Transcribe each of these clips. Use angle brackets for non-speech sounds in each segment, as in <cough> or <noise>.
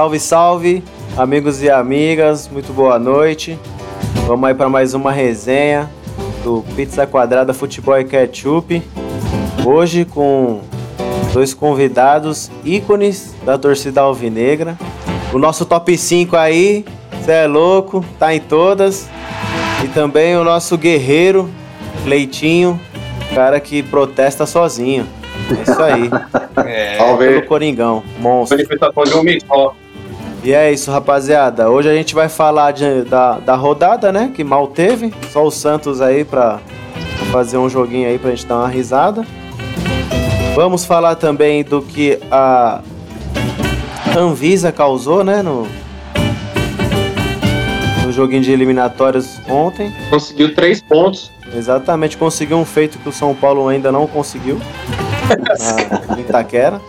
salve, salve, amigos e amigas, muito boa noite. Vamos aí para mais uma resenha do Pizza Quadrada Futebol e Ketchup. Hoje com dois convidados ícones da torcida alvinegra. O nosso top 5 aí, cê é louco, tá em todas. E também o nosso guerreiro, Leitinho, cara que protesta sozinho. É isso aí. <laughs> É, Pelo Coringão, monstro. tá falando um só. E é isso, rapaziada. Hoje a gente vai falar de- da, da rodada, né? Que mal teve. Só o Santos aí pra fazer um joguinho aí pra gente dar uma risada. Vamos falar também do que a Anvisa causou, né? No, no joguinho de eliminatórios ontem. Conseguiu três pontos. Exatamente, conseguiu um feito que o São Paulo ainda não conseguiu. <laughs> na em Itaquera.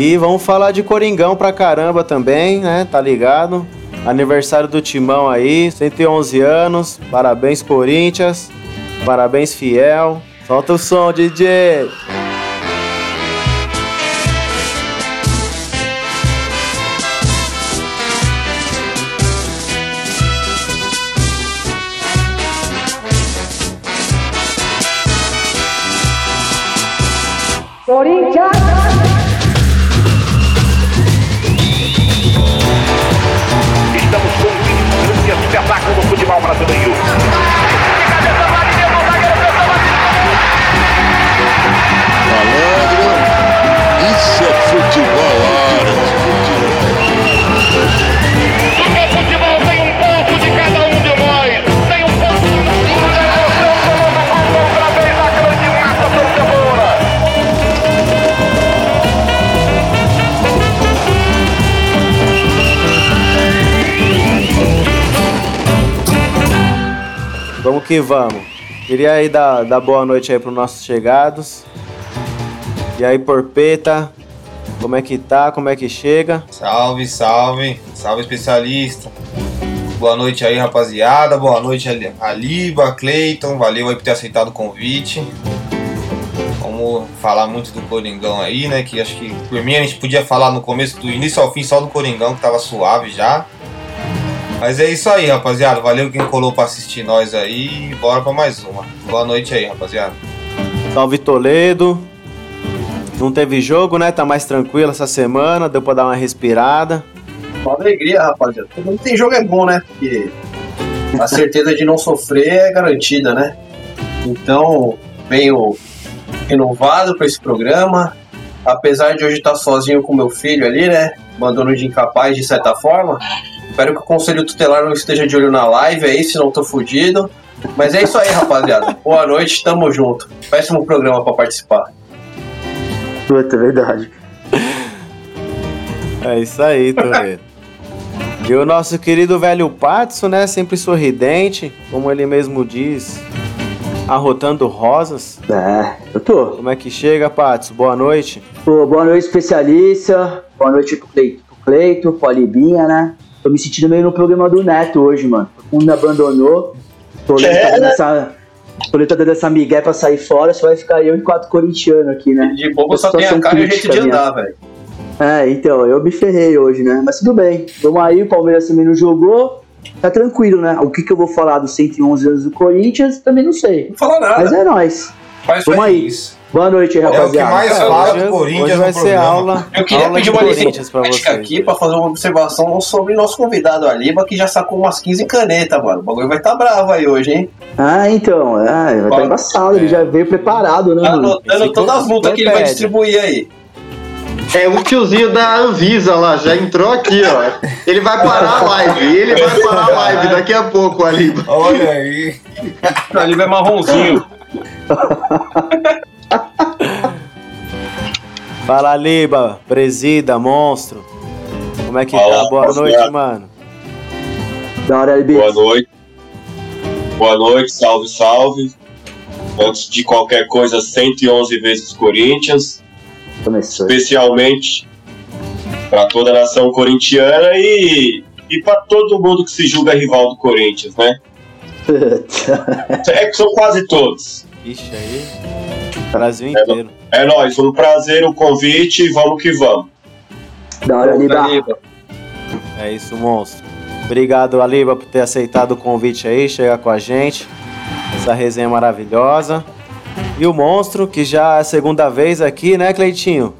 E vamos falar de Coringão pra caramba também, né? Tá ligado? Aniversário do Timão aí, 111 anos. Parabéns, Corinthians. Parabéns, Fiel. Solta o som, DJ. Que vamos. Queria aí dar, dar boa noite aí pros nossos chegados. E aí, Porpeta, como é que tá? Como é que chega? Salve, salve, salve especialista. Boa noite aí, rapaziada. Boa noite, Ali- Aliba, Cleiton. Valeu aí por ter aceitado o convite. Vamos falar muito do Coringão aí, né? Que acho que por mim a gente podia falar no começo, do início ao fim, só do Coringão, que tava suave já. Mas é isso aí, rapaziada. Valeu quem colou pra assistir nós aí. Bora pra mais uma. Boa noite aí, rapaziada. Salve Toledo. Não teve jogo, né? Tá mais tranquilo essa semana, deu pra dar uma respirada. Uma alegria, rapaziada. Todo mundo tem jogo é bom, né? Porque a certeza de não sofrer é garantida, né? Então, venho renovado para esse programa. Apesar de hoje estar sozinho com meu filho ali, né? Mandando de incapaz de certa forma. Espero que o conselho tutelar não esteja de olho na live aí, senão tô fudido. Mas é isso aí, rapaziada. <laughs> Boa noite, tamo junto. Péssimo programa para participar. Puta, é verdade. É isso aí, Toledo. <laughs> E o nosso querido velho Patso, né? Sempre sorridente, como ele mesmo diz, arrotando rosas. É, eu tô. Como é que chega, Patso? Boa noite. Pô, boa noite, especialista. Boa noite pro Cleito, pro, Cleito, pro Alibinha, né? Tô me sentindo meio no programa do Neto hoje, mano. Mundo me abandonou. Toledo tá dando essa. Toledo tá dando essa migué pra sair fora, só vai ficar eu e quatro corintianos aqui, né? De bobo só tem a cara e o jeito de andar, velho. É, então, eu me ferrei hoje, né? Mas tudo bem. Vamos aí, o Palmeiras também não jogou. Tá tranquilo, né? O que, que eu vou falar dos 111 anos do Corinthians, também não sei. Não fala nada. Mas é nóis. Faz Vamos aí. Isso. Boa noite, aí, É o que rapaziada. mais É, fala do Corinthians hoje vai ser programa. aula, Eu queria aula pedir uma Corinthians pra licença vocês. aqui pra fazer uma observação sobre nosso convidado Aliba, que já sacou umas 15 canetas, mano. O bagulho vai estar bravo aí hoje, hein? Ah, então, é, vai estar Fala. embaçado, ele já veio preparado, né, Tá anotando todas as multas que ele vai distribuir aí. É o tiozinho da Anvisa lá, já entrou aqui, ó. Ele vai parar a live, ele vai parar a live daqui a pouco ali. Olha aí. O Aliba é marronzinho. <laughs> <laughs> Fala, Liba, presida, monstro. Como é que Fala, tá? Boa noite, mano. Da hora. Boa noite. Boa noite, salve, salve. Antes de qualquer coisa, 111 vezes Corinthians, Começou. especialmente para toda a nação corintiana e, e para todo mundo que se julga rival do Corinthians, né? <laughs> É que são quase todos. Ixi, aí. Brasil inteiro. É nóis, foi um prazer o convite e vamos que vamos. Da hora, Liba. Aliba. É isso, monstro. Obrigado, Aliba, por ter aceitado o convite aí, chegar com a gente. Essa resenha maravilhosa. E o monstro, que já é a segunda vez aqui, né, Cleitinho?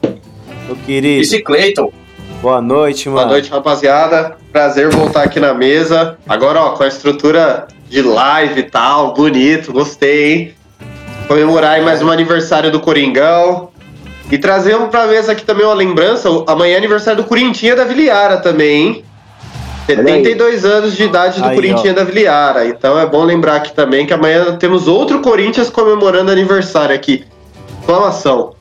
Meu querido. Esse Cleiton. Boa noite, mano. Boa noite, rapaziada. Prazer voltar aqui na mesa. Agora, ó, com a estrutura de live e tal, bonito, gostei, hein? Comemorar aí mais um aniversário do Coringão. E trazer pra mesa aqui também uma lembrança. Amanhã é aniversário do Corintinha da Viliara também, hein? Olha aí. 72 anos de idade do Aí, Corintinha ó. da Viliara. Então é bom lembrar aqui também que amanhã temos outro Corinthians comemorando aniversário aqui. Exclamação.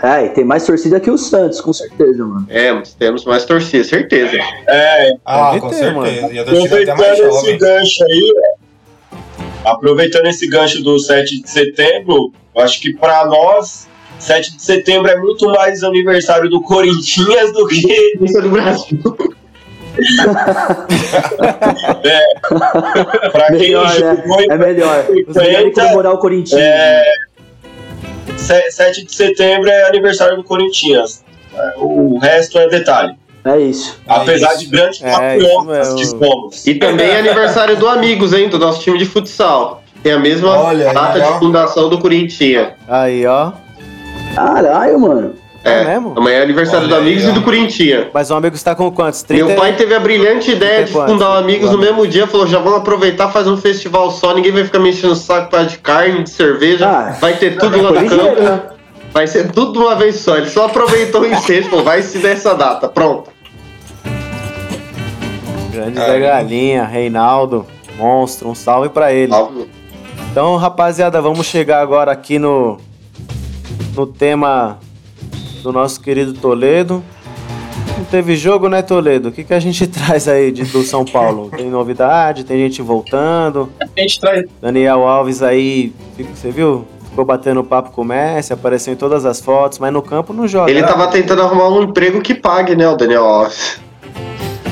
É, e tem mais torcida que o Santos, com certeza, mano. É, temos mais torcida, certeza. É, Ah, com ter, certeza. E a torcida até mais aproveitando esse jovem. gancho aí, aproveitando esse gancho do 7 de setembro, eu acho que pra nós, 7 de setembro é muito mais aniversário do Corinthians do que Isso é do Brasil. <laughs> pra quem Melhor, né? jogou É melhor. Os melhores 50, comemorar o Corinthians. É, se- 7 de setembro é aniversário do Corinthians. É, O resto é detalhe. É isso. É Apesar isso. de grandes É, patriotas que somos. E também é aniversário do Amigos, hein? Do nosso time de futsal. Tem a mesma Olha aí, data ó. de fundação do Corintinha. Aí, ó. Caralho, mano. É, É, mesmo? amanhã é aniversário Olha do aí, Amigos ó. e do Corintinha. Mas o amigo está com quantos? 30? Meu pai teve a brilhante ideia de quantos? fundar o Amigos no mesmo dia. Falou: já vamos aproveitar, fazer um festival só. Ninguém vai ficar me enchendo o saco de carne, de cerveja. Ah, vai ter tudo lá no campo. Vai ser tudo de uma vez só. Ele só aproveitou o <laughs> incêndio. Falou: vai se dessa data. Pronto. Grande. Zé Galinha, Reinaldo, monstro, um salve pra ele. Então, rapaziada, vamos chegar agora aqui no, no tema do nosso querido Toledo. Não teve jogo, né, Toledo? O que, que a gente <laughs> traz aí de, do São Paulo? Tem novidade, tem gente voltando. A gente traz. Daniel Alves aí, você viu? Ficou batendo papo com o Messi, apareceu em todas as fotos, mas no campo não joga. Ele tava tentando arrumar um emprego que pague, né, o Daniel Alves.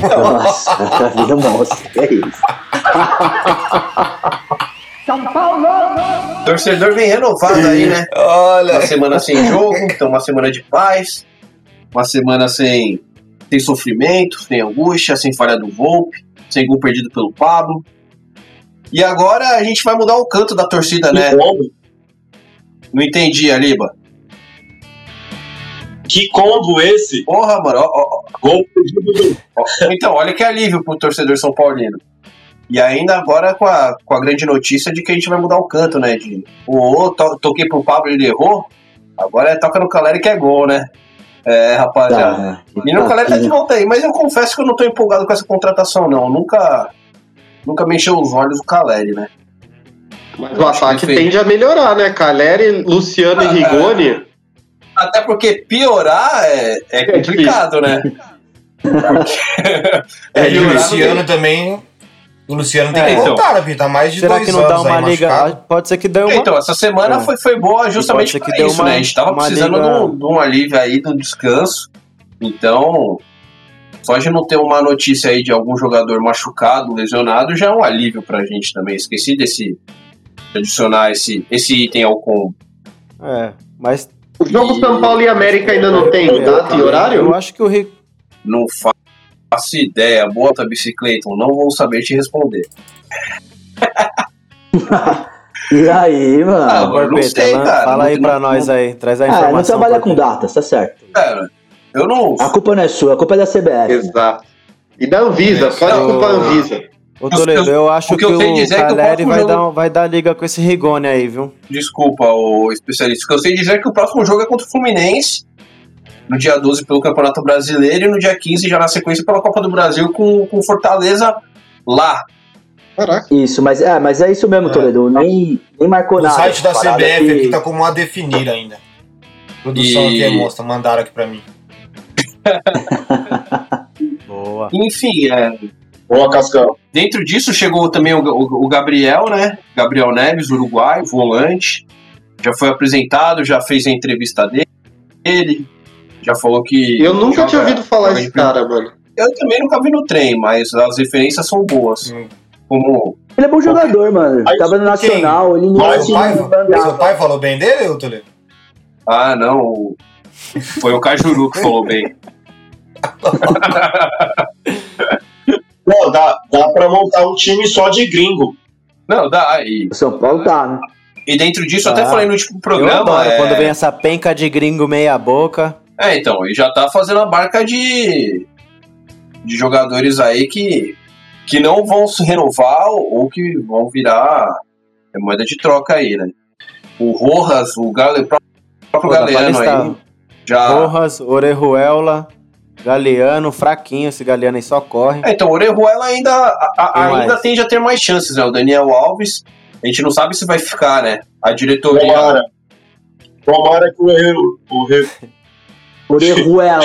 Nossa, <laughs> a vida mostra. É isso. O torcedor vem renovado aí, né? <laughs> Olha. Uma semana sem jogo, então uma semana de paz. Uma semana sem, sem sofrimento, sem angústia, sem falha do Volpe, sem gol perdido pelo Pablo. E agora a gente vai mudar o canto da torcida, né? Que combo, Não entendi, Aliba. que combo esse? Porra, mano. ó, ó, Gol. Então, olha que alívio pro torcedor São Paulino. E ainda agora com a, com a grande notícia de que a gente vai mudar o canto, né? De, o to, toquei pro Pablo e ele errou. Agora é toca no Caleri que é gol, né? É, rapaziada. Tá, E no Caleri tá de volta aí, mas eu confesso que eu não tô empolgado com essa contratação, não. Nunca, nunca me encheu os olhos o Caleri, né? Mas o ataque tende a melhorar, né? Caleri, Luciano e Ah, Rigoni. Até porque piorar é, é complicado, né? É, e piorar o Luciano também. O Luciano tem É, que então. voltar, né? Porque tá mais de Será dois que não anos dá uma aí liga? machucado. Ah, Pode ser que dê uma. Então, essa semana É. foi, foi boa justamente deu isso, uma- né? A gente tava precisando liga- de, um, de um alívio aí, do descanso. Então, só de não ter uma notícia aí de algum jogador machucado, lesionado, já é um alívio pra gente também. Esqueci desse de adicionar esse, esse item ao combo. É, mas. O jogo São Paulo e América ainda não tem data e Eu horário? acho que o Rico. Não faço ideia. Bota bicicleta, não vou saber te responder. <laughs> E aí, Ah, mano? agora não Corpeta, sei, lan- cara. Fala aí Não- pra não- nós aí. Traz a Ah, informação. não trabalha com datas, tá certo. Cara, eu não. A culpa não é sua, a culpa é da CBF. Exato. E da Anvisa, pode Não. culpar a Anvisa. Ô Toledo, eu acho o que que eu o é o Caleri vai, jogo- dar, vai dar liga com esse Rigoni aí, viu? Desculpa, o especialista. O que eu sei dizer é que o próximo jogo é contra o Fluminense. No dia 12 pelo Campeonato Brasileiro e no dia 15 já na sequência pela Copa do Brasil com, com Fortaleza lá. Caraca. Isso, mas é, mas é isso mesmo, Toledo. Nem, nem marcou O nada. site da CBF que- aqui tá como a definir ainda. Produção E- aqui mostra, mandaram aqui pra mim. <laughs> Boa. Enfim, é, Boa, Cascão. dentro disso chegou também o, o- o Gabriel, né? Gabriel Neves, uruguai, volante. Já foi apresentado, já fez a entrevista dele. Já falou que. Eu nunca joga- tinha ouvido falar esse de cara, mano. Eu também nunca vi no trem, mas as referências são boas. Hum. Como Ele é bom jogador, mano. Aí, Tava no Nacional, ele não Mas pai, seu pai falou bem dele, Toledo? Ah, não. Foi o Cajuru que falou bem. <laughs> Não, dá, dá pra montar um time só de gringo. Não, dá. E, O São Paulo tá, né? e dentro disso, eu até Ah, falei no último Eu programa. adoro é... quando vem essa penca de gringo meia boca. É, então, e já tá fazendo a barca de, de jogadores aí que, que não vão se renovar ou, que vão virar moeda de troca aí, né? O Rojas, o, Gale, o próprio Pô, dá Galeano aí, já... Rojas, Orejuela, Galeano, fraquinho, esse Galeano aí só corre. É, então, o Orejuela ainda, a- a- ainda mais? tende a ter mais chances, né? O Daniel Alves, a gente não sabe se vai ficar, né? A diretoria... Tomara. Tomara que o, Re- o, Re- <laughs> Orejuela.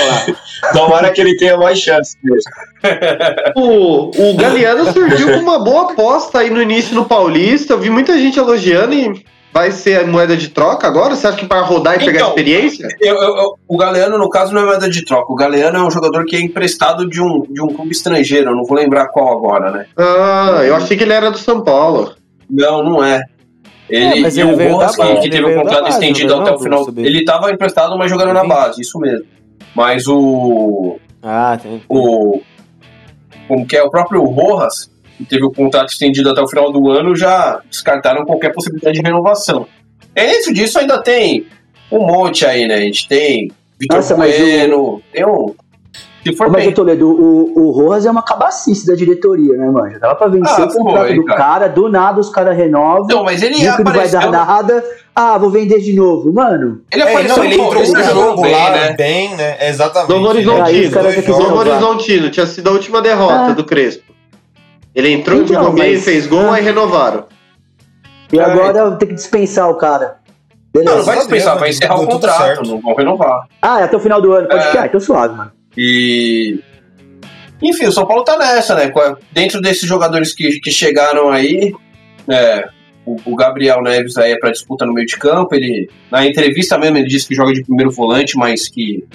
Tomara que ele tenha mais chances mesmo. <laughs> O, o Galeano surgiu com uma boa aposta aí no início no Paulista. Eu vi muita gente elogiando e vai ser a moeda de troca agora? Você acha que para rodar e pegar Então, experiência? Eu- eu- eu- o Galeano, no caso, não é moeda de troca. O Galeano é um jogador que é emprestado de um, de um clube estrangeiro. Eu não vou lembrar qual agora, né? Ah, eu achei que ele era do São Paulo. Não, não é. Ele, É, mas e ele o da que, que teve da contrato base, estendido até não, o final. Ele estava emprestado, mas jogando na base, isso mesmo. Mas o. Ah, tem. o como que é o próprio Rojas, que teve o contrato estendido até o final do ano, já descartaram qualquer possibilidade de renovação. E dentro disso ainda tem um monte aí, né? A gente tem Vitor Nossa, mas o- Bueno, tem um. Se for Mas, bem, Toledo, o, o Rojas é uma cabacice da diretoria, né, mano? Já dava pra vencer Ah, o contrato foi, do cara. cara, do nada os caras renovam. Então, mas ele que não vai apareceu, dar nada. Ah, vou vender de novo. Mano, ele É, apareceu não, ele entrou no jogo bem, lá, né? bem, né? Exatamente. Novo os Horizontino. Novo. Horizontino. Tinha sido a última derrota Ah. do Crespo. Ele entrou, Então, jogou bem, mas- fez gol, aí renovaram. e agora tem que dispensar o cara. Não, Beleza. não vai Graças a dispensar, vai né? encerrar o contrato, certo. não vão renovar. Ah, é até o final do ano. Pode É. ficar, então suave, mano. E. Enfim, o São Paulo tá nessa, né? Dentro desses jogadores que, que chegaram aí, é, o, o Gabriel Neves aí é pra disputa no meio de campo. Ele, na entrevista mesmo, ele disse que joga de primeiro volante, mas que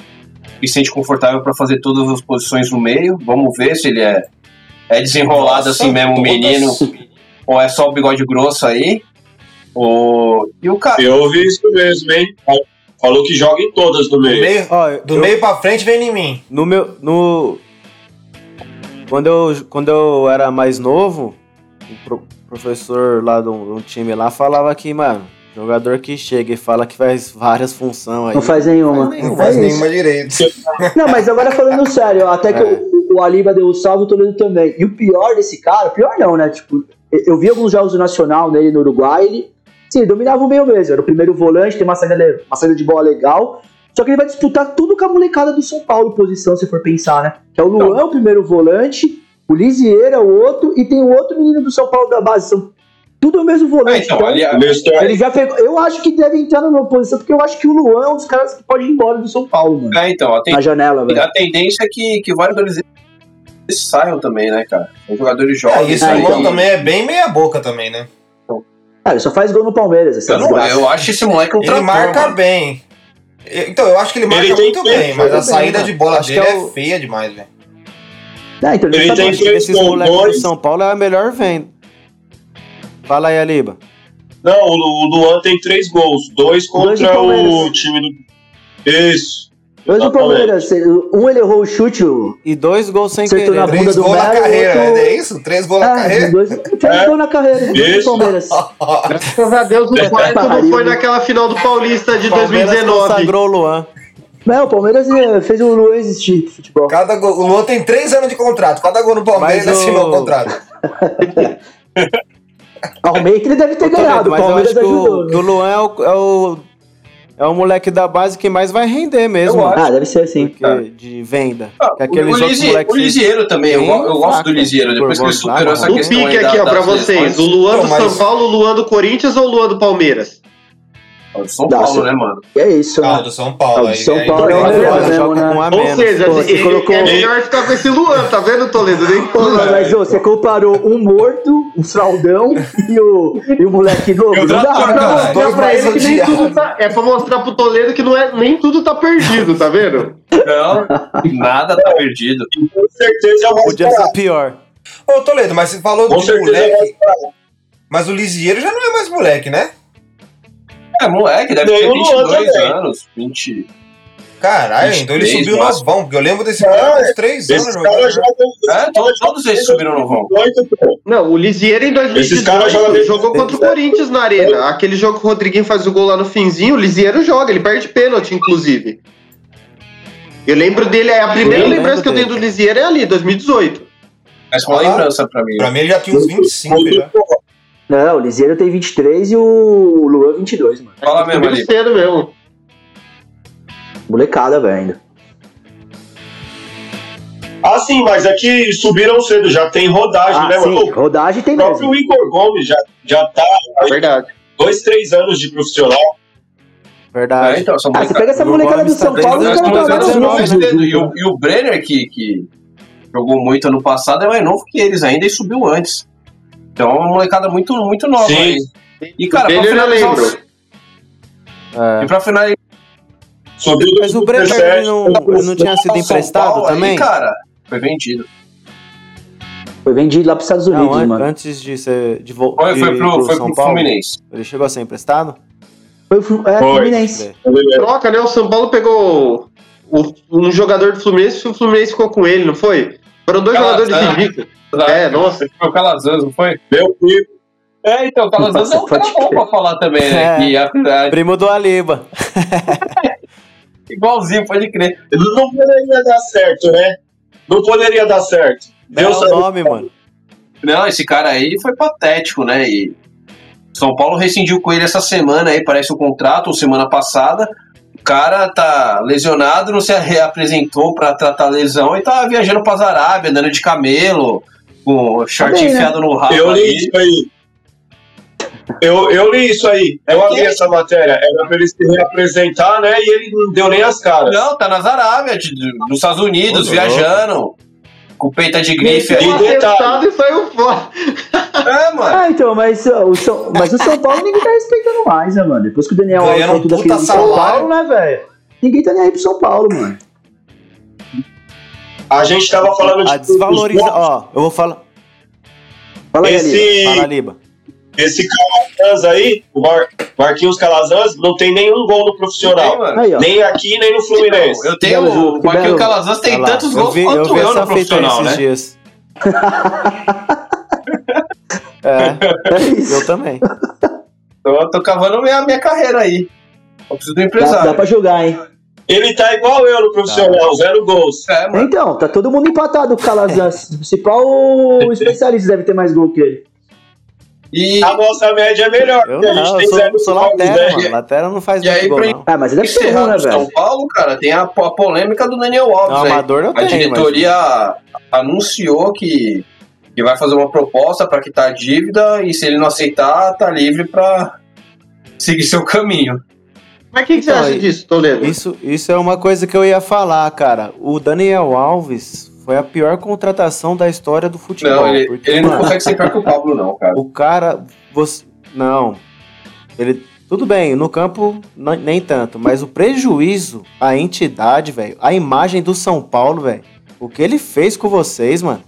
se sente confortável pra fazer todas as posições no meio. Vamos ver se ele é, é desenrolado Nossa, assim mesmo, o menino, ou é só o bigode grosso aí. O, e o cara. Eu ouvi isso mesmo, hein? Falou que joga em todas Do meio. meio, Ó, do eu- meio pra frente vem em mim. No meu. No. Quando eu, quando eu era mais novo, o pro- professor lá de um, time lá falava que, mano, jogador que chega e fala que faz várias funções aí. Não faz nenhuma. Não É faz isso. nenhuma direito. Não, mas agora falando sério, até que É. o, o Aliba deu o salve, o Toledo também. E o pior desse cara, pior não, né? Tipo, eu- vi alguns jogos do Nacional nele no Uruguai, ele, sim, dominava o meio mesmo. Era o primeiro volante, tem uma saída, uma saída de bola legal. Só que ele vai disputar tudo com a molecada do São Paulo, posição, se for pensar, né? Que é o Luan, o primeiro volante, o Lisieira, o outro, e tem o outro menino do São Paulo da base. São tudo o mesmo Ah, volante. então, então, ali, ele já pegou. Eu acho que deve entrar na minha posição, porque eu acho que o Luan é um dos caras que pode ir embora do São Paulo, mano. é, então, a Na janela, velho. A tendência é que, que vários eles saiam também, né, cara? São jogadores É, jovens. e esse aí, Luan então. também é bem meia boca também, né? Ah, ele só faz gol no Palmeiras, essa Eu, não, eu acho esse moleque um Ele trator, marca mano. bem. Então, eu acho que ele marca Ele muito tempo, bem, mas a bem, saída né? de bola Acho dele que é é, o- feia demais, velho. Ah, então ele, não tem que três desses moleques do gols. São Paulo é a melhor venda. Fala aí, Aliba. Não, o Lu- o Luan tem três gols. Dois Dois do contra o Palmeiras. time do. Isso. Dois do Exatamente. Palmeiras. Um ele errou o chute, o. E dois gols sem querer. na né? bunda Três do gols na carreira, outro- é isso? Três gols na Ah, carreira. dois, três gols na carreira do. Palmeiras. Graças a Deus, o quarto não foi naquela final do Paulista de Palmeiras 2019. consagrou o Luan. Não, o Palmeiras eh, fez o Luan existir futebol. Cada gol, o Luan tem três anos de contrato. Cada gol no Palmeiras Mas o- assinou o contrato. Aumenta <laughs> ele deve ter ganhado. O Mas eu Palmeiras acho que ajudou. o, que o Luan é o, é o. é o moleque da base que mais vai render mesmo. Ah, deve ser assim. Porque de venda. Ah, Que aqueles o, moleques o Lisieiro também, eu, eu gosto do Lisieiro. Depois que ele superou essa mano. O questão pique da- aqui, ó, das pra vocês. O Luan do São Paulo, o Luan do Corinthians ou o Luan do Palmeiras? Do São Dá, Paulo, né, mano? Que é isso, Ah, né? do São Paulo. Ah, o aí- São aí- Paulo é o aí- melhor, Agora né, mano? um a Ou menos. seja, Pô, é, você colocou- é melhor ficar com esse Luan, tá vendo, Toledo? Nem Pô, mas ô, você comparou um morto, um fraldão e o, e o moleque novo. Não dá, É pra cara, mostrar pra mais ele que nem odiados. tudo tá. É pra mostrar pro Toledo que não é, nem tudo tá perdido, tá vendo? Não, nada tá perdido. Com certeza é Podia ser pior. Ô, Toledo, mas você falou Com de é moleque. Mas o Lisieiro já não é mais moleque, né? É, moleque, deve Nem ter o Luan 22 também. anos, 20. Caralho, então ele 23, subiu máximo. novão, porque eu lembro desse Não, cara há uns três anos Esses jogando. caras jogam. É, todos, todos eles subiram no vão. 18, pô. Não, o Lisieiro em Esses caras 2018 jogam- jogou contra o Corinthians na arena. Aquele jogo que o Rodriguinho faz o gol lá no finzinho, o Lisieiro joga, ele perde pênalti, inclusive. Eu lembro dele, é a primeira Eu lembrança que eu tenho do. Lisieiro é ali, 2018. Mas uma Ah. lembrança pra mim. Pra mim ele já tinha uns 25 já. Não, o Liseiro tem 23 e o Luan 22, mano. Fala mesmo Subiu ali. cedo mesmo. Molecada, velho, ainda. Ah, sim, mas é que subiram cedo, já tem rodagem, Ah, né, sim, mano? rodagem tem O próprio mesmo. Igor Gomes já, já tá há Verdade. dois, três anos de profissional. É, Verdade. então, são Ah, você pega essa O molecada do tá São Paulo e o tá novo. dedo. E o, e o Brenner, que, que jogou muito ano passado, é mais novo que eles ainda e subiu antes. Então é uma molecada muito, muito nova Sim. aí. E, cara, pra finalizar. lembro. os- É. E pra finalizar. Mas o ele não, ele não tinha sido emprestado Paulo aí, também? cara, foi vendido. Foi vendido lá pros Estados Não, Unidos, an- mano. antes de ser de, vo- Foi, foi pro, pro foi São pro Paulo. Fluminense. Ele chegou a ser emprestado? Foi o Flu- é, Foi. Fluminense. Troca, né? O São Paulo pegou o- um jogador do Fluminense e o Fluminense ficou com ele, não foi? Foram dois Calazans. jogadores ridículos. É, nossa. Foi o Calazans, não foi? Meu filho. É, então, o Calazans Nossa, é um <laughs> cara bom pra falar também, né? É. Que a- a- Primo do Aliba. <laughs> igualzinho, pode crer. Não poderia dar certo, né? Não poderia dar certo. Deu Deus o sabe. nome, mano. Não, esse cara aí foi patético, né? E São Paulo rescindiu com ele essa semana aí, parece o contrato, ou semana passada. O cara tá lesionado, não se reapresentou pra tratar a lesão e tá viajando pra Arábia, andando de camelo, com o short Tá bem, né? enfiado no rabo. Eu li ali. isso aí. Eu, eu li isso aí. Eu É li que- essa matéria. Era pra ele se reapresentar, né? E ele não deu nem as caras. Não, tá de- de- nos Estados Unidos, viajando. Com peita de grife aí. E detalhe. E saiu fora. É, mano. Ah, então, mas o, São, mas o São Paulo ninguém tá respeitando mais, né, mano? Depois que o Daniel Alves aquilo puta do São salário. Paulo, né, velho? Ninguém tá nem aí pro São Paulo, mano. A gente tava falando de. A desvaloriza. Ó, eu vou falar. Fala aí. Esse, Fala, Aliba. Esse Calazans aí, o Mar, Marquinhos Calazans, não tem nenhum gol no Tem, profissional. ó. Nem aqui, nem no Fluminense. Eu tenho belo o Marquinhos belo. Calazans tem Olha lá, tantos eu gols vi, eu quanto vi eu, essa no profissional, esses né? dias. <laughs> é, eu também. Então eu tô cavando minha, minha carreira aí. Eu preciso do Dá, empresário. dá pra jogar, hein? Ele tá igual eu no profissional, zero gols. É. Então, tá todo mundo empatado com o Calazans. O principal o <laughs> especialista deve ter mais gol que ele. E, A nossa média é melhor, Eu porque a gente não, eu tem sou, zero sou latera, né? mano. Latera não faz E aí, gol, pra- não. Ah, mas ele deve ser um, encerrando né, o São velho? Paulo, cara, tem a, a polêmica do Daniel Alves Não, aí. amador eu A tenho, diretoria anunciou que, que vai fazer uma proposta para quitar a dívida e se ele não aceitar, tá livre para seguir seu caminho. Mas o que, que você Então, acha disso, Toledo? Isso, isso é uma coisa que eu ia falar, cara. O Daniel Alves foi a pior contratação da história do futebol. Não, ele, porque, ele não mano, consegue ser pior que o Pablo, não, cara. O cara, você, não. Ele, tudo bem, no campo nem tanto, mas o prejuízo, a entidade, velho, a imagem do São Paulo, velho, o que ele fez com vocês, mano.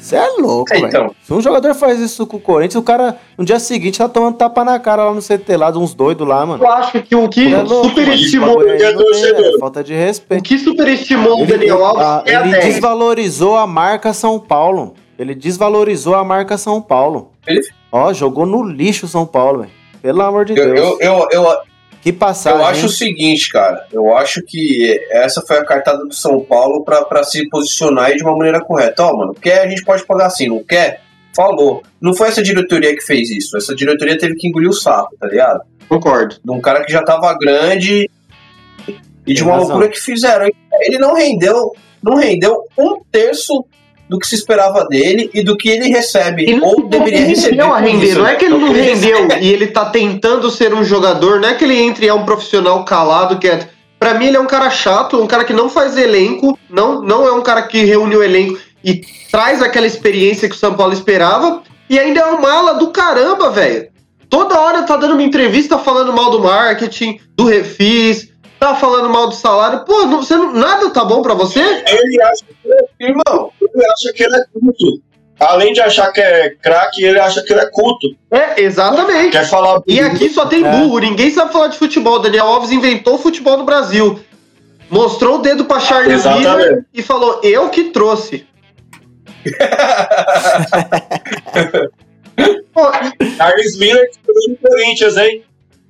Você é louco, É, velho. então. Se um jogador faz isso com o Corinthians, o cara no dia seguinte tá tomando tapa na cara lá no CT lá de uns doidos lá, mano. Eu acho que o que É louco, superestimou, bagulho aí é velho, Falta de o respeito. que superestimou o Daniel Alves a- é a ele 10. desvalorizou a marca São Paulo. Ele desvalorizou a marca São Paulo. Ele- Ó, jogou no lixo São Paulo, velho. Pelo amor de Eu, Deus. eu, eu, eu, que passagem. eu acho o seguinte, cara. Eu acho que essa foi a cartada do São Paulo pra, pra se posicionar aí de uma maneira correta. Ó, mano, quer a gente pode pagar assim, não quer? Falou. Não foi essa diretoria que fez isso. Essa diretoria teve que engolir o saco, tá ligado? Concordo. de um cara que já tava grande e de Tem uma razão. loucura que fizeram. Ele não rendeu, não rendeu um terço do que se esperava dele e do que ele recebe Ele ou deveria receber. por render. Não é que ele não ele rendeu e ele tá tentando ser um jogador, não é que ele entre e é um profissional calado, quieto. Pra mim, ele é um cara chato, um cara que não faz elenco, não, não é um cara que reúne o elenco e traz aquela experiência que o São Paulo esperava. E ainda é um mala do caramba, velho. Toda hora tá dando uma entrevista falando mal do marketing, do refis, tá falando mal do salário. Pô, não, você não- nada tá bom pra você? Ele acha, Irmão, ele acha que ele é culto. Além de achar que é craque, ele acha que ele é culto. É, exatamente. Quer falar E aqui só tem É. burro, ninguém sabe falar de futebol. Daniel Alves inventou o futebol no Brasil. mostrou o dedo pra Charles. Miller e falou: Eu que trouxe. <laughs> Charles Miller que no Corinthians, hein?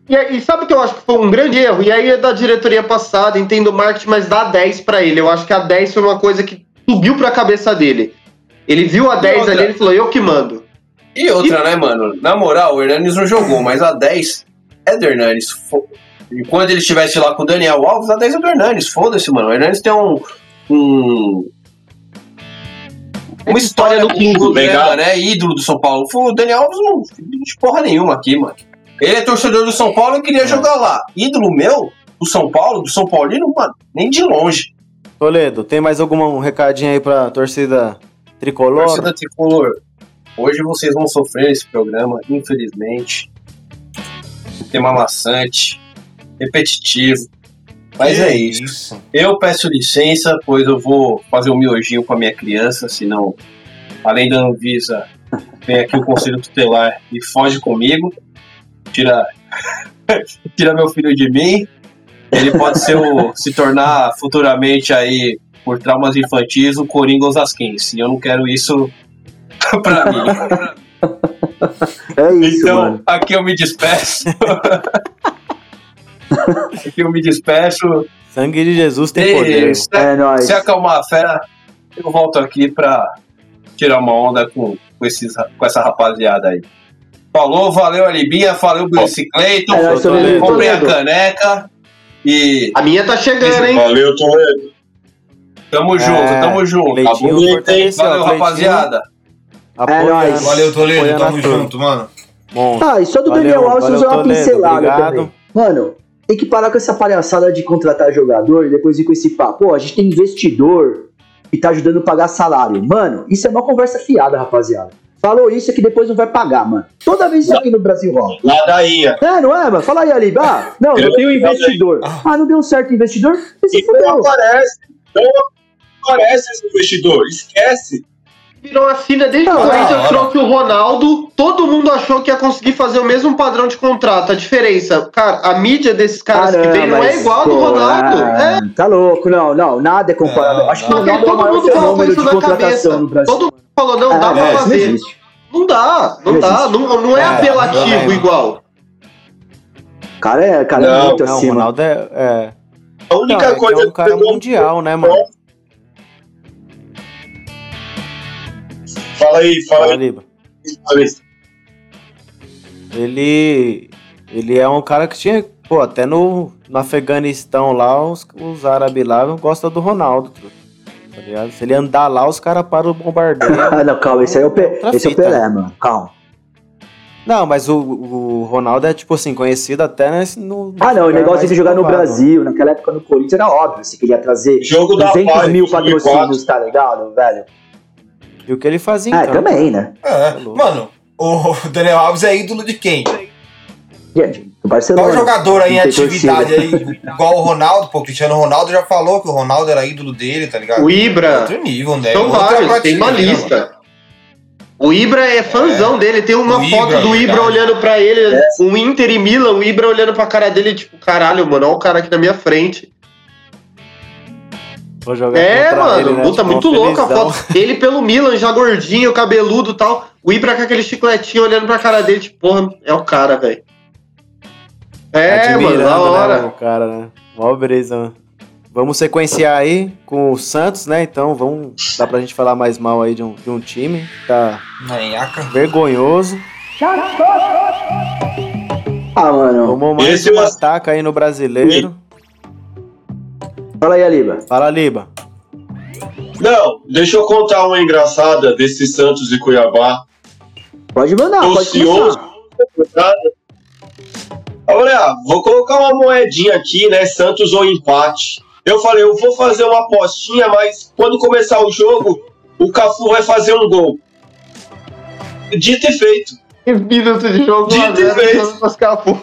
E, e sabe o que eu acho que foi um grande erro? E aí é da diretoria passada, entendo o marketing, mas dá 10 pra ele. Eu acho que a 10 foi uma coisa que subiu pra cabeça dele. Ele viu a 10 outra? ali e falou, eu que mando. E outra, né, mano? Na moral, o Hernanes não jogou, mas a 10 é do Hernanes. E quando ele estivesse lá com o Daniel Alves, a 10 é do Hernanes. Foda-se, mano. O Hernanes tem um. um uma história no clube, né, Legal. mano? É ídolo do São Paulo. O Daniel Alves não de porra nenhuma aqui, mano. Ele é torcedor do São Paulo e queria jogar lá. Ídolo meu, do São Paulo, do São Paulino, mano, nem de longe. Toledo, tem mais algum um recadinho aí pra torcida tricolor? Torcida tricolor, hoje vocês vão sofrer nesse programa, infelizmente. Um tema maçante, repetitivo. Mas Que é isso. isso. Eu peço licença, pois eu vou fazer um miojinho com a minha criança, senão, além da Anvisa, vem aqui o Conselho Tutelar e foge comigo, tira, <laughs> tira meu filho de mim. Ele pode ser o, se tornar futuramente aí, por traumas infantis, o Coringa Osasquense. E eu não quero isso <laughs> pra mim. É isso, Então, mano. aqui eu me despeço. <laughs> aqui eu me despeço. Sangue de Jesus tem E poder. se, É nóis. se acalmar a fera, eu volto aqui pra tirar uma onda com, com, esses, com essa rapaziada aí. Falou, valeu Alibinha, valeu Bicicleton, É nóis, Toledo. comprei a caneca e A minha tá chegando, hein? Valeu, Toledo. tamo junto, tamo junto. Tá bonito, Valeu, rapaziada. apoia- nóis. Valeu, Toledo. apoiando Tamo junto, mano. Bom, Ah, e só do Valeu, Daniel Alves valeu, fazer uma pincelada obrigado. também. Mano, tem que parar com essa palhaçada de contratar jogador e depois vir com esse papo. Pô, a gente tem investidor e tá ajudando a pagar salário. Mano, isso é uma conversa fiada, rapaziada. Falou isso é que depois não vai pagar, mano. Toda vez isso aqui no Brasil rola. Ladainha. É, não é, mano? Fala aí, Ali. Ah, não, não tem um investidor. Ah, não deu um certo investidor? Você E não aparece. Não aparece esse investidor. Esquece. Virou a filha desde que o Corinthians trouxe o Ronaldo, todo mundo achou que ia conseguir fazer o mesmo padrão de contrato. A diferença, cara, a mídia desses caras que vem não é igual a do Ronaldo. ah, É, Tá louco, não, não, nada é comparável. Não, Acho que o não. Ronaldo é o todo maior fenômeno isso de na contratação cabeça. no Brasil. Todo mundo falou, não, dá Ah, pra não fazer. existe. Não dá, não Não dá. Não, não é, É, apelativo não é. igual. O cara é, cara é Não, muito não, o acima. Ronaldo é, é, A não, única é, que coisa é um cara mundial, né, mano? Fala aí, fala Fala, aí. Liba. Fala aí. Ele, ele é um cara que tinha, pô, até no, no Afeganistão lá, os, os árabes lá gostam do Ronaldo, truta, tá ligado? Se ele andar lá, os caras param o bombardeio. Ah, <laughs> não, calma, esse aí é o, Pe- esse é o. Pelé, mano. Calma. Não, mas o, o Ronaldo é, tipo assim, conhecido até nesse, no... Ah, não, o negócio de jogar no. Brasil, naquela época no Corinthians era óbvio. Você queria trazer Jogo da 200 Paz, mil 2004. patrocínios, tá ligado, velho? E o que ele fazia, Ah, então? também, né? É, louco. mano, o <laughs> Daniel Alves é ídolo de quem? Gente, Barcelona. Qual jogador aí em atividade aí, <laughs> igual o Ronaldo? Pô, o Cristiano Ronaldo já falou que o Ronaldo era ídolo dele, tá ligado? O Ibra. Outro nível, né? São vários, tem uma prateleira, lista. mano. O Ibra é fãzão dele, tem uma O foto Ibra, do Ibra verdade. olhando pra ele, um Inter e Milan, o Ibra olhando pra cara dele, tipo, caralho, mano, olha o cara aqui na minha frente. Vou jogar É, contra mano, ele, né? puta, Tipo, muito louco a foto. Ele pelo Milan, já gordinho, cabeludo e tal. O Ibra com aquele chicletinho olhando pra cara dele, tipo, porra, é o cara, velho. É, mano, Admirando, da né, hora. mano, o cara, né? Mó brisa, mano. Vamos sequenciar aí com o Santos, né? Então, vamos. Dá pra gente falar mais mal aí de um, de um time que tá Manhaca. vergonhoso. Ah, mano. Tomou mais Esse um eu- ataque aí no brasileiro. Fala aí, Aliba. Fala, Liba. Não, deixa eu contar uma engraçada desse Santos e Cuiabá. Pode mandar, pode Ocioso. Começar. Olha, ah, vou colocar uma moedinha aqui, né? Santos ou empate. Eu falei, eu vou fazer uma apostinha, mas quando começar o jogo, o Cafu vai fazer um gol. Dito e feito. 15 minutos de jogo, Dito e zero, feito. Escapou.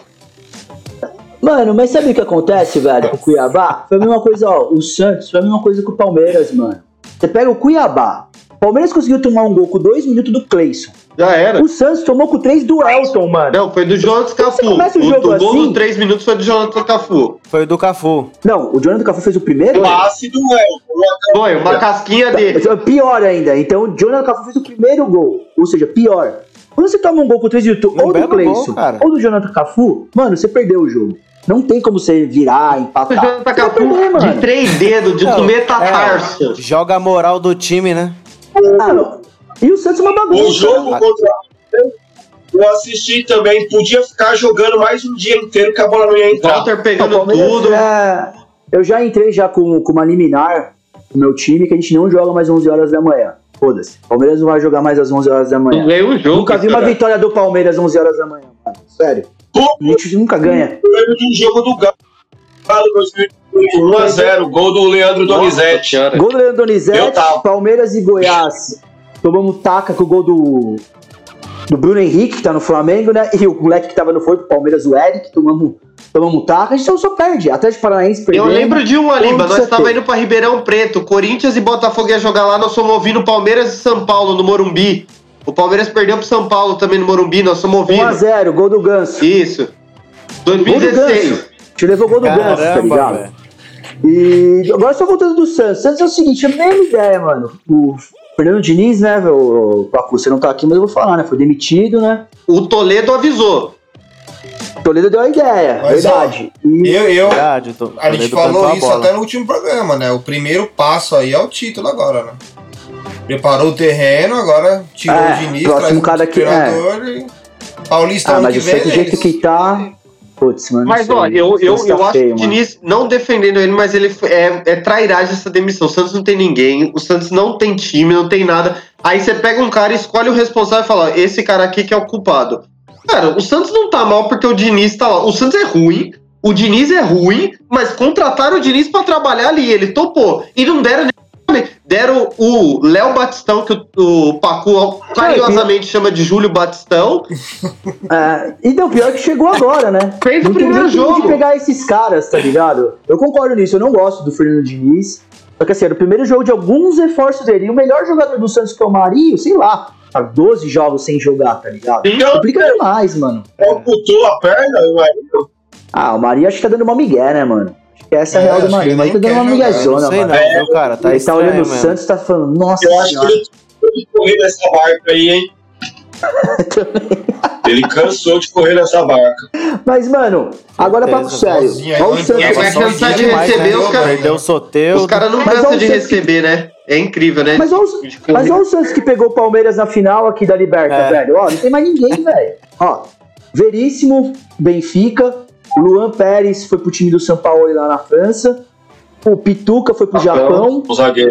Mano, mas sabe o que acontece, velho, com o Cuiabá? Foi a mesma coisa, ó. O Santos foi a mesma coisa com o Palmeiras, mano. Você pega o Cuiabá, Palmeiras conseguiu tomar um gol com dois minutos do Cleison. Já era. O Santos tomou com três do Elton, mano. Não, foi do Jonathan Cafu. começa o O, jogo o gol assim- dos 3 minutos foi do Jonathan Cafu. Foi do Cafu. Não, o Jonathan Cafu fez o primeiro? Passe do Elton. Foi, uma casquinha dele. Pior ainda. Então o Jonathan Cafu fez o primeiro gol. Ou seja, pior. Quando você toma um gol com três minutos, Um ou do Cleison, ou do Jonathan Cafu, mano, você perdeu o jogo. Não tem como você virar, O empatar. Você Cafu perder, mano. de três dedos, de Não, comer é, joga a moral do time, né? Ah, e o Santos é uma O bagunça. jogo contra eu assisti também, podia ficar jogando mais um dia inteiro que a bola não ia entrar. Walter O pegando tudo. é- Eu já entrei já com, com uma liminar no meu time que a gente não joga mais 11 horas da manhã. Foda-se. O Palmeiras não vai jogar mais às 11 horas da manhã. Não o jogo. Nunca vi uma cara. vitória do Palmeiras às 11 horas da manhã, mano. Sério. Pô, A gente nunca ganha. eu lembro de um jogo do Galo 2001, 1x0, gol do Leandro Donizete. Gol do Leandro Eu Donizete. Palmeiras e Goiás. Tomamos taca com o gol do, do Bruno Henrique, que tá no Flamengo, né? E o moleque que tava no Forte Palmeiras, o Eric, tomamos, tomamos taca. A gente só, só perde. Atlético Paranaense Eu perdeu. lembro de uma. Onde Nós tava indo pra Ribeirão Preto. Corinthians e Botafogo ia jogar lá. Nós fomos ouvindo Palmeiras e São Paulo no Morumbi. O Palmeiras perdeu pro São Paulo também no Morumbi. Nós fomos ouvindo. 1x0, gol do Ganso. Isso. Gol do 2016. Ganso. A gente levou gol do Ganso, tá Caramba, ligado? velho. E agora só voltando do Santos. Santos é o seguinte, a mesma ideia, mano. O Fernando Diniz, né, o, o Pacu, você não tá aqui, mas eu vou falar, né? Foi demitido, né? O Toledo avisou. Toledo deu a ideia, Mas, verdade. E Eu, eu, Verdade, tô- a gente falou isso bola. até no último programa, né? O primeiro passo aí é o título agora, né? Preparou o terreno, agora tirou É, o Diniz, próximo traz um cara que- treinador e... Paulista Ah, mas que o vem, do é jeito que tá. Putz, mano. Mas, olha, eu, eu, Santos eu tá acho feio, que o. Diniz, não defendendo ele, mas ele é, é trairagem essa demissão. O Santos não tem ninguém, o Santos não tem time, não tem nada. Aí você pega um cara, escolhe o responsável e fala: ó, esse cara aqui que é o culpado. Cara, o Santos não tá mal porque o Diniz tá lá. O Santos é ruim, o Diniz é ruim, mas contrataram o Diniz pra trabalhar ali. Ele topou. E não deram nem. Deram o Léo Batistão, que o, o Pacu carinhosamente chama de Júlio Batistão. <laughs> É, então, pior que chegou agora, né? Fez o primeiro jogo. de pegar esses caras, tá ligado? Eu concordo nisso, eu não gosto do Fernando Diniz. Só que assim, era o primeiro jogo de alguns reforços dele. E o melhor jogador do Santos, que é o Marinho, sei lá, tá 12 jogos sem jogar, tá ligado? Complica demais, mano. amputou a perna, eu Ah, o Marinho acho que tá dando uma migué, né, mano? Que essa é a É, real do que Marinho. ele Mas tá dando uma sei mano. não, cara? Tá ele tá olhando o. Santos e tá falando, nossa Eu acho que senhora. ele ele correr nessa barca aí, hein? <laughs> Ele cansou de correr nessa barca. Mas, mano, agora papo Certeza, sério. Olha o Santos. É, vai cansar de demais, receber né? os caras. Perdeu o. Os caras não cansam de que- receber, né? É incrível, né? Mas olha, mas olha o Santos que pegou o Palmeiras na final aqui da Liberta, É. velho. Ó, não tem mais ninguém, velho. Ó, Veríssimo, Benfica. Luan Pérez foi pro time do São Paulo lá na França. O Pituca foi pro Japão. O zagueiro.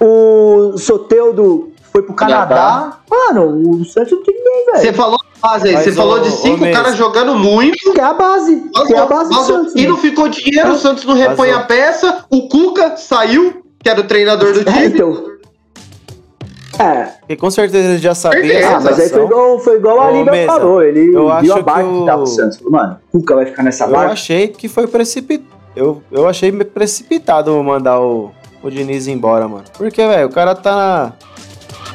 O Soteudo foi pro Canadá. Mano, o Santos não tem ninguém, Você velho. falou base aí, você falou de cinco caras jogando muito. Que é a base. Que é a base do Santos. e não ficou dinheiro, o Santos não repõe a peça. O Cuca saiu, que era o treinador do É, time. então. É, Porque com certeza ele já sabia ah, mas aí foi igual, foi igual a Mesa, falou. Ele eu viu acho a barca que que, o- tava o Santos. Falou, mano, o Cuca vai ficar nessa Eu barca. achei que foi precipitado. Eu, eu achei precipitado mandar o, o Diniz embora, mano. Porque, velho, o cara tá na,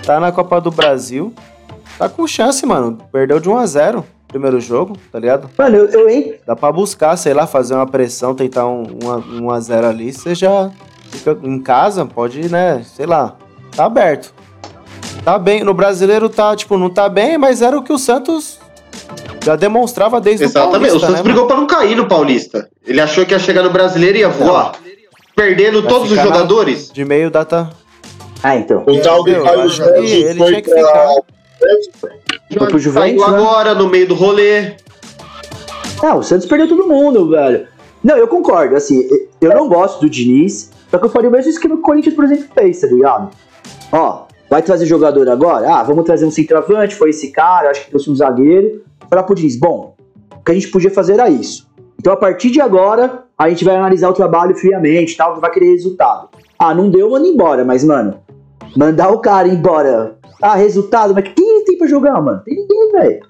tá na Copa do Brasil. Tá com chance, mano. Perdeu de 1 a 0 primeiro jogo, tá ligado? Mano, eu, eu, hein? Dá pra buscar, sei lá, fazer uma pressão, tentar um 1 a, 1 a 0 ali. Você já fica em casa, pode, né, sei lá, tá aberto. Tá bem, no brasileiro tá, tipo, não tá bem, mas era o que o Santos já demonstrava desde Exatamente. o Paulista, o Santos né, brigou pra não cair no Paulista. Ele achou que ia chegar no brasileiro e ia voar. Perdendo Vai todos os ficar na- jogadores. De meio data. Ah, então. O tal do Caio Jorge ele foi tinha que pra... Foi pro Juventus, Saiu né? agora, no meio do rolê. Não, o Santos perdeu todo mundo, velho. Não, eu concordo, assim, eu não gosto do Diniz, só que eu faria o mesmo esquema que o Corinthians, por exemplo, fez, tá ligado? Ó, vai trazer jogador agora? Ah, vamos trazer um centroavante, foi esse cara, acho que trouxe um zagueiro. Falar pro Diniz, bom, o que a gente podia fazer era isso. Então, a partir de agora, a gente vai analisar o trabalho friamente, tal, vai querer resultado. Ah, não deu, manda embora, mas, mano, mandar o cara embora. Ah, resultado, mas quem tem pra jogar, mano? Tem ninguém, velho.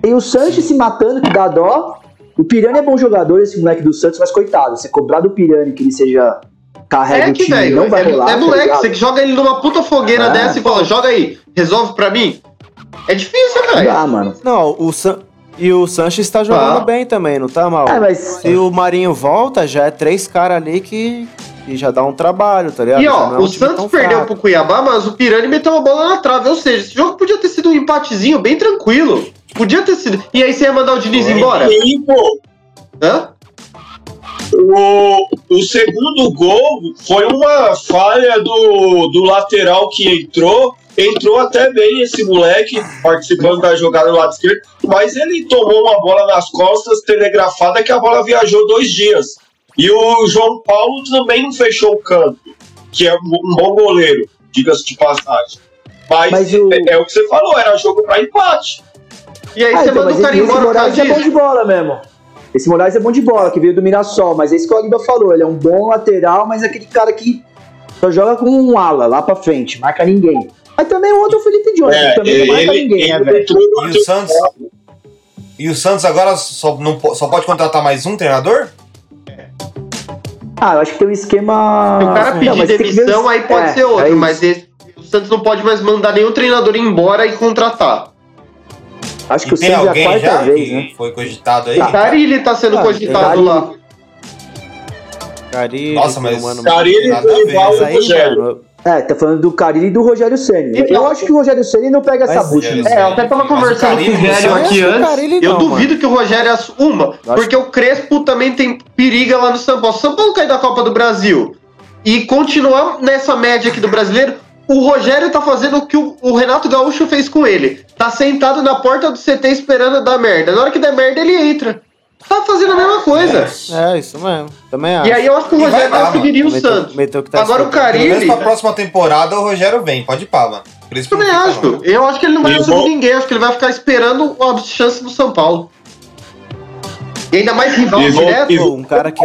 Tem o Sanches se matando, que dá dó. O Pirani é bom jogador, esse moleque do Santos, mas coitado, você cobrar do Pirani que ele seja carrega o Moleque, time, velho. não vai É, rolar. é tá moleque. ligado? Você joga ele numa puta fogueira É. dessa e fala, joga aí, resolve pra mim. É difícil, Não velho. dá, mano. Não, o San... E o Sanches tá jogando Ah. bem também, não tá mal? É, mas. Se o Marinho volta, já é três caras ali que... que já dá um trabalho, tá ligado? E ó, é um o Santos perdeu fraco. pro Cuiabá, mas o Pirani meteu uma bola na trave. Ou seja, esse jogo podia ter sido um empatezinho bem tranquilo. Podia ter sido. E aí você ia mandar o Diniz embora? E, pô, Hã? O, o segundo gol foi uma falha do, do lateral que entrou. Entrou até bem esse moleque, participando da jogada do lado esquerdo, mas ele tomou uma bola nas costas, telegrafada, que a bola viajou dois dias. E o João Paulo também não fechou o canto, que é um bom goleiro, diga-se de passagem. Mas, Mas o- é, é o que você falou, era jogo para empate. E aí Ah, você então, manda o cara esse embora Moraes é bom de bola mesmo. Esse Moraes é bom de bola, que veio do Mirassol, mas é isso que o Aguiba falou. Ele é um bom lateral, mas é aquele cara que só joga com um ala lá pra frente, marca ninguém. Mas também o outro é o Felipe Jones, que também não marca ninguém, né, velho? entrou E o Santos. E o Santos agora só, não, só pode contratar mais um treinador? Ah, eu acho que tem um esquema. Se o cara Não, pedir ver demissão, os- aí pode é, ser outro. é mas esse- o Santos não pode mais mandar nenhum treinador embora e contratar. Acho que E o tem Santos é a quarta já vez, que né? foi cogitado aí? O Carilli tá sendo Ah, cogitado Carilli. lá. Carilli, Nossa, mas- mano, Carilli foi igual o Rogério. mano, É, tá falando do Carilli e do Rogério Ceni. Então- Eu acho que o Rogério Ceni não pega essa bucha. Rogério? É, eu até tava o conversando com o Carilli, eu aqui que o antes. Carilli eu não, duvido que o Rogério assuma, acho- porque o Crespo também tem periga lá no São Paulo. São Paulo cai da Copa do Brasil e continuar nessa média aqui do brasileiro. O Rogério tá fazendo o que o, o Renato Gaúcho fez com ele. Tá sentado na porta do CT esperando dar merda. Na hora que der merda, ele entra. Tá fazendo a mesma coisa. É, isso mesmo. Também acho. E aí eu acho que o vai Rogério lá, conseguiria o Meteu- Santos. meteu que tá Agora o escutando. Pelo menos pra próxima temporada o Rogério vem, pode ir pá, mano. Eu também acho. não. Eu acho que ele não vai assumir bom- ninguém. Acho que ele vai ficar esperando a chance do São Paulo. E ainda mais rival E vou- direto. e Pô, um cara que.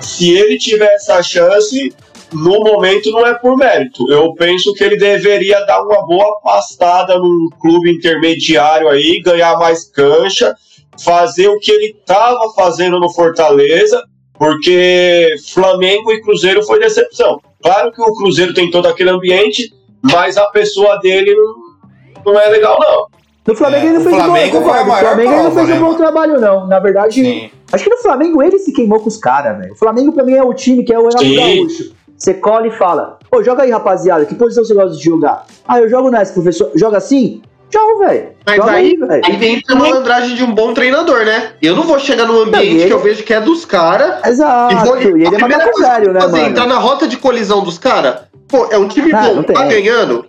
se ele tiver essa chance, no momento não é por mérito. Eu penso que ele deveria dar uma boa pastada num clube intermediário aí, ganhar mais cancha, fazer o que ele estava fazendo no Fortaleza, porque Flamengo e Cruzeiro foi decepção. Claro que o Cruzeiro tem todo aquele ambiente, mas a pessoa dele não, não é legal, não. No Flamengo É, ele não fez um bom Flamengo concordo. No maior Flamengo ele não prova, fez um né, bom trabalho, não. Na verdade, Sim. acho que no Flamengo ele se queimou com os caras, velho. O Flamengo pra mim é o time que é o Renato. Gaúcho. Você cola e fala, ô, joga aí, rapaziada, que posição você gosta de jogar? Ah, eu jogo nessa, professor. Joga assim? Joga, velho. Mas Joga aí, velho. aí vem a malandragem de um bom treinador, né? Eu não vou chegar num ambiente Não, e ele- que eu vejo que é dos caras. Exato. E vou- E ele a é primeira coisa que eu velho, vou né, fazer, mano? entrar na rota de colisão dos caras. Pô, é um time Não, bom, tá ganhando.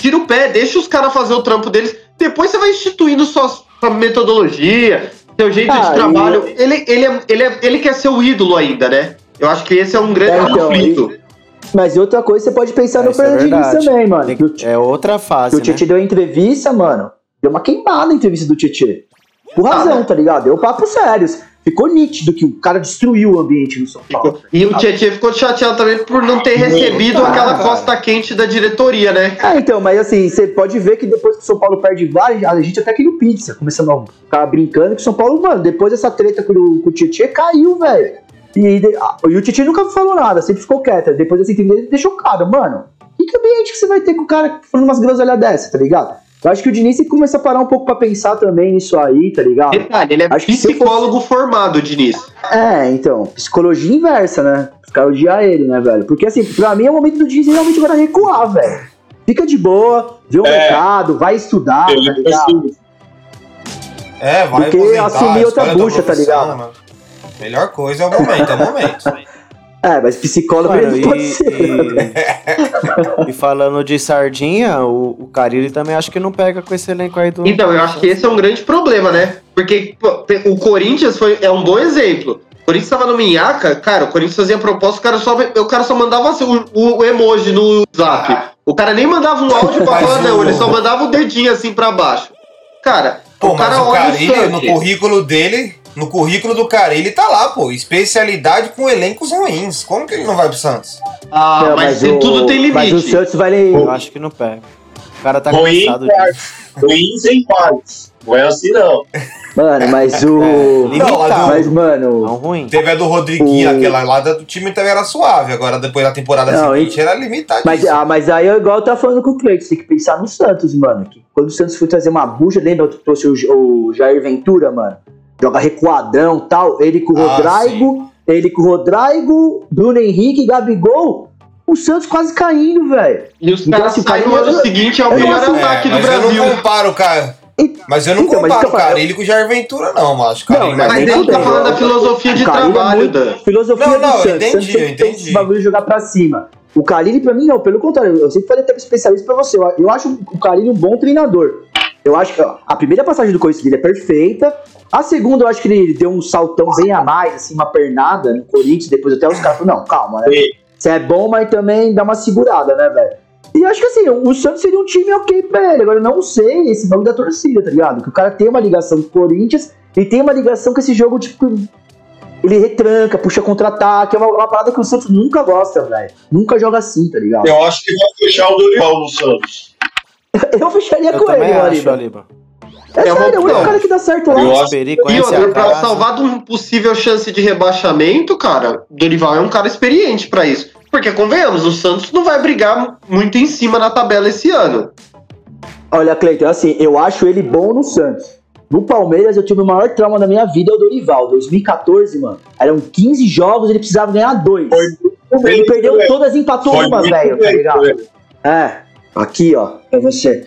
Tira o pé, deixa os caras fazer o trampo deles. Depois você vai instituindo sua, sua metodologia, seu jeito Ah, de trabalho. Ele, ele, é- ele, é- ele quer ser o ídolo ainda, né? Eu acho que esse é um grande É, então, conflito. Mas outra coisa, você pode pensar É, no é Fernando Diniz verdade. também, mano. Que É outra fase, que o né? Tietchan deu entrevista, mano. Deu uma queimada na entrevista do Tietchan. Por Ah, razão, né? tá ligado? Deu papo sério. Ficou nítido que o cara destruiu o ambiente no São Paulo. E o Tietchan ficou chateado também por não ter recebido aquela cara. costa quente da diretoria, né? É, então, mas assim, você pode ver que depois que o São Paulo perde vários, a gente até queria o pizza, começando a ficar brincando que o São Paulo, mano, depois dessa treta com o, com o Tietchan, caiu, velho. E, ah, e o Tietchan nunca falou nada, sempre ficou quieto. Depois dessa entrevista, ele deixou claro, mano, e que ambiente que você vai ter com o cara falando umas groselhas dessa, tá ligado? Eu acho que o Diniz tem que começar a parar um pouco pra pensar também nisso aí, tá ligado? Detalhe, ele é Acho que psicólogo formado, Diniz. É, então, psicologia inversa, né? Os caras odiar ele, né, velho? Porque assim, pra mim é o momento do Diniz realmente agora recuar, velho. Fica de boa, vê o É. mercado, vai estudar, tá ligado? É, vai que aposentar, assumir outra bucha, tá ligado? mano. Melhor coisa é o momento, é o momento. <laughs> É, mas psicólogo Mano, ele não pode e, ser, né, e, e falando de sardinha, o, o Carilli também acho que não pega com esse elenco aí do. Então, eu acho que esse é um grande problema, né? Porque pô, o Corinthians foi, é um bom exemplo. O Corinthians tava no Minhaca, cara, o Corinthians fazia proposta, o cara só, o cara só mandava assim, o, o emoji no zap. O cara nem mandava um áudio pra falar, não, ele só mandava o dedinho assim pra baixo. Cara, Pô, o cara mas o olha Carilli, o no currículo dele, no currículo do Carilli tá lá, pô. Especialidade com elencos ruins. Como que ele não vai pro Santos? Ah, Não, mas, o- tudo tem Mas o limite. Santos vai. Eu acho que não pega. O cara tá Ruim, cansado cara. disso. Ruins em pares. Não é assim, não. Mano, mas <laughs> o. Não, a do- Mas, Não mano. ruim. Teve a do Rodriguinho, O- aquela lá do time também era suave. Agora, depois da temporada Não, seguinte, era limitadíssimo. Mas, ah, mas aí é igual eu tava falando com o Cleiton, você tem que pensar no Santos, mano. Que quando o Santos foi trazer uma bucha, lembra que trouxe o, o Jair Ventura, mano? Joga recuadão e tal. Ele com o Ah, Rodrigo, ele com o Rodrigo, Bruno Henrique, Gabigol. O Santos quase caindo, velho. E os Então, caras assim, no ano eu- seguinte, é o eu melhor ataque É, do mas Brasil. eu não comparo, cara. E- Mas eu não Então, comparo então, o eu- Carilli com o Jair Ventura, não, macho. Não, Mas ele tá falando da filosofia de é trabalho, muito- Dan. Filosofia Não, do não, eu Santos. entendi, Santos eu tem entendi. esse bagulho jogar pra cima. O Carilli, pra mim, não. Pelo contrário, eu sempre falei até pro especialista pra você. Eu, eu acho o Carilli um bom treinador. Eu acho que a primeira passagem do Corinthians dele é perfeita. A segunda, eu acho que ele deu um saltão bem a mais, assim, uma pernada no Corinthians. Depois até os caras falaram, não, calma, né? Você é bom, mas também dá uma segurada, né, velho? E acho que assim, o Santos seria um time ok pra ele. Agora, eu não sei esse bagulho da torcida, tá ligado? Que o cara tem uma ligação com o Corinthians e tem uma ligação com esse jogo, tipo, ele retranca, puxa contra-ataque. É uma, uma parada que o Santos nunca gosta, velho. Nunca joga assim, tá ligado? Eu acho que vai fechar o Dorival no Santos. <laughs> Eu fecharia Eu com ele, acho. É, É sério, é o cara que dá certo lá. Eu acho- Esperi, E outra, pra casa. salvar de uma possível chance de rebaixamento, cara, Dorival é um cara experiente pra isso. Porque, convenhamos, o Santos não vai brigar muito em cima na tabela esse ano. Olha, Cleiton, assim, eu acho ele bom no Santos. No Palmeiras, eu tive o maior trauma da minha vida, é o Dorival. 2014, mano. Eram 15 jogos, ele precisava ganhar dois. Ele perdeu todas e empatou Foi uma, velho, tá bem, ligado? foi. É, aqui, ó, pra você.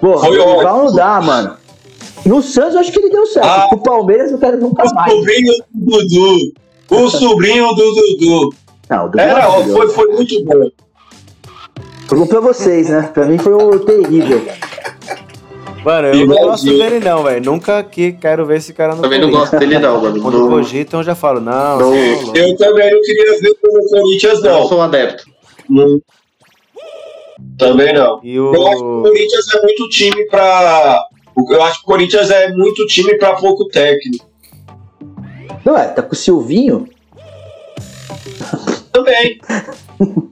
Porra, Foi o Dorival não dá, mano. No Santos, eu acho que ele deu certo. Ah. o Palmeiras, eu quero nunca O mais. sobrinho do Dudu. O sobrinho do Dudu. Não, o Dudu Era, é ó, maravilhoso. foi, foi muito bom. Foi bom pra vocês, né? Pra mim foi o terrível. Mano, eu não gosto dele não, velho. Nunca que quero ver esse cara no Também não Corinthians. gosto dele, não, mano. Quando Não, cogitam, eu já falo, não, Não. você tá. Eu também não queria ver no Corinthians, não não. sou adepto. Não. Também não. E Eu acho que o o... Corinthians é muito time pra. Eu acho que o Corinthians é muito time pra pouco técnico. Não é, tá com o Silvinho? <laughs> Também.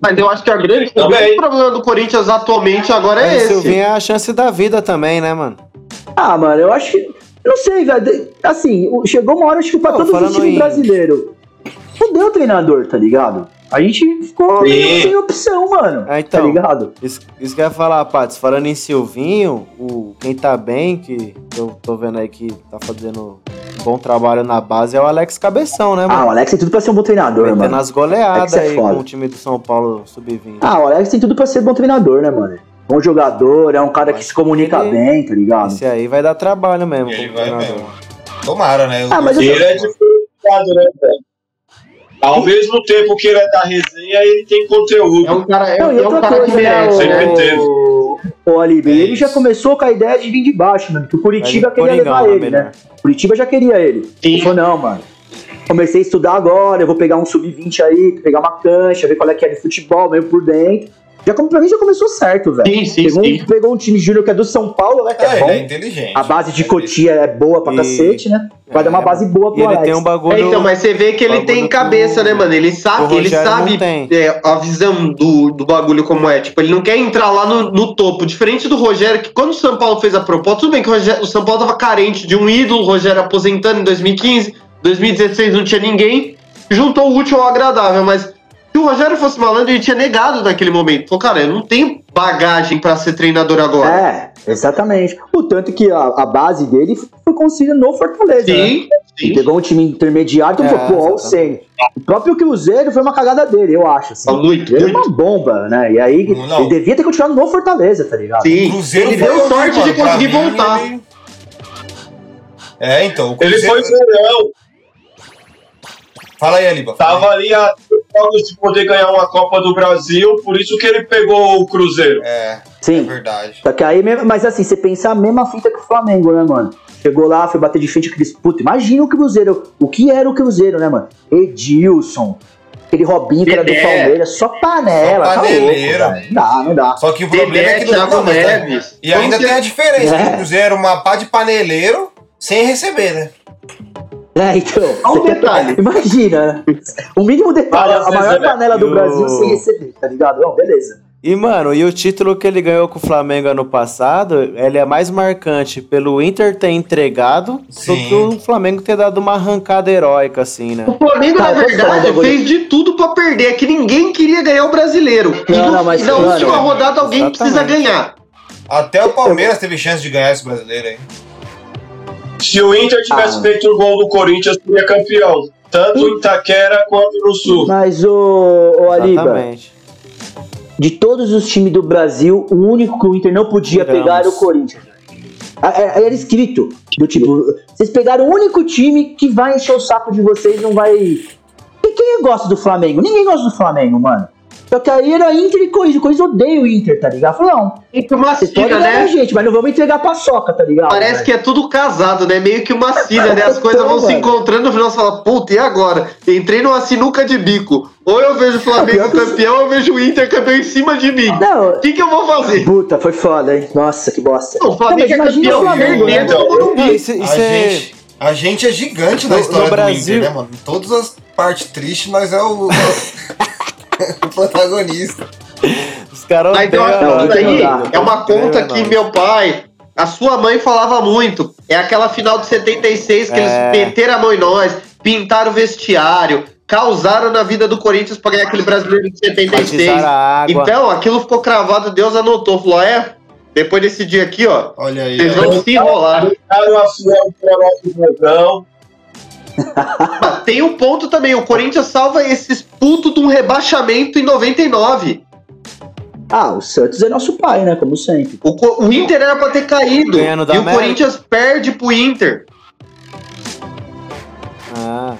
Mas eu acho que a grande, o grande problema do Corinthians atualmente agora é o esse. Silvinho é a chance da vida também, né, mano? Ah, mano, eu acho que. eu Não sei, velho. Assim, o- chegou uma hora, acho que pra times em- brasileiros. Fudeu o treinador, tá ligado? A gente ficou meio sem opção, mano. É, então. Tá ligado? Isso, isso que eu ia falar, Patos. Falando em Silvinho, o, quem tá bem, que eu tô vendo aí que tá fazendo um bom trabalho na base, é o Alex Cabeção, né, Ah, mano? o Alex tem tudo pra ser um bom treinador, Metendo mano. as goleadas Alex é aí foda. com o time do São Paulo sub-20. Ah, o Alex tem tudo pra ser bom treinador, né, mano? Bom jogador, é um cara que se comunica que ele- bem, tá ligado? Esse aí vai dar trabalho mesmo. Ele vai treinador. mesmo. Tomara, né? Ah, mas eu- é diferenciado, né, velho? Ao mesmo tempo que ele é da resenha, ele tem conteúdo. É um cara, é, Não, é um outra cara que coisa, né, merece, sempre né? teve. o, o Alibe, É ele já começou com a ideia de vir de baixo, mano, que o Curitiba o queria levar é ele, né? O Curitiba já queria ele. Sim. Ele falou, não, mano, comecei a estudar agora, eu vou pegar um sub-20 aí, pegar uma cancha, ver qual é que é de futebol, meio por dentro. Já, pra mim já começou certo, velho. Sim, sim, Pegou, sim. um, pegou um time júnior que é do São Paulo, né, que é, É, bom. ele é inteligente. A base de Ele- Cotia é boa pra E- cacete, né? Vai dar uma É, base boa pro ele Alex. tem um bagulho. É, então, mas você vê que ele tem cabeça, o- né, mano? Ele sabe, ele sabe tem. é, a visão do, do bagulho como é. Tipo, ele não quer entrar lá no, no topo. Diferente do Rogério, que quando o São Paulo fez a proposta, tudo bem que o, Rogério- o São Paulo tava carente de um ídolo, o Rogério aposentando em 2015, 2016 não tinha ninguém. Juntou o útil ao agradável, mas se o Rogério fosse malandro, ele tinha negado naquele momento. Falou, cara, eu não tenho bagagem pra ser treinador agora. É, exatamente. O tanto que a, a base dele foi construída no Fortaleza, né? Sim, Ele sim. pegou um time intermediário, então É, falou, pô, ó o. Ceni. O próprio Cruzeiro foi uma cagada dele, eu acho. Assim. Muito, Ele é muito. uma bomba, né? E aí Não. ele devia ter continuado no Fortaleza, tá ligado? Sim. Cruzeiro ele deu sorte de mano. Pra conseguir mim, voltar. ele- É, então. o Ele Cruzeiro- foi verão, Fala aí, Aliba. tava ali a jogos de poder ganhar uma Copa do Brasil, por isso que ele pegou o Cruzeiro. É, é Sim. verdade. Só que aí, mesmo- mas assim, você pensar a mesma fita que o Flamengo, né, mano? Chegou lá, foi bater de frente com aqueles. Puta, imagina o Cruzeiro. O que era o Cruzeiro, né, mano? Edilson. Aquele Robinho que era do. Palmeiras, só panela. Só tá louco, paneleiro. velho. Não dá, não dá. Só que o problema é Dedé, que Thiago não, tá- Neves. E ainda tem a diferença, É. que o Cruzeiro é uma pá de paneleiro sem receber, né? É, então. Olha o detalhe. <laughs> Imagina, né? O mínimo detalhe, Várias a maior panela do E Brasil sem receber, tá ligado? Não, beleza. E, mano, e o título que ele ganhou com o Flamengo ano passado, ele é mais marcante pelo Inter ter entregado do Sim. que o Flamengo ter dado uma arrancada heróica, assim, né? O Flamengo, Tá, na um verdade, fez de tudo pra perder. É que ninguém queria ganhar o brasileiro. e Não, no- não, mas, e na mano, última rodada alguém exatamente. precisa ganhar. Até o Palmeiras teve chance de ganhar esse brasileiro aí. Se o Inter tivesse Ah. feito um gol do Corinthians, seria campeão. Tanto em Itaquera quanto no Sul. Mas o, o Aliba, Exatamente. de todos os times do Brasil, o único que o Inter não podia pegar era o Corinthians. Ah, é- Era escrito do tipo, vocês pegaram o único time que vai encher o saco de vocês, não vai. E quem gosta do Flamengo? Ninguém gosta do Flamengo, mano. Só que aí era Inter e Corinthians. O Corinthians odeia o Inter, tá ligado? Falou, não, E que uma vocês podem sina, ganhar a né? gente, mas não vamos entregar paçoca, tá ligado? Parece que é tudo casado, né? Meio que uma sina, né? As <laughs> coisas vão se encontrando no final você fala, puta, e agora? Entrei numa sinuca de bico. Ou eu vejo o Flamengo campeão, ou eu vejo o Inter campeão em cima de mim. Não, O que, que eu vou fazer? puta, foi foda, hein? Nossa, que bosta. Não, o Flamengo Não, é campeão o Flamengo, né? Não, Morumbi. isso, A isso é. gente, a gente é gigante na No- história no do Brasil- Inter, né, mano? Em todas as partes tristes, mas é o, <laughs> o protagonista. Os caras Mas isso daí não dá. é uma conta que meu pai, a sua mãe falava muito. É aquela final de 76 que É. eles meteram a mão em nós, pintaram o vestiário, causaram na vida do Corinthians pra ganhar aquele brasileiro de 76. Batizaram a água. Então, aquilo ficou cravado, Deus anotou. Falou, é, depois desse dia aqui, ó, Olha aí. vocês vão se enrolar. Cara, a fiel do Dragão. <laughs> Tem um ponto também, o Corinthians salva esses putos de um rebaixamento em 99. Ah, o Santos é nosso pai, né? Como sempre. O, o Inter era pra ter caído. E o América. Corinthians perde pro Inter. Ah.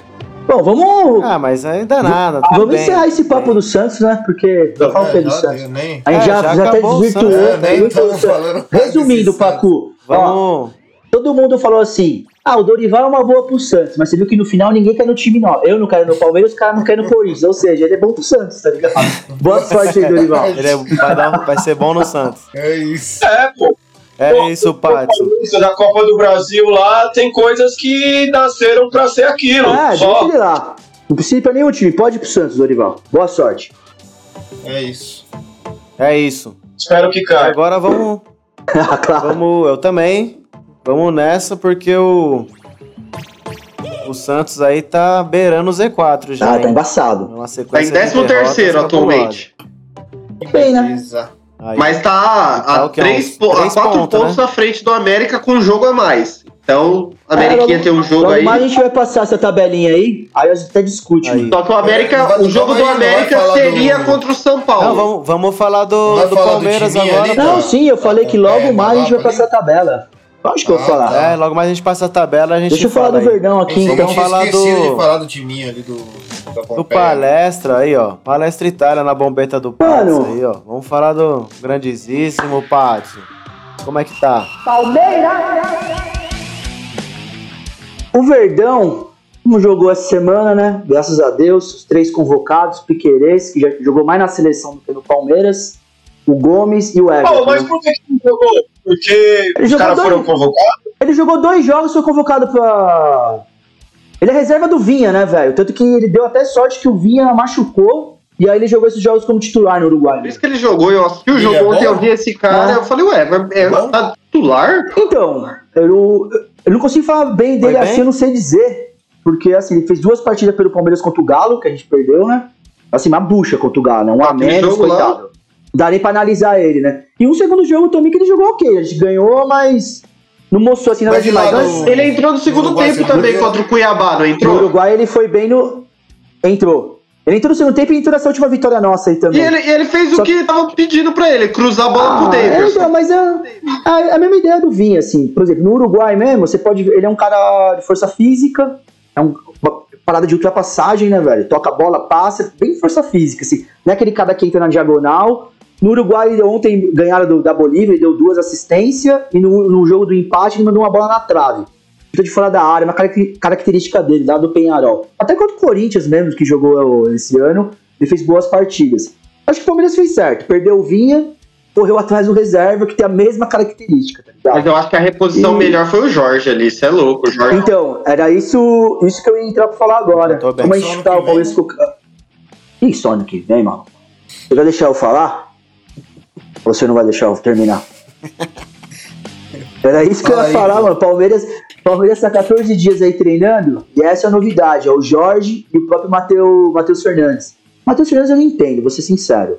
Bom, vamos. Ah, mas ainda nada. tudo vamos bem. encerrar esse papo do Santos, né? Porque já fala o É, do já Santos. nem, A gente É, já, já já até o desvirtuou. É, o Resumindo. Pacu, ó, Vamos. todo mundo falou assim: ah, o Dorival é uma boa pro Santos, mas você viu que no final ninguém quer no time, não. Eu não quero no Palmeiras, os caras não querem no Corinthians. Ou seja, ele é bom pro Santos, tá ligado? Boa sorte aí, Dorival. <laughs> Ele é- vai, dar- vai ser bom no Santos. É isso. É, pô. É isso. Isso da Copa do Brasil lá tem coisas que nasceram pra ser aquilo. É, deixa só. ele lá. Não precisa ir pra nenhum time, pode ir pro Santos, Dorival. Boa sorte. É isso. É isso. Espero que caia. Agora vamos. <laughs> Ah, claro. Vamos. Eu também. Vamos nessa porque o. O Santos aí tá beirando o Z4 já. Ah, tá hein? embaçado. Uma Tá em sequência de 13 terceiro atualmente. Bem, né? Aí. Mas tá Tá a, quê? três, a quatro pontos, pontos né? na frente do América com um jogo a mais. Então, a É, Ameriquinha logo- tem um jogo Logo aí. mais a gente vai passar essa tabelinha aí, aí a gente até discute. Aí. Só que o América, o jogo do América seria do- contra o São Paulo. Não, vamos, vamos falar do, do falar do Palmeiras timinho agora. ali, né? Não, sim, eu falei que logo É, mais a gente vai passar a tabela. Lógico que eu vou Ah, falar. tá. É, logo mais a gente passa a tabela a gente Deixa eu falar fala do aí. Verdão aqui, Então, então. Vamos falar esquecido do- de falar do timinho ali do, da Do. Palestra aí, ó. Palestra Itália na bombeta do Mano. Pátio aí, ó. Vamos falar do grandíssimo Pátio. Como é que tá? O Verdão, como jogou essa semana, né? Graças a Deus, os três convocados, Piquerez, que já jogou mais na seleção do que no Palmeiras, o Gomes e o Everton. Pô, mas por que que não jogou? Porque os jogou caras foram convocados? Ele jogou dois jogos, foi convocado pra. Ele é reserva do Vinha, né, velho? Tanto que ele deu até sorte que o Vinha machucou. E aí ele jogou esses jogos como titular no Uruguai. Por isso que ele jogou, eu assisti o Ele jogo é ontem, eu vi esse cara, É. eu falei, ué, mas é, Bom? tá titular? Então, eu, eu não consigo falar bem dele bem? assim, eu não sei dizer. Porque, assim, ele fez duas partidas pelo Palmeiras contra o Galo, que a gente perdeu, né? Assim, uma bucha contra o Galo, né? Um a menos, jogo lá? Nem pra analisar ele, né? E um segundo jogo também que ele jogou ok. A gente ganhou, mas não mostrou assim nada Mas demais. no- Ele entrou no segundo Uruguai, tempo também viu? contra o Cuiabá, não no entrou? Uruguai ele foi bem no. Entrou. Ele entrou no segundo tempo e entrou nessa última vitória nossa aí também. ele, e ele fez Só- o que tava pedindo pra ele, cruzar a bola pro Ah, é, então, mas é a, a mesma ideia do Vinha, assim. Por exemplo, no Uruguai mesmo, você pode ver, ele é um cara de força física, é um- uma parada de ultrapassagem, né, velho? Toca a bola, passa, bem força física, assim. Não é aquele cara que entra na diagonal. No Uruguai, ontem ganharam do- da Bolívia, ele deu duas assistências, e no, no jogo do empate ele mandou uma bola na trave. Fica de fora da área, uma caracter- característica dele, lá do Penharol. Até contra o Corinthians mesmo, que jogou esse ano, ele fez boas partidas. Acho que o Palmeiras fez certo, perdeu o Vinha, correu atrás do reserva, que tem a mesma característica, tá ligado? Mas eu acho que a reposição E- melhor foi o Jorge ali, isso é louco, o Jorge. Então, era isso, isso que eu ia entrar pra falar agora. Eu tô bem. Como a gente tá que o Palmeiras com. Ih, que vem, mano. Você vai deixar eu falar? Você não vai deixar eu terminar? Era isso que eu ia aí, falar, mano. Palmeiras, Palmeiras tá 14 dias aí treinando, e essa é a novidade, é o Jorge e o próprio Mateu- Matheus Fernandes. Matheus Fernandes eu não entendo, vou ser sincero.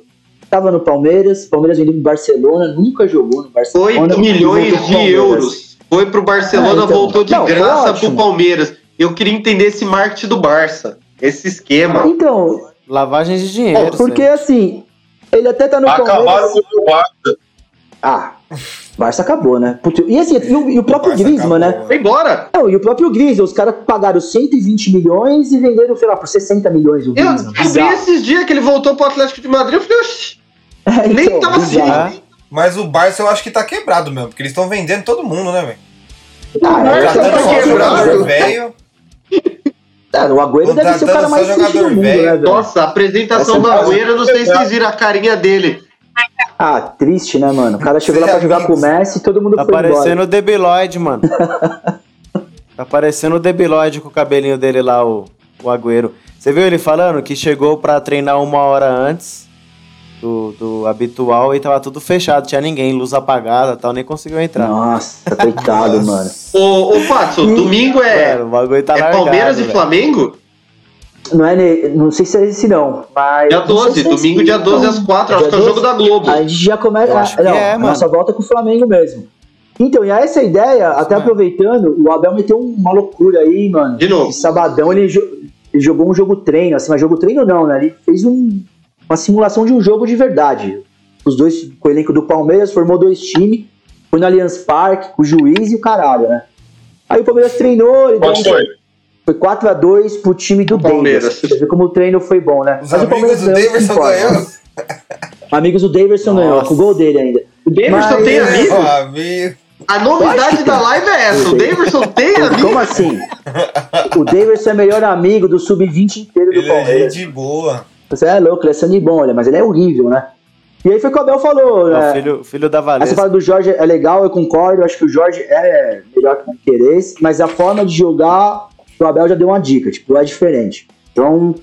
Tava no Palmeiras, Palmeiras vendeu no Barcelona, nunca jogou no Barcelona. 8 milhões de euros. Foi pro Barcelona, Ah, então. voltou de Não, graça pro Palmeiras. Eu queria entender esse marketing do Barça. Esse esquema. Então, Lavagem de dinheiro. porque isso aí. assim, ele até tá no Acabaram Palmeiras. com o Barça. Ah, Barça acabou, né? E assim, e o, e o próprio Barça Griezmann, acabou, né? Foi embora. Não, e o próprio Griezmann, os caras pagaram 120 milhões e venderam, sei lá, por 60 milhões o Eu Griezmann. descobri Bizarro. esses dias que ele voltou pro Atlético de Madrid. Eu falei, oxi, <laughs> É, nem então, tava assim. Mas o Barça eu acho que tá quebrado mesmo, porque eles estão vendendo todo mundo, né, velho? Ah, é, Barça tá só quebrado. velho. Ah, o Agüero deve ser o cara mais triste do mundo, velho. né, velho? Nossa, a apresentação do é Agüero, eu não sei se vocês viram a carinha dele. Ah, triste, né, mano? O cara chegou lá pra jogar com o Messi e todo mundo Tá foi embora. parecendo o Debiloid, mano. <laughs> tá parecendo o Debiloid com o cabelinho dele lá, o, o Agüero. Você viu ele falando que chegou pra treinar uma hora antes do, do habitual e tava tudo fechado, tinha ninguém, luz apagada e tal, nem conseguiu entrar. Nossa, coitado, <laughs> mano. Ô, ô Pato, domingo é, Mano, o bagulho tá é largado, Palmeiras e velho. Flamengo? Não, é, não sei se é esse não, mas... Dia não sei 12, se é domingo dia não. 12 às 4, acho que é o jogo 12? da Globo. A gente já começa. Não, é, a mano. nossa volta é com o Flamengo mesmo. Então, e essa ideia, até É. aproveitando, o Abel meteu uma loucura aí, mano. De novo. Sabadão ele, jo- ele jogou um jogo treino, assim, mas jogo treino não, né? Ele fez um- uma simulação de um jogo de verdade. Os dois, com o elenco do Palmeiras, formou dois times, foi no Allianz Parque, com o juiz e o caralho, né? Aí o Palmeiras treinou, ele deu Quanto foi? foi 4x2 pro time do Palmeiras. Você vê como o treino foi bom, né? Os Mas o amigos Palmeiras do Davidson ganhou. Amigos do Davidson ganhou, com o gol dele ainda. O Davidson Mas- tem É, amigo? Amigo. A novidade da live é essa, o Davidson tem amigo? Como assim? O Davidson é melhor amigo do sub-20 inteiro do Ele é Palmeiras. gente boa. Você é louco, ele é sangue bom, olha, mas ele é horrível, né? E aí foi o que o Abel falou, né? filho, filho da você Valesca. fala do Jorge é legal, eu concordo, eu acho que o Jorge é melhor que o Piqueires, mas a forma de jogar, o Abel já deu uma dica, tipo, é diferente. Então,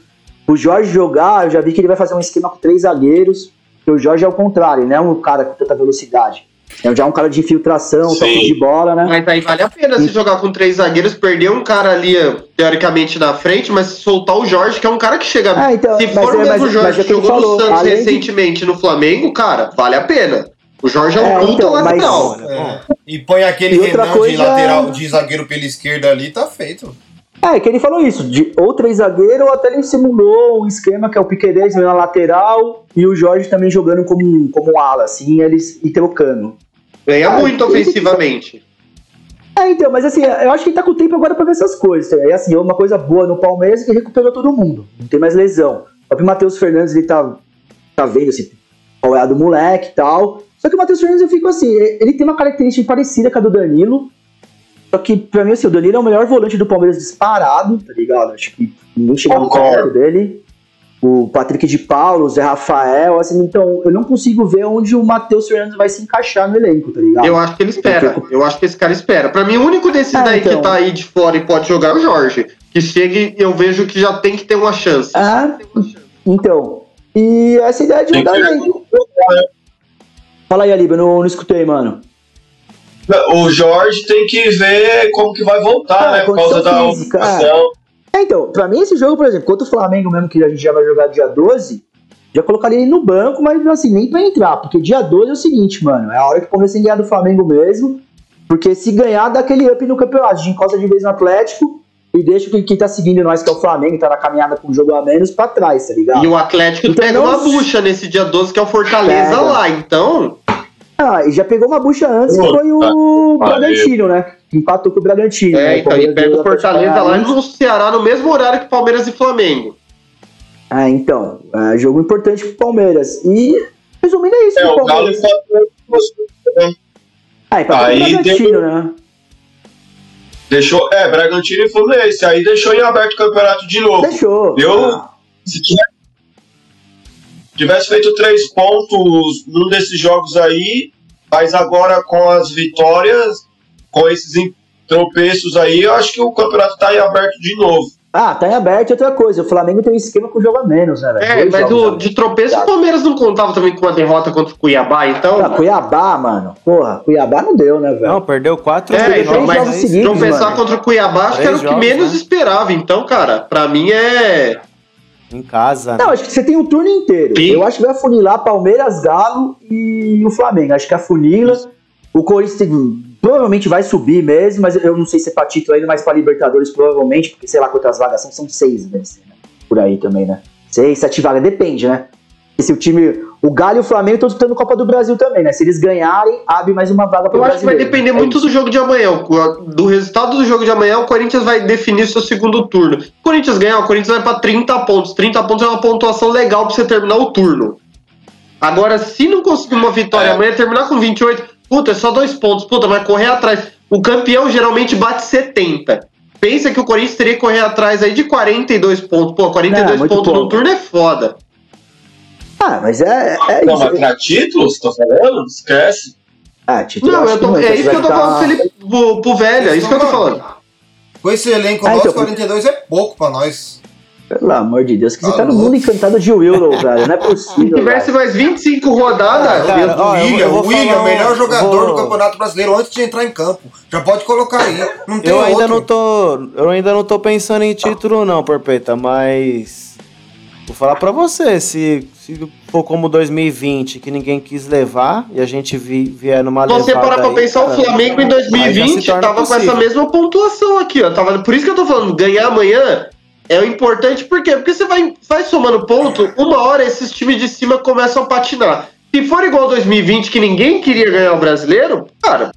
o Jorge jogar, eu já vi que ele vai fazer um esquema com três zagueiros, porque o Jorge é o contrário, ele não é um cara com tanta velocidade. É já um cara de infiltração, Sim. toque de bola, né? Mas aí vale a pena se jogar com três zagueiros, perder um cara ali, teoricamente, na frente, mas soltar o Jorge, que é um cara que chega. Ah, então, se mas for é- o mesmo mas- mas Jorge é que jogou falou, no Santos além de- recentemente no Flamengo, cara, vale a pena. O Jorge é um É, puta então, mas- lateral. É. E põe aquele E outra Renan de coisa- lateral, de zagueiro pela esquerda ali, tá feito. É, que ele falou isso, de ou três zagueiros, ou até ele simulou um esquema que é o Piqueires na lateral e o Jorge também jogando como, como ala, assim, eles e trocando. Ganha Ah, muito ofensivamente. É, então, mas assim, eu acho que ele tá com tempo agora pra ver essas coisas. É assim, uma coisa boa no Palmeiras é que recuperou todo mundo. Não tem mais lesão. O próprio Matheus Fernandes, ele tá, tá vendo assim, qual é a do moleque e tal. Só que o Matheus Fernandes, eu fico assim, ele tem uma característica parecida com a do Danilo. Só que, pra mim, assim, o Danilo é o melhor volante do Palmeiras disparado, tá ligado? Acho que no Concordo. perto dele. O Patrick de Paulo, o Zé Rafael, assim, então eu não consigo ver onde o Matheus Fernandes vai se encaixar no elenco, tá ligado? Eu acho que ele espera. Eu acho que esse cara espera. Pra mim, o único desses Ah, daí então. que tá aí de fora e pode jogar é o Jorge. Que chega e eu vejo que já tem que ter uma chance. Ah, então. E essa ideia de mudar elenco. Fala aí, Aliba, eu não, não escutei, mano. O Jorge tem que ver como que vai voltar, Ah, né? Por causa da física, ocupação. É, então, pra mim esse jogo, por exemplo, contra o Flamengo mesmo, que a gente já vai jogar dia 12, já colocaria ele no banco, mas assim, nem pra entrar, porque dia 12 é o seguinte, mano, é a hora que o tem que ganhar do Flamengo mesmo, porque se ganhar, dá aquele up no campeonato, a gente encosta de vez no Atlético e deixa quem, quem tá seguindo nós, que é o Flamengo, tá na caminhada com um jogo a menos, pra trás, tá ligado? E o Atlético Então pega não- uma bucha nesse dia 12, que é o Fortaleza Pega. lá. Então, Ah, e já pegou uma bucha antes, que foi o pariu. Bragantino, né? Empatou com o Bragantino. né? é, então, e Palmeiras pega o Fortaleza lá no Ceará no mesmo horário que Palmeiras e Flamengo. Ah, então, é, jogo importante pro Palmeiras. E, resumindo, é isso. É, pro o Galo Palmeiras. empatou Ah, empatou Aí com o Bragantino, deu- né? deixou. É, Bragantino e Fluminense. Aí deixou em aberto o campeonato de novo. Deixou. Eu, se tivesse, tivesse feito três pontos num desses jogos aí, mas agora com as vitórias, com esses tropeços aí, eu acho que o campeonato tá em aberto de novo. Ah, tá em aberto e outra coisa. O Flamengo tem um esquema com jogo a menos, né, velho? É, Dois mas jogos a o, menos. de tropeço o Palmeiras não contava também com uma derrota contra o Cuiabá, então. Ah, Cuiabá, mano. Porra, Cuiabá não deu, né, velho? Não, perdeu quatro É, então, jogos, mas seguidos. tropeçar mano. contra o Cuiabá acho que era o que jogos, menos né? esperava. Então, cara, pra mim é. Em casa. Não, acho que você tem o turno inteiro. Sim. Eu acho que vai afunilar Palmeiras, Galo e o Flamengo. Acho que afunila. O Corinthians tem- provavelmente vai subir mesmo, mas eu não sei se é pra título ainda, mas pra Libertadores provavelmente, porque sei lá quantas vagas são, são seis, né? Por aí também, né? Seis, sete vagas, depende, né? Se o time. O Galo e o Flamengo estão disputando Copa do Brasil também, né? Se eles ganharem, abre mais uma vaga pro Eu acho que vai depender É muito isso. do jogo de amanhã. O- Do resultado do jogo de amanhã, o Corinthians vai definir seu segundo turno. Se o Corinthians ganhar, o Corinthians vai pra 30 pontos. 30 pontos é uma pontuação legal pra você terminar o turno. Agora, se não conseguir uma vitória É. amanhã, terminar com 28, puta, é só dois pontos. Puta, vai correr atrás. O campeão geralmente bate 70. Pensa que o Corinthians teria que correr atrás aí de 42 pontos. Pô, 42 Não, muito pontos no turno é foda. Ah, mas é, é Não, isso. mas pra título, você tá falando? Esquece. Ah, título, Não, eu tô, não, é você isso que eu tô falando pro, Felipe, pro, pro velho, é isso que eu tô falando. Com esse elenco Ah, nosso, então, 42 é pouco pra nós. Pelo amor de Deus, que você Ah, tá no mundo encantado de Willow, velho. Não é <laughs> Se possível. tivesse velho. mais 25 rodadas, Cara, o ó, William, o William, falar um- melhor jogador vou- do Campeonato Brasileiro antes de entrar em campo. Já pode colocar aí. Não tem Eu ainda outro. não tô. Eu ainda não tô pensando em título, não, Porpeta, mas. Vou falar pra você, se, se for como 2020, que ninguém quis levar, e a gente vi, vier numa você parar pra pensar, o Flamengo em aí já se 2020 torna tava com essa possível. mesma pontuação aqui, ó. Tava, por isso que eu tô falando, ganhar amanhã é o importante, por quê? Porque você vai, vai somando ponto, uma hora esses times de cima começam a patinar. Se for igual 2020, que ninguém queria ganhar o brasileiro, cara,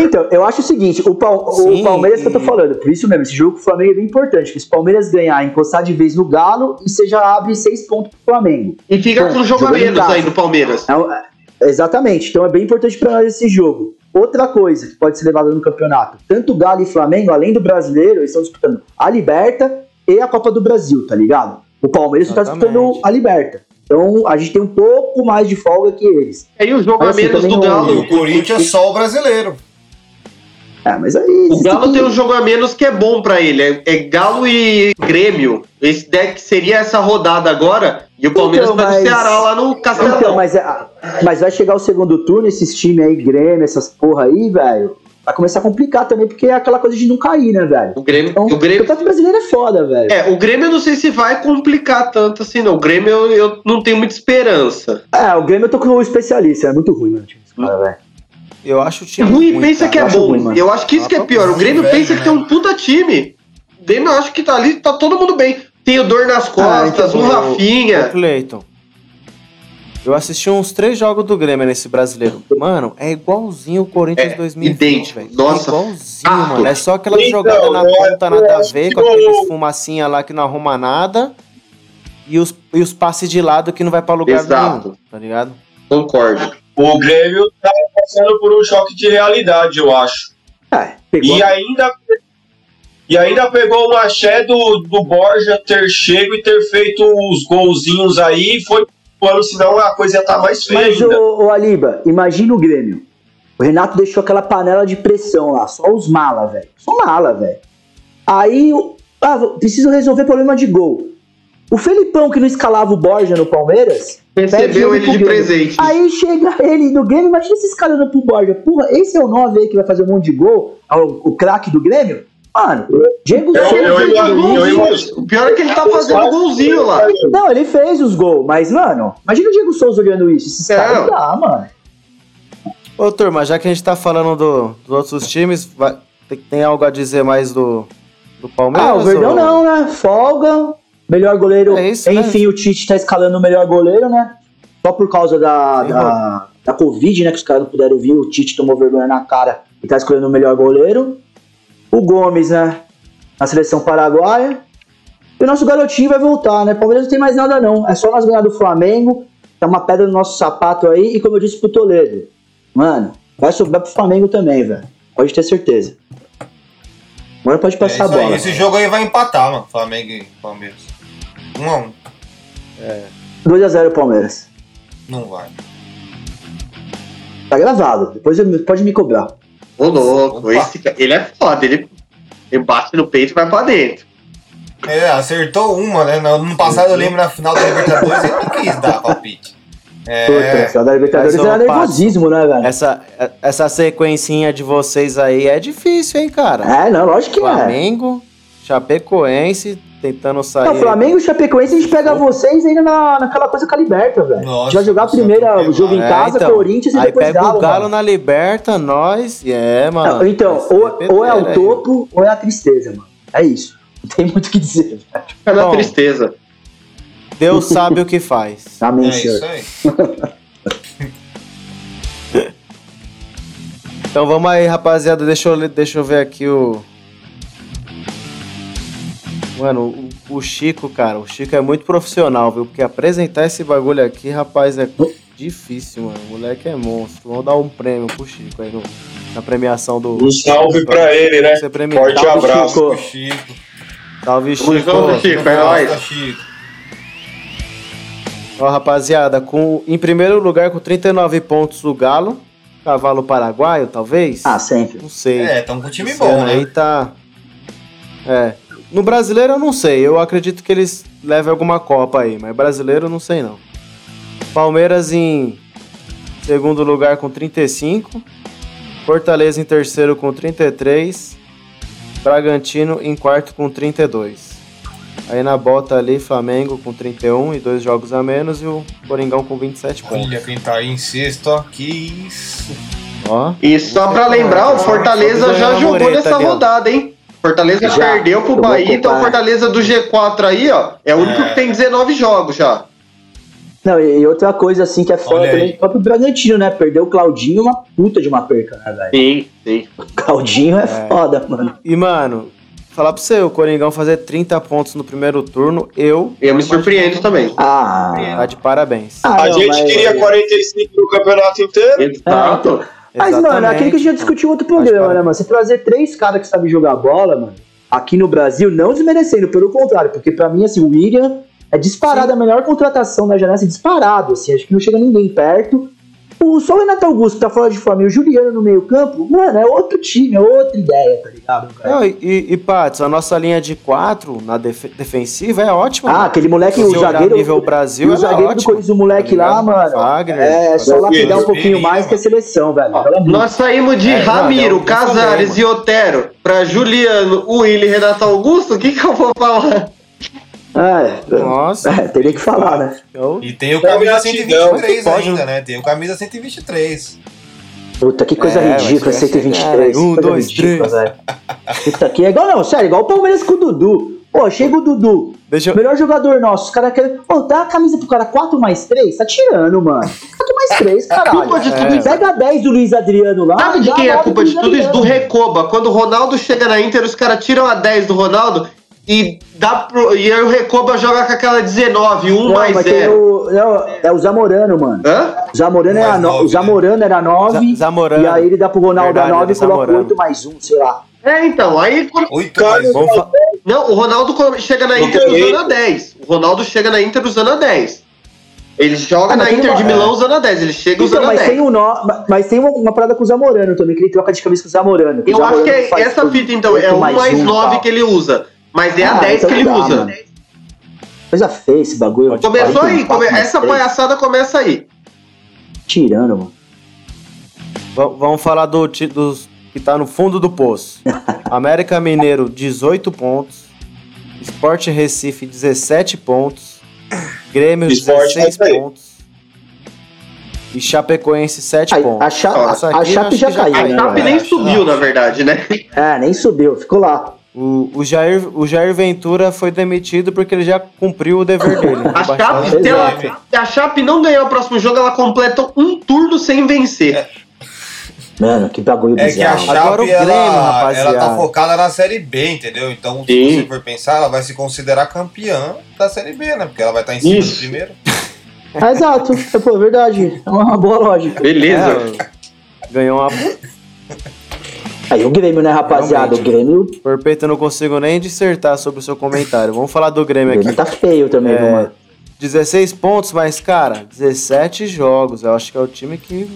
Então, eu acho o seguinte, o, Pal- o Palmeiras que eu tô e- falando, por isso mesmo, esse jogo com o Flamengo é bem importante, que se o Palmeiras ganhar, encostar de vez no Galo, e você já abre seis pontos pro Flamengo. e fica Bom, com um jogo a menos aí do Palmeiras. É um- é- exatamente, então é bem importante pra nós esse jogo. Outra coisa que pode ser levada no campeonato, tanto Galo e Flamengo, além do brasileiro, eles estão disputando a Liberta e a Copa do Brasil, tá ligado? O Palmeiras tá Exatamente. disputando a Liberta. Então a gente tem um pouco mais de folga que eles. Aí o jogo Mas a assim, menos do E Galo. o Corinthians é só o brasileiro. É, mas aí. O Galo tem um jogo a menos que é bom pra ele. É, é Galo e Grêmio. Esse deck seria essa rodada agora. E o Palmeiras Então, vai mas- do Ceará lá no Castelão. Então, mas, é- mas vai chegar o segundo turno, esses times aí, Grêmio, essas porra aí, velho. Vai começar a complicar também, porque é aquela coisa de não cair, né, velho? O Grêmio, Então, o o Grêmio, campeonato brasileiro é foda, velho. é, o Grêmio eu não sei se vai complicar tanto assim, não. O Grêmio eu, eu não tenho muita esperança. É, o Grêmio eu tô com o especialista, é muito ruim, cara, velho. Eu acho o É time. ruim, pensa cara. que é acho bom. ruim, mano. eu acho que isso que é Ah, pior. O ruim, Grêmio velho, pensa que né? tem um puta time. O Grêmio eu acho que tá ali, tá todo mundo bem. Tem o Dor nas costas, então, o o- Rafinha. Ô, Cleiton. Eu assisti uns três jogos do Grêmio nesse brasileiro. Mano, é igualzinho o Corinthians É, 2020, idêntico. velho. Nossa. É igualzinho, Ah, mano. É só aquela então, jogada na eu- ponta, nada a ver, que com o- aqueles fumacinha lá que não arruma nada. E os, e os passes de lado que não vai pra lugar Exato. nenhum, tá ligado? Concordo. O Grêmio tá passando por um choque de realidade, eu acho. É, pegou. E ainda, e ainda pegou o axé do, do Borja ter chego e ter feito os golzinhos aí. Foi ano, senão a coisa ia estar mais feia Mas, ainda. ô, ô Aliba, imagina o Grêmio. O Renato deixou aquela panela de pressão lá, só os mala, velho. Só mala, velho. Aí, ah, preciso resolver problema de gol. O Felipão, que não escalava o Borja no Palmeiras, Recebeu ele de Grêmio. presente. Aí chega ele no Grêmio, imagina esses caras dando pro Borja. Porra, esse é o 9 aí que vai fazer um monte de gol, é o, o craque do Grêmio? Mano, Diego Eu- Souza. eu eu. O pior é que ele tá fazendo golzinho lá. Não, ele fez os gols, mas, mano, imagina o Diego Souza olhando isso. Esses É. caras não dá, mano. Ô, turma, já que a gente tá falando do- dos outros times, vai- tem, tem algo a dizer mais do, do Palmeiras? Ah, o Verdão ou- não, né? Folga. Melhor goleiro. É isso, né? Enfim, o Tite tá escalando o melhor goleiro, né? Só por causa da, Sim, da, da Covid, né? Que os caras não puderam vir. O Tite tomou vergonha na cara e tá escolhendo o melhor goleiro. O Gomes, né? Na seleção paraguaia. E o nosso garotinho vai voltar, né? Palmeiras não tem mais nada, não. É só nós ganhar do Flamengo. Tá uma pedra no nosso sapato aí. E como eu disse pro Toledo, mano, vai sobrar pro Flamengo também, velho. Pode ter certeza. Agora pode É passar isso a aí. bola. Esse jogo aí vai empatar, mano. Flamengo e Palmeiras. Um a um. 2x0 Palmeiras. Não vai. Tá gravado. Depois eu- pode me cobrar. Ô, louco, esse, ele é foda, ele, ele bate no peito e vai pra dentro. É, acertou uma, né? No ano passado eu lembro na final da Libertadores ele não quis dar palpite. Puta, É, final da Libertadores era nervosismo, né, velho? Essa, essa sequencinha de vocês aí é difícil, hein, cara? É, não, lógico que é. Flamengo, Chapecoense, tentando sair. Não, Flamengo e Chapecoense, a gente pega vocês ainda na, naquela coisa com a Liberta, velho. A gente Nossa, vai jogar primeiro o jogo em É, casa, então, Corinthians e Aí depois pega Galo. o Galo mano. na Liberta, nós, é, mano. Não, então, vai ser ou, ou é o pedreira aí. topo ou é a tristeza, mano. É isso. Não tem muito o que dizer. velho. Na Bom. tristeza. Deus sabe o que faz. <laughs> Amém, é senhor. isso aí. <laughs> Então vamos aí, rapaziada. Deixa eu, deixa eu ver aqui o. Mano, o, o Chico, cara, o Chico é muito profissional, viu? Porque apresentar esse bagulho aqui, rapaz, é difícil, mano. O moleque é monstro. Vamos dar um prêmio pro Chico aí no- na premiação do. Um salve pra ele, né? Ser premiado. Forte Salve, abraço. Chico. O Chico. Salve, Chico. junto, Chico, é nóis. Chico. Ó, rapaziada, com, em primeiro lugar com 39 pontos o Galo. Cavalo paraguaio, talvez? Ah, sempre. Não sei. É, tamo com um time Esse bom, ano Aí né? tá. É. No brasileiro eu não sei. Eu acredito que eles levem alguma Copa aí, mas brasileiro eu não sei não. Palmeiras em segundo lugar com 35. Fortaleza em terceiro com 33. Bragantino em quarto com 32. Aí na bota ali, Flamengo com 31 e dois jogos a menos e o Coringão com 27 pontos. Olha quem tá aí em sexto, ó. Que isso. Ó. E só pra lembrar, o Fortaleza já jogou nessa rodada, hein? Fortaleza Já. perdeu pro Bahia, então o. Fortaleza do G4 aí, ó, é o único É. que tem 19 jogos já. Não, e outra coisa assim que é foda também, o próprio Bragantino, né? Perdeu o Claudinho, uma puta de uma perca, né, velho? Sim, sim. O Claudinho é, foda, mano. E, mano, falar pra você, o Coringão fazer 30 pontos no primeiro turno, eu. Eu me surpreendo também. Ah, Tá de parabéns. ah, A não, gente mas- queria 45 no campeonato inteiro. É, Exato. Mas, mano, aquilo que a gente já discutiu em outro programa, né, mano? Você trazer três caras que sabem jogar bola, mano, aqui no Brasil, não desmerecendo, pelo contrário, porque pra mim, assim, o William é disparado a melhor contratação da janela, assim, disparado, assim, acho que não chega ninguém perto. O, só o Renato Augusto que tá fora de forma e o Juliano no meio campo, mano, é outro time, é outra ideia, tá ligado, cara? Não, e, e, Pats, a nossa linha de quatro na def- defensiva é ótima. Ah, mano. aquele moleque, o zagueiro. nível Brasil, o é zagueiro do ótima, Corinthians, o moleque tá lá, mano. Wagner. É, só lapidar um pouquinho mais que a seleção, velho. Nós saímos de É, Ramiro, falei, Casares e Otero pra Juliano, Willi e Renato Augusto, o que que eu vou falar? É, Nossa. é, teria que falar, né? E tem o camisa gratidão. 123 Pode, ainda, né? Tem o camisa 123. Puta, que coisa É, ridícula, vai chegar 123. assim, cara. Um, coisa dois, ridícula, três. velho. Puta, que é igual, não, sério, igual o Palmeiras com o Dudu. Pô, chega o Dudu, Deixa eu. melhor jogador nosso, os caras querem. Pô, dá a camisa pro cara 4 mais 3? Tá tirando, mano. 4 mais 3, caralho. Culpa de É. tudo isso. Pega a 10 do Luiz Adriano lá. Sabe de quem é a culpa de tudo isso? Do. Recoba. Quando o Ronaldo chega na Inter, os caras tiram a 10 do Ronaldo e dá pro, e aí o Recoba joga com aquela 19, 1 Não, mais mas tem 0. o. Não, é o Zamorano, mano. Hã? O Zamorano, era, no, nove, o Zamorano era 9. Za- Zamorano. E aí ele dá pro Ronaldo Verdade, a 9 e coloca Zamorano. 8 mais 1, sei lá. É, então, aí quando- 8 Cara, mais Vamos fa- Não, o Ronaldo chega na Inter usando a 10. O Ronaldo chega na Inter usando a 10. Ele joga Ah, na Inter uma- de Milão usando a 10. Ele chega Então, usando a mas 10. tem, um nó, mas tem uma, uma parada com o Zamorano também, que ele troca de camisa com o Zamorano. que o Eu acho Zamorano que é essa fita, então, é o mais um e 9 tal. que ele usa. Mas é a Ah, 10 então que ele dá, usa. mano. Coisa feia esse bagulho. Começou aí, quatro come- mais essa três. palhaçada começa aí. Tirando, mano. Va- Vamos falar do, dos que tá no fundo do poço. <laughs> América Mineiro, 18 pontos. Sport Recife, 17 pontos. Grêmio, Sport 16 tá aí. pontos. E Chapecoense, 7 Aí, pontos. a, Cha a aqui eu Chape já já caiu, A né? Chape nem subiu, não. na verdade, né? É, nem subiu, ficou lá. O, o, Jair, o Jair Ventura foi demitido porque ele já cumpriu o dever dele. A Chape, se, ela, se a Chape não ganhar o próximo jogo, ela completa um turno sem vencer. Mano, que bagulho É que a bizarro. Agora o Chape, Grêmio, ela, rapaziada. ela tá focada na Série B, entendeu? Então, se Sim. você for pensar, ela vai se considerar campeã da Série B, né? Porque ela vai estar em cima Isso. do primeiro. É, <laughs> exato, é, pô, é verdade. É uma boa lógica. Beleza. É, ganhou uma. Aí o Grêmio, né, rapaziada? O Grêmio, Por peito, eu não consigo nem dissertar sobre o seu comentário. Vamos falar do o Grêmio aqui. Grêmio tá feio também, É. viu, mano? 16 pontos, mas, cara, 17 jogos. Eu acho que é o time que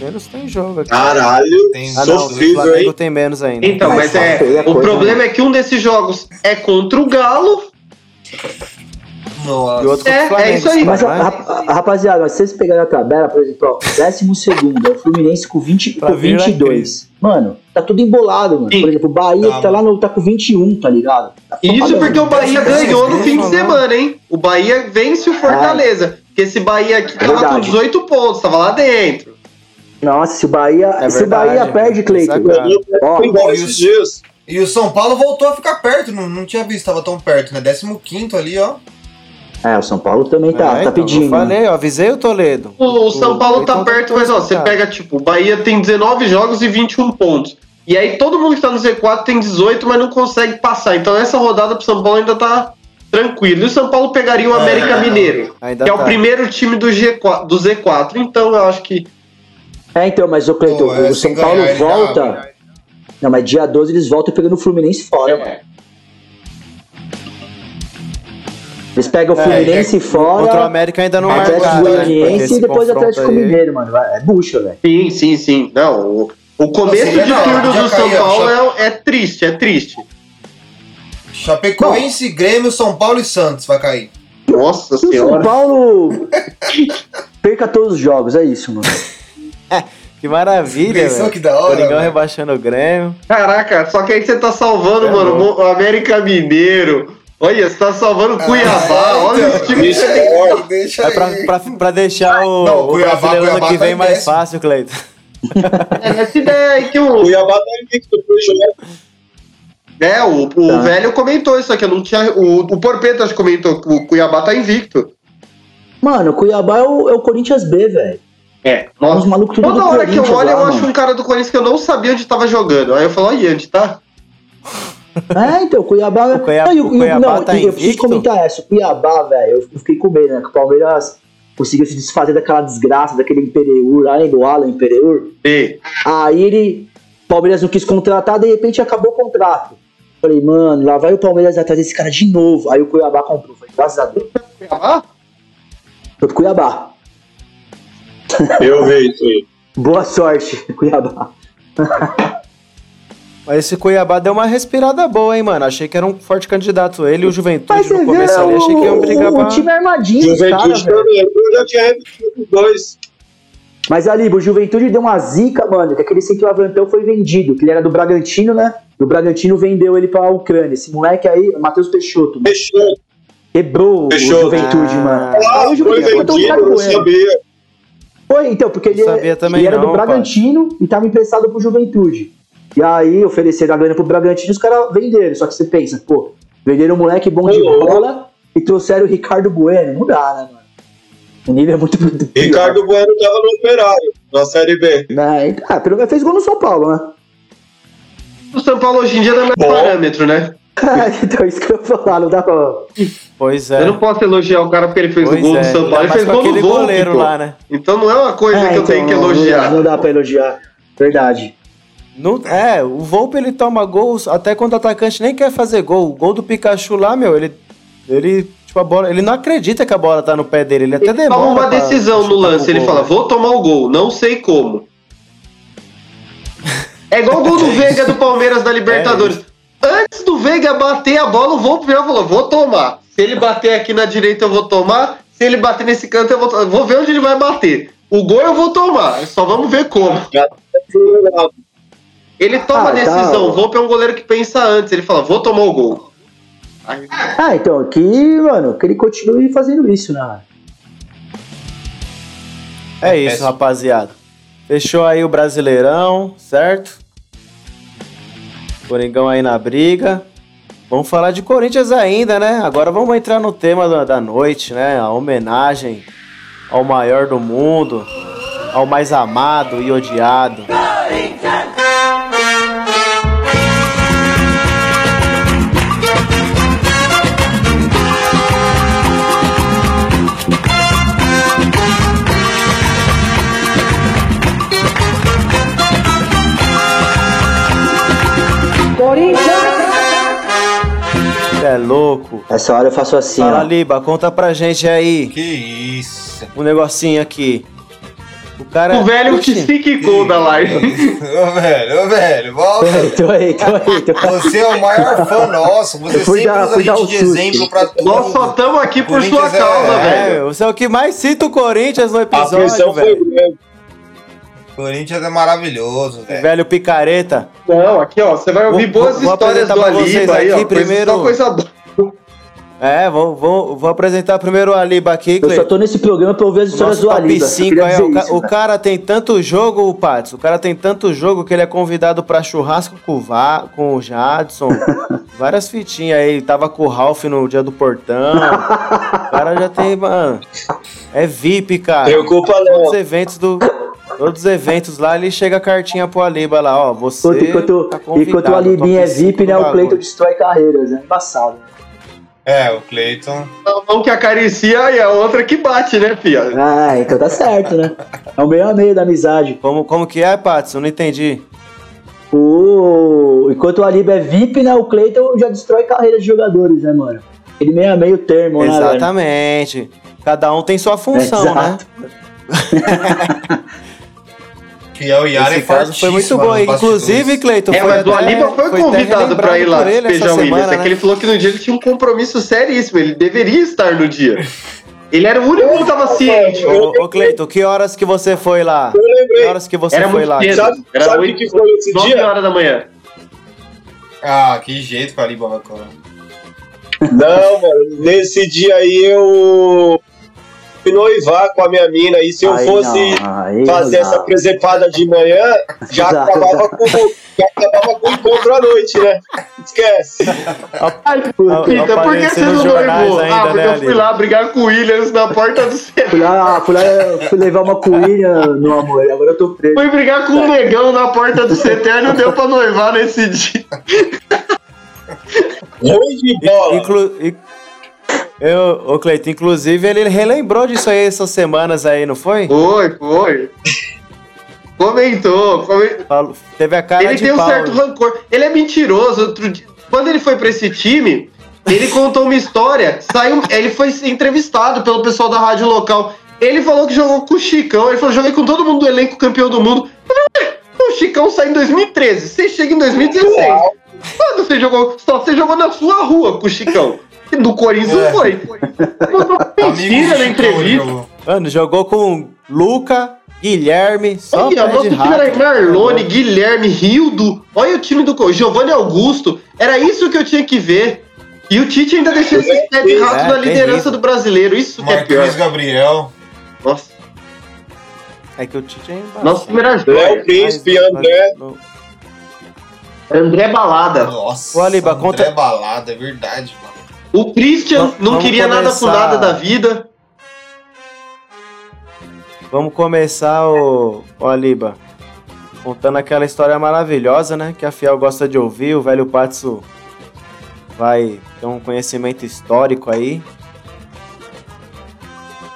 Menos tem jogo aqui. Caralho, Tem Ah, não, o sofrível, Flamengo hein? tem menos ainda. Então, mas é. feia O problema né? é que um desses jogos é contra o Galo. E outro É, contra o é isso aí. Mas, né? rap- rapaziada, se vocês pegarem a tabela, por exemplo, ó, décimo segundo, é o Fluminense com, 20, Pra com vir na 22. Mano, tá tudo embolado, mano. Sim. Por exemplo, o Bahia Tá, tá, lá no, tá com 21, tá ligado? Tá Isso porque o. Bahia ganhou no fim de Não. semana, hein? O Bahia vence o Fortaleza. Porque esse Bahia aqui tava com Verdade. 18 pontos, tava lá dentro. Nossa, se o Bahia, É se verdade, Bahia perde, Cleiton. Sacanagem. Ó, Foi embora Isso. esses dias. E o São Paulo voltou a ficar perto, não, não tinha visto, tava tão perto, né? 15 ali, ó. É, o São Paulo também tá, É, tá então, pedindo. Eu falei, eu avisei o Toledo. O, o São Paulo tá perto, mas ó, você tá. pega tipo, o Bahia tem 19 jogos e 21 pontos. E aí todo mundo que tá no Z4 tem 18, mas não consegue passar. Então essa rodada pro São Paulo ainda tá tranquilo. E o São Paulo pegaria o América Mineiro, Ainda que é tá. o primeiro time do, G4, do Z4. Então eu acho que É, então, mas o Cleiton, é, o São ganhar, Paulo volta. abre. Não, mas dia 12 eles voltam pegando o Fluminense fora, mano. Eles pegam o É, Fluminense Contra o fora, América ainda não Atlético marcaram, né? Porque Goianiense esse e depois Atlético aí- Mineiro, mano. É bucha, velho. sim, sim, sim. Não, o, o começo de turno do São Paulo é, é triste, é triste. Chapecoense, Grêmio, São Paulo e Santos vai cair. Nossa Se o São senhora. Paulo perca todos os jogos, é isso, mano. <laughs> Que maravilha, Pensou velho. que da hora, Coringão rebaixando o Grêmio. Caraca, só que aí você tá salvando, É mano, louco. o América Mineiro. Olha, você tá salvando Cuiabá. Ah, Olha então. os times que você tem. Deixa É pra, pra, pra deixar o, Não, o Cuiabá- brasileiro ano Cuiabá que tá vem em mais décimo. fácil, Cleiton. É essa ideia aí que o. Cuiabá tá invicto pro jogo. É, o, o Tá. velho comentou isso aqui. Eu não tinha. O, o Porpeta acho que comentou que o Cuiabá tá invicto. Mano, o Cuiabá é o, é o Corinthians B, velho. É, É uns malucos tudo do Toda hora que eu olho, lá, eu acho mano. um cara do Corinthians que eu não sabia onde tava jogando. Aí eu falo, aí, onde tá? É, então, o Cuiabá... O Cuiabá- Não, o Cuiabá não, tá eu preciso comentar essa. O Cuiabá, velho, eu fiquei com medo, né? Que o Palmeiras conseguiu se desfazer daquela desgraça, daquele Imperiur, lá, do Alan Imperiur. E, Aí ele... O Palmeiras não quis contratar, de repente acabou o contrato. Falei, mano, lá vai o Palmeiras atrás desse cara de novo. Aí o Cuiabá comprou. Falei, graças a Deus. Cuiabá? Foi pro Cuiabá. Eu vi isso aí. Boa sorte, Cuiabá. <laughs> Mas esse Cuiabá deu uma respirada boa, hein, mano. Achei que era um forte candidato. Ele e o Juventude Mas no começo ali, achei que iam o, brigar o, pra... time é armadinho, os caras, Juventude velho. também. Eu já tinha repetido os dois. Mas ali, o Juventude deu uma zica, mano, que aquele centroavantão foi vendido, que ele era do Bragantino, né? E o Bragantino vendeu ele pra Ucrânia. Esse moleque aí, Matheus Peixoto, mano, Fechou. quebrou Fechou. o Juventude, Ah. mano. Ah, Aí o foi Juventude botou o vendido, eu não sabia. Foi, então, porque ele, também ele era não, do Bragantino e tava emprestado pro Juventude. E aí ofereceram a grana pro Bragantino e os caras venderam. Só que você pensa, pô, venderam um moleque bom de bola e trouxeram o Ricardo Bueno. Não dá, né, mano? O nível é muito <laughs> pior. Ricardo Bueno tava no Operário, na Série B. Né? Ah, pelo menos fez gol no São Paulo, né? O São Paulo hoje em dia não é mais Bom. parâmetro, né? <laughs> então, isso que eu ia falar, não dá pra. Pois é. Eu não posso elogiar o cara porque ele fez Pois o gol é. do São Paulo. Ele fez gol Volpe, goleiro lá, né? Então não é uma coisa É, que eu então, tenho que não- elogiar. Não, dá pra elogiar. Verdade. Não- é, o Volpe ele toma gols até quando o atacante nem quer fazer gol. O gol do Pikachu lá, meu, ele. Ele, tipo, a bola. Ele não acredita que a bola tá no pé dele. Ele até Ele demora. toma uma decisão no lance. Ele gol, fala, né? vou tomar o gol, não sei como. É igual o gol do <laughs> Veiga do Palmeiras da Libertadores. Antes do Veiga bater a bola, o Volpe virou e falou, vou tomar. Se ele bater aqui na direita, eu vou tomar. Se ele bater nesse canto, eu vou tomar. Vou ver onde ele vai bater. O gol eu vou tomar. Só vamos ver como. Ele toma Ah, a tá. decisão. O Volpe é um goleiro que pensa antes. Ele fala, vou tomar o gol. Aí, Ah, então, que, mano, que ele continue fazendo isso, né? É isso, rapaziada. Fechou aí o Brasileirão, certo? Coringão aí na briga. Vamos falar de Corinthians ainda, né? Agora vamos entrar no tema da, noite, né? A homenagem ao maior do mundo, ao mais amado e odiado. Cê louco. Essa hora eu faço assim, Fala, ó. Liba, conta pra gente aí Que isso. um negocinho aqui. O cara. O velho que se quicou da live. Ô, velho, ô, velho, volta. Tô aí, tô aí, tô aí. Você é o maior fã nosso. Você sempre dar- usa a gente um de susto. exemplo pra tudo. Nós só estamos aqui por sua é- causa, É, velho. você é o que mais cita o Corinthians no A episódio, foi velho. grande. Corinthians é maravilhoso, velho. Velho picareta. Não, aqui ó, você vai ouvir Vou- boas vou histórias do pra vocês Aliba aí, ó. primeiro- Só coisa boa. É, vou, vou, vou apresentar primeiro o Aliba aqui, Eu só Cleiton. tô nesse programa pra ouvir as O histórias nosso do top Aliba. 5 Queria aí, dizer ó, o, ca- isso, o né? cara tem tanto jogo, Pats, o cara tem tanto jogo que ele é convidado pra churrasco com o, Va, com o Jadson, <laughs> várias fitinhas aí, tava com o Ralph no dia do portão, o cara já tem, mano, é VIP, cara, Preocupa todos os eventos do... Todos os eventos lá, ele chega a cartinha pro Aliba lá, ó. Você. Enquanto, tá convidado, enquanto o Alibinha é VIP, né? O bagulho. Cleiton destrói carreiras, né? Embaçado. É, o Cleiton. Um que acaricia e a outra que bate, né, filha? Ah, então tá certo, né? É o meio a meio da amizade. Como, como que é, Patson? Não entendi. O... Enquanto o Aliba é VIP, né? O Cleiton já destrói carreiras de jogadores, né, mano? Ele meio a meio termo, né, velho? Exatamente. Cada um tem sua função, né? <laughs> Que é o Yara Esse caso foi muito bom. Inclusive, Cleiton, É, foi mas o Aliba foi convidado pra ir lá despejar o Williams. semana, É que ele né? falou que no dia ele tinha um compromisso seríssimo. Ele deveria estar no dia. Ele era o único que tava ciente. Ô, ô, Cleiton, que horas que você foi lá? Eu Que lembrei. horas que você Era foi lá? cedo. Sabe, Era sabe o oito- que foi esse 9 dia? horas da manhã. Ah, que jeito que o Aliba vai colar. Não, mano. Nesse dia aí eu noivar com a minha mina. E se eu Aí fosse não, fazer não. essa presepada de manhã, já acabava, com, já acabava com o encontro à noite, né? Esquece. Ai, Pita, por que você não noivou? ainda, ah, porque né, eu fui Ali? lá brigar com o Williams na porta do centro. <laughs> Fui lá, fui lá, fui levar uma coelha, meu amor. Agora eu tô preso. Fui brigar com o negão na porta do CT e não deu pra noivar nesse dia. Ruim de bola. Inclu... Eu, ô Cleiton, inclusive ele relembrou disso aí essas semanas aí, não foi? Foi, foi. Comentou, comentou. Falou- Teve a cara Ele de tem um pau. certo rancor. Ele é mentiroso. Outro dia, quando ele foi pra esse time, ele contou uma história. Saiu, ele foi entrevistado pelo pessoal da rádio local. Ele falou que jogou com o Chicão. Ele falou: joguei com todo mundo do elenco campeão do mundo. Eu falei, "Ué, O Chicão saiu em 2013. Você chega em 2016. Quando você jogou? Só você jogou na sua rua com o Chicão. No Corinthians É. não foi. Mandou mentira na entrevista. Mano, jogou com Luca, Guilherme, só Olha, nosso de time era rato. Marlone, Guilherme, Rildo. Olha o time do Co- Giovanni Augusto. Era isso que eu tinha que ver. E o Tite ainda deixou esse pé de rato É, na liderança do brasileiro. Isso que é pior. Marquinhos Gabriel. Nossa, É que o Tite é embaixo. nosso time era Léo joia. Príncipe, André. André Balada. Nossa, Ô, Aliba, André conta- balada, é verdade, mano. O Christian Vamos- não queria nada com começar. nada da vida. Vamos começar, o, o Aliba, contando aquela história maravilhosa, né? Que a Fiel gosta de ouvir. O velho Patsu vai ter um conhecimento histórico aí.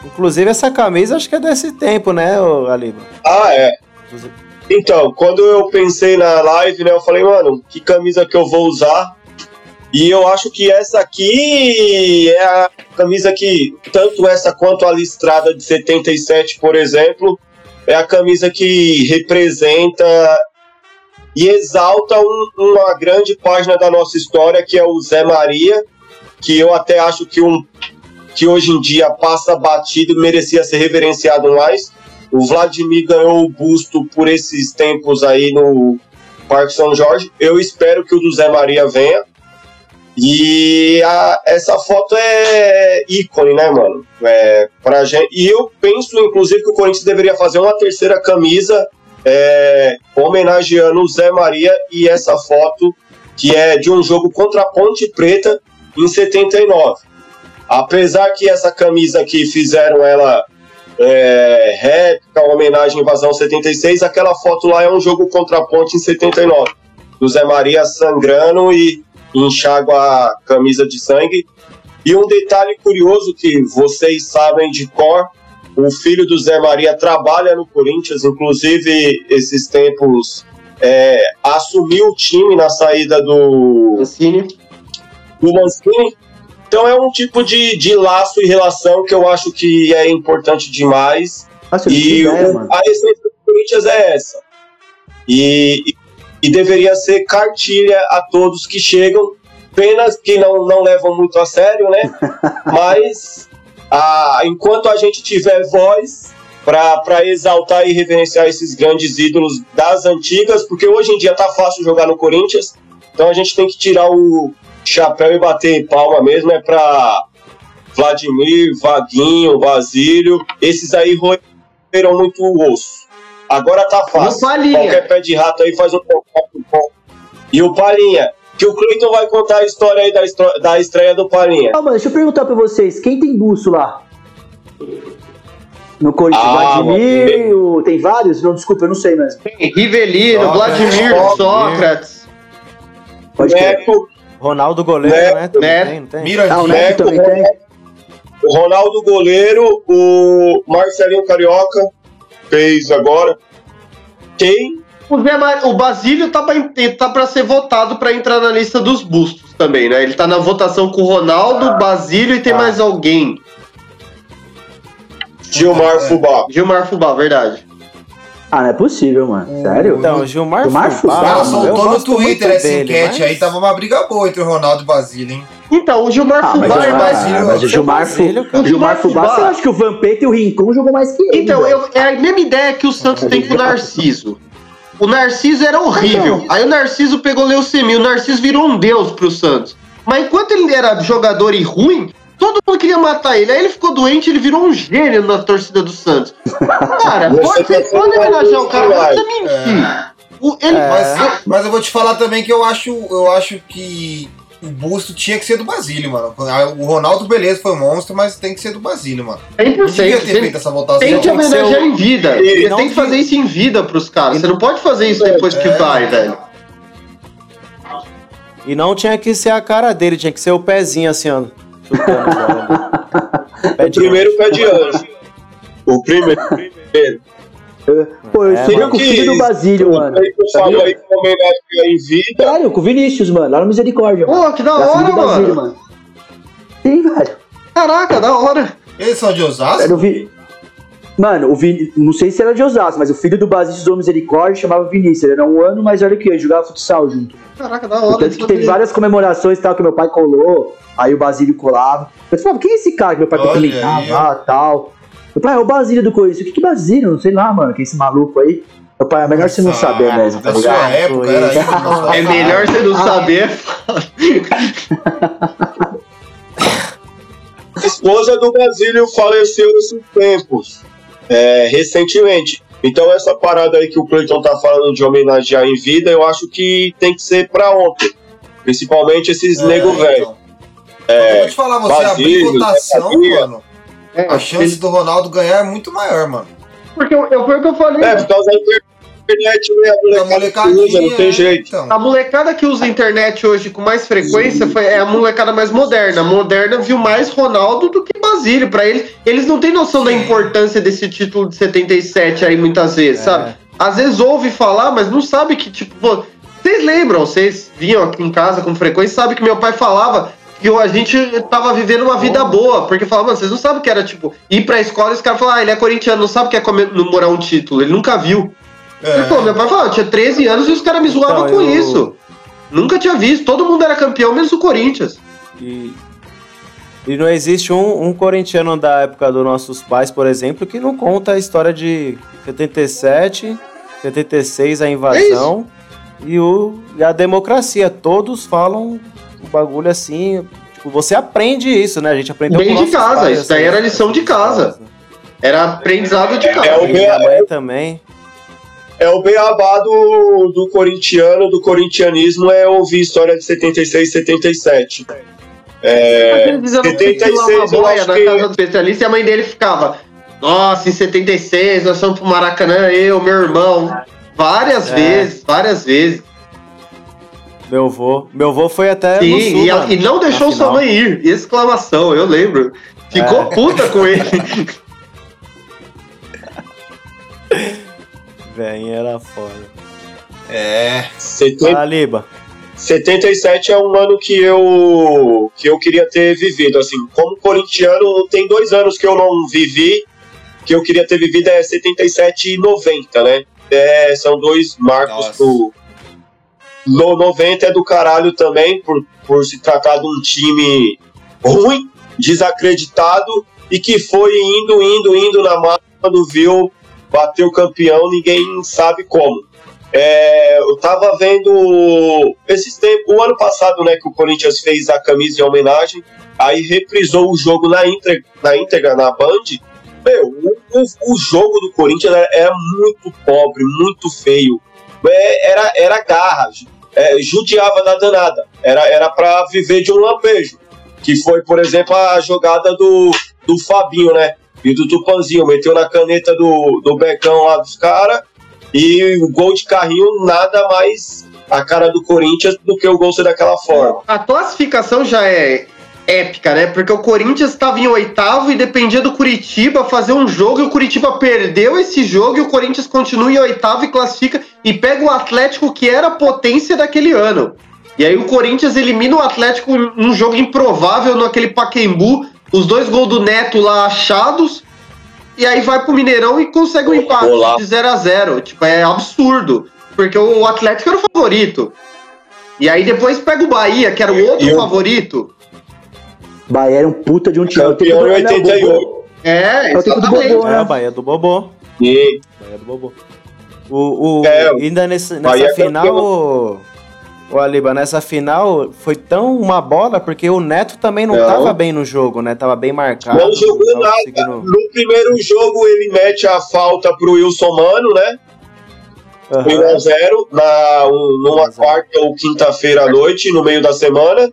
Inclusive, essa camisa acho que é desse tempo, né, ô, Aliba? Ah, é. Então, quando eu pensei na live, né, eu falei, mano, que camisa que eu vou usar? E eu acho que essa aqui é a camisa que, tanto essa quanto a listrada de 77, por exemplo, é a camisa que representa e exalta um- uma grande página da nossa história, que é o Zé Maria, que eu até acho que, um, que hoje em dia passa batido e merecia ser reverenciado mais. O Vladimir ganhou o busto por esses tempos aí no Parque São Jorge. Eu espero que o do Zé Maria venha. E a- essa foto é ícone, né, mano? É, pra gente, e eu penso, inclusive, que o Corinthians deveria fazer uma terceira camisa é, homenageando o Zé Maria e essa foto que é de um jogo contra a Ponte Preta em 79. Apesar que essa camisa aqui fizeram ela é, réplica, homenagem à invasão 76, aquela foto lá é um jogo contra a Ponte em 79. Do Zé Maria sangrando e enxágua a camisa de sangue. E um detalhe curioso que vocês sabem de cor, o filho do Zé Maria trabalha no Corinthians, inclusive esses tempos é, assumiu o time na saída do, Assim, do Mancini. Então é um tipo de, de laço e relação que eu acho que é importante demais. Nossa, E ideia, o- mano. a essência do Corinthians é essa. E, e, e deveria ser cartilha a todos que chegam. Penas que não, não levam muito a sério, né? <laughs> Mas a, enquanto a gente tiver voz para exaltar e reverenciar esses grandes ídolos das antigas, porque hoje em dia tá fácil jogar no Corinthians, então a gente tem que tirar o chapéu e bater palma mesmo, é para Vladimir, Vaguinho, Basílio, esses aí roeram muito o osso. Agora tá o fácil. Qualquer pé de rato aí faz um contato bom. E o Palinha, que o Cleiton vai contar a história aí da, da estreia do Palinha. Ah, mano, deixa eu perguntar pra vocês, quem tem buço lá? No Corinthians, Ah, Vladimir, o- tem vários? Não, desculpa, eu não sei mesmo. Rivelino, Sócrates, Vladimir, Sócrates. Sócrates. Pode. Neco, Ronaldo goleiro, Neto, né? Também Neto. tem, não tem? Ah, o. Neto também tem? o Ronaldo goleiro, o Marcelinho Carioca fez agora. Quem? O, Zé Ma- o Basílio tá pra, tá pra ser votado pra entrar na lista dos bustos também, né? Ele tá na votação com o Ronaldo, Basílio e tem Ah. mais alguém. Gilmar Fubá. Gilmar Fubá, verdade. Ah, não é possível, mano. Sério? Então, Gilmar, Gilmar Fubá, Fubá, soltou no Twitter essa dele, enquete mas- aí, tava uma briga boa entre o Ronaldo e o Basílio, hein? Então, o Gilmar Ah, mas, Fubá o é Gilmar, mais. Mas o Gilmar, o Gilmar Fubá, você acha que o Vampeta e o Rincon jogou mais que ele? Então, eu, é a mesma ideia que o Santos tem com o Narciso. O Narciso era horrível. Aí o Narciso pegou leucemia. O Narciso virou um deus pro Santos. Mas enquanto ele era jogador e ruim, todo mundo queria matar ele. Aí ele ficou doente, ele virou um gênio na torcida do Santos. Cara, <laughs> Você pode, vocês tá podem homenagear o cara, precisa mentir. O- ele, É. Mas, mas eu vou te falar também que eu acho, eu acho que o busto tinha que ser do Basílio, mano. O Ronaldo, beleza, foi um monstro, mas tem que ser do Basílio, mano. Não devia 100%. ter feito essa votação. Tem que homenagear em vida. Você tem que fazer isso em vida pros caras. Você não pode fazer isso depois que É. vai, velho. E não tinha que ser a cara dele, tinha que ser o pezinho assim, ó. <laughs> chutando. Pé O de primeiro pé de anjo. O primeiro. Pô, eu É, mano. com o filho do Basílio, mano. Aí eu falo aí com homenagem em vida. Sério, com o Vinícius, mano, lá no Misericórdia. mano. Pô, que da hora, do Basílio, mano. Sim, velho. Caraca, da hora. Eles são de Osasco? Era o Vi... Mano, o Vin... não sei se era de Osasco, mas o filho do Basílio do Misericórdia chamava Vinícius. Ele era um ano mais velho que eu, jogava futsal junto. Caraca, da hora. Tanto que teve várias comemorações e tal, que meu pai colou, aí o Basílio colava. Eu falava, quem é esse cara que meu pai cumprimentava aí, Meu pai, é o Basílio do Corinthians. O que que Basílio? Não sei lá, mano, que é esse maluco aí. Meu pai, é melhor você não Nossa, saber mesmo, tá sua época, era isso. É melhor você não saber. A esposa do Basílio faleceu nesses tempos, é, recentemente. Então essa parada aí que o Cleiton tá falando de homenagear em vida, eu acho que tem que ser pra ontem. Principalmente esses É, nego velho. então. Eu vou te falar, você abrir Basílio, votação, Zé mano, a chance do Ronaldo ganhar é muito maior, mano. Porque eu, eu, foi o que eu falei. É, por causa da internet, né? A Da molecada que usa, não tem é, jeito. Então. A molecada que usa a internet hoje com mais frequência foi, é a molecada mais moderna. A moderna viu mais Ronaldo do que Basílio. Pra eles, eles não têm noção da importância desse título de 77 aí muitas vezes, É. sabe? Às vezes ouve falar, mas não sabe que, tipo, vocês lembram, vocês vinham aqui em casa com frequência, sabe que meu pai falava que a gente tava vivendo uma vida boa, porque falava, mano, vocês não sabem o que era, tipo, ir pra escola e os caras falavam, ah, ele é corintiano, não sabe o que é comemorar um título, ele nunca viu. É. Pô, meu pai falava, eu tinha 13 anos e os caras me zoavam Então, com eu- isso. Nunca tinha visto, todo mundo era campeão, menos o Corinthians. E, e não existe um, um corintiano da época dos nossos pais, por exemplo, que não conta a história de 77, 76, a invasão e, o, e a democracia. Todos falam o bagulho assim. Tipo, você aprende isso, né? A gente aprendeu Bem de casa, pais, isso daí era lição de casa. Era aprendizado de casa. É o minha mãe também. É o beabá do, do corintiano, do corintianismo, é ouvir história de 76, 77. É, Às vezes eu não 76, sei lá uma eu boia acho na que- casa do especialista e a mãe dele ficava. Nossa, em 76 nós fomos pro Maracanã, eu, meu irmão. Várias É. vezes, várias vezes. Meu vô. Meu vô foi até. Sim, no sul, e, ela- e não deixou sua mãe ir. Exclamação, eu lembro. Ficou É. puta com ele. <laughs> Velhinho era foda. É. 70 Fala, Liba. 77 é um ano que eu que eu queria ter vivido assim como corintiano tem dois anos que eu não vivi que eu queria ter vivido é 77 e 90, né? É, são dois marcos Nossa. pro. No 90 é do caralho também, por, por se tratar de um time ruim, desacreditado e que foi indo, indo, indo na mata quando viu bater o campeão, ninguém sabe como. É, eu tava vendo esses tempos, o ano passado, né, que o Corinthians fez a camisa em homenagem, aí reprisou o jogo na íntegra, na, íntegra, na Band. Meu, o, o- o jogo do Corinthians era, era muito pobre, muito feio. É, era, era garra, é, judiava da danada. Era, era pra viver de um lampejo. Que foi, por exemplo, a jogada do, do Fabinho, né? E do Tupanzinho. Meteu na caneta do, do Becão lá dos caras. E o gol de carrinho, nada mais a cara do Corinthians do que o gol ser daquela forma. A classificação já é épica, né? Porque o Corinthians estava em oitavo e dependia do Curitiba fazer um jogo e o Curitiba perdeu esse jogo e o Corinthians continua em oitavo e classifica e pega o Atlético que era a potência daquele ano. E aí o Corinthians elimina o Atlético num jogo improvável naquele Paquembu, os dois gols do Neto lá achados. E aí vai pro Mineirão e consegue um empate Olá. de 0 a 0 Tipo, é absurdo. Porque o Atlético era o favorito. E aí depois pega o Bahia, que era o outro favorito. Bahia era um puta de um time. Campeão em É o tempo do- 88. É, É o tempo do. Bobô, É né? a Bahia do Bobô. E Bahia do Bobô. O, o, É, ainda nesse, Bahia nessa é final, o, o Aliba, nessa final foi tão uma bola porque o Neto também não, Não. tava bem no jogo, né? Tava bem marcado. não jogou nada. conseguindo- No primeiro jogo ele mete a falta pro Wilson Mano, né? Aham. Foi 1x0 na, um- numa 1 a 0. quarta ou quinta-feira à noite, no meio da semana.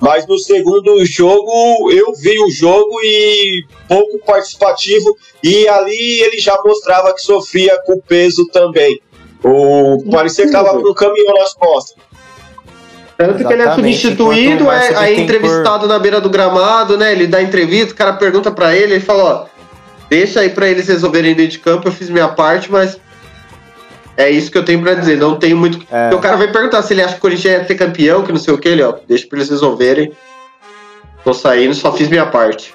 Mas no segundo jogo, eu vi o jogo e pouco participativo. E ali ele já mostrava que sofria com peso também. O, parecia que tava com um caminhão nas costas. Tanto que ele é substituído, enquanto o é, aí Bittencourt- entrevistado na beira do gramado, né? Ele dá entrevista, o cara pergunta pra ele, ele fala, ó, deixa aí pra eles resolverem dentro de campo, eu fiz minha parte, mas é isso que eu tenho pra dizer, não tenho muito... É. O cara vai perguntar se ele acha que o Corinthians ia ser campeão, que não sei o que, ele, ó, deixa pra eles resolverem. Tô saindo, só fiz minha parte.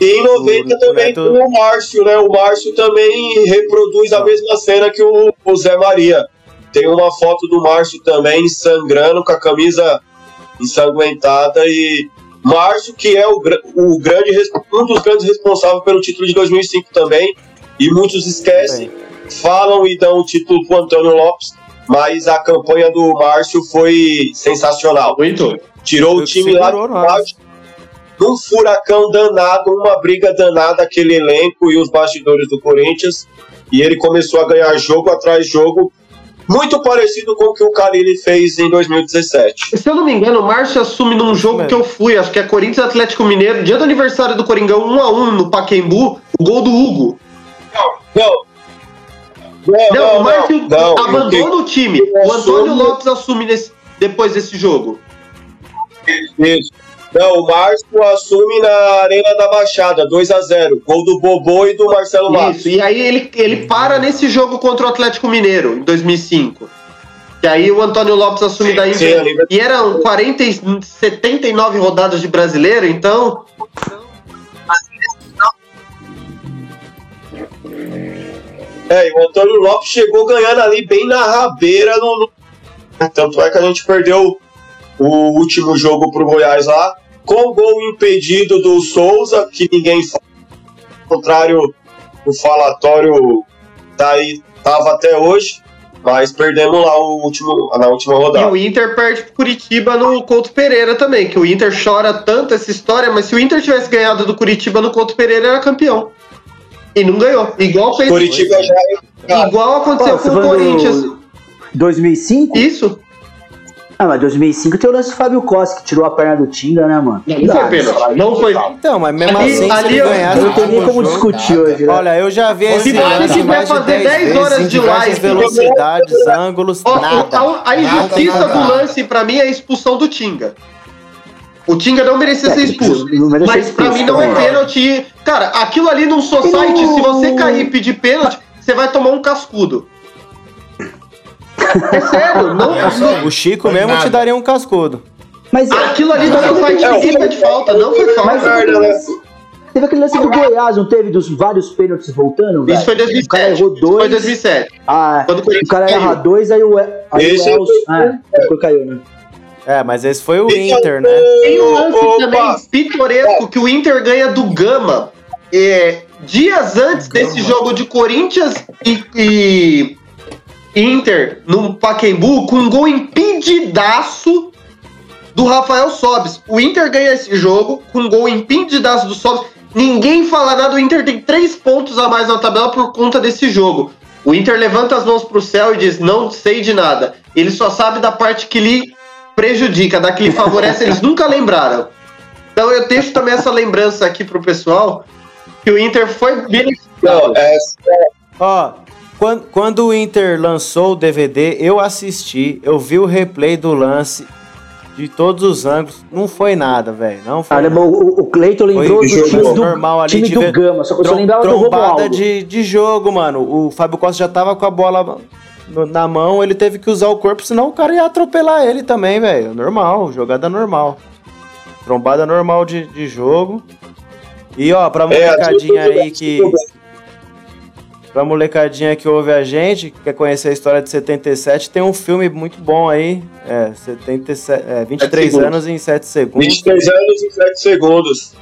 E em 90 O- também Neto- com o Márcio, né? O Márcio também reproduz a mesma cena que o, o Zé Maria. Tem uma foto do Márcio também sangrando com a camisa ensanguentada e Márcio que é o, o grande um dos grandes responsáveis pelo título de 2005 também e muitos esquecem, falam e dão o título pro Antônio Lopes, mas a campanha do Márcio foi sensacional. Muito. Tirou o time lá nós. baixo num furacão danado, uma briga danada, aquele elenco e os bastidores do Corinthians. E ele começou a ganhar jogo atrás de jogo, muito parecido com o que o Carilli fez em 2017. Se eu não me engano, o Márcio assume num jogo que eu fui, acho que é Corinthians Atlético Mineiro, dia do aniversário do Coringão, 1x1 no Paquembu, o gol do Hugo. Não. Não, Não, o Márcio não, não. abandona o time. O Antônio Lopes assume nesse- depois desse jogo. Isso. Não, o Márcio assume na Arena da Baixada, 2 a 0 Gol do Bobô e do Marcelo Matos. Isso, e aí ele, ele para nesse jogo contra o Atlético Mineiro, em 2005. Que aí o Antônio Lopes assume daí. Sim, E eram 40, e 79 rodadas de brasileiro, então. É, e o Antônio Lopes chegou ganhando ali bem na rabeira. No, Tanto é que a gente perdeu o último jogo pro Goiás lá, com o gol impedido do Souza, que ninguém fala. Ao contrário, o falatório tá aí, tava até hoje, mas perdemos lá o último, na última E rodada. o Inter perde pro Curitiba no Couto Pereira também, que o Inter chora tanto essa história, mas se o Inter tivesse ganhado do Curitiba no Couto Pereira, era campeão. E não ganhou. Igual fez. Curitiba já é Igual aconteceu com o Corinthians. 2005? Isso. Ah, mas 2005 tem o lance do Fábio Costa, que tirou a perna do Tinga, né, mano? Não, não foi pênalti. Não foi. Então, mas mesmo Ali- assim, ali se ganhasse Não tem nem como jogo- discutir hoje, né? Olha, eu já vi esse lance mais de fazer 10 10 vezes, horas de live, velocidades, ângulos, Ó, nada. a, a injustiça Nada, do nada. lance, pra mim, é a expulsão do Tinga. O Tinga não merecia É, ser expulso. não merecia Mas expulso mim não é também. pênalti. Cara, aquilo ali num society, se você cair e pedir pênalti, você vai tomar um cascudo. É sério, não, <laughs> não- O Chico Foi mesmo nada. te daria um cascudo. Mas aquilo ali no society ninguém pede falta, não foi Mas, falta. merda, né? teve aquele lance do Goiás, não teve dos vários pênaltis voltando, velho? Isso foi O cara 2007. errou Isso foi dois. 2007. Ah, Quando o cara caiu. erra dois, aí o, aí o Esse Elcio. É, depois caiu, né? É, mas esse foi o é Inter, né? Tem um lance Opa! também pitoresco que o Inter ganha do Gama. É, dias antes Gama. desse jogo de Corinthians e, e Inter no Pacaembu com um gol impedidaço do Rafael Sobis. O Inter ganha esse jogo com um gol impedidaço do Sobis. Ninguém fala nada, o Inter tem três pontos a mais na tabela por conta desse jogo. O Inter levanta as mãos pro céu e diz: Não sei de nada. Ele só sabe da parte que lhe prejudica, da que lhe favorece, eles nunca lembraram. Então eu deixo também essa lembrança aqui pro pessoal que o Inter foi beneficiado. Não, é, Ó, quando, quando o Inter lançou o DVD, eu assisti, eu vi o replay do lance de todos os ângulos. Não foi nada, velho. Não foi. Cara, nada. o, o Cleiton lembrou Foi do jogo time do, normal ali time de do Gama, só que eu lembrava do trombada Romualdo. de, de jogo, mano. O Fábio Costa já tava com a bola no- na mão, ele teve que usar o corpo, senão o cara ia atropelar ele também, velho. Normal, jogada normal. Trombada normal de, de jogo. E ó, pra molecadinha aí que. Pra molecadinha que ouve a gente, que quer conhecer a história de 77, tem um filme muito bom aí. É, 77, é 23 segundos. anos em 7 segundos. 23 anos e 7 segundos.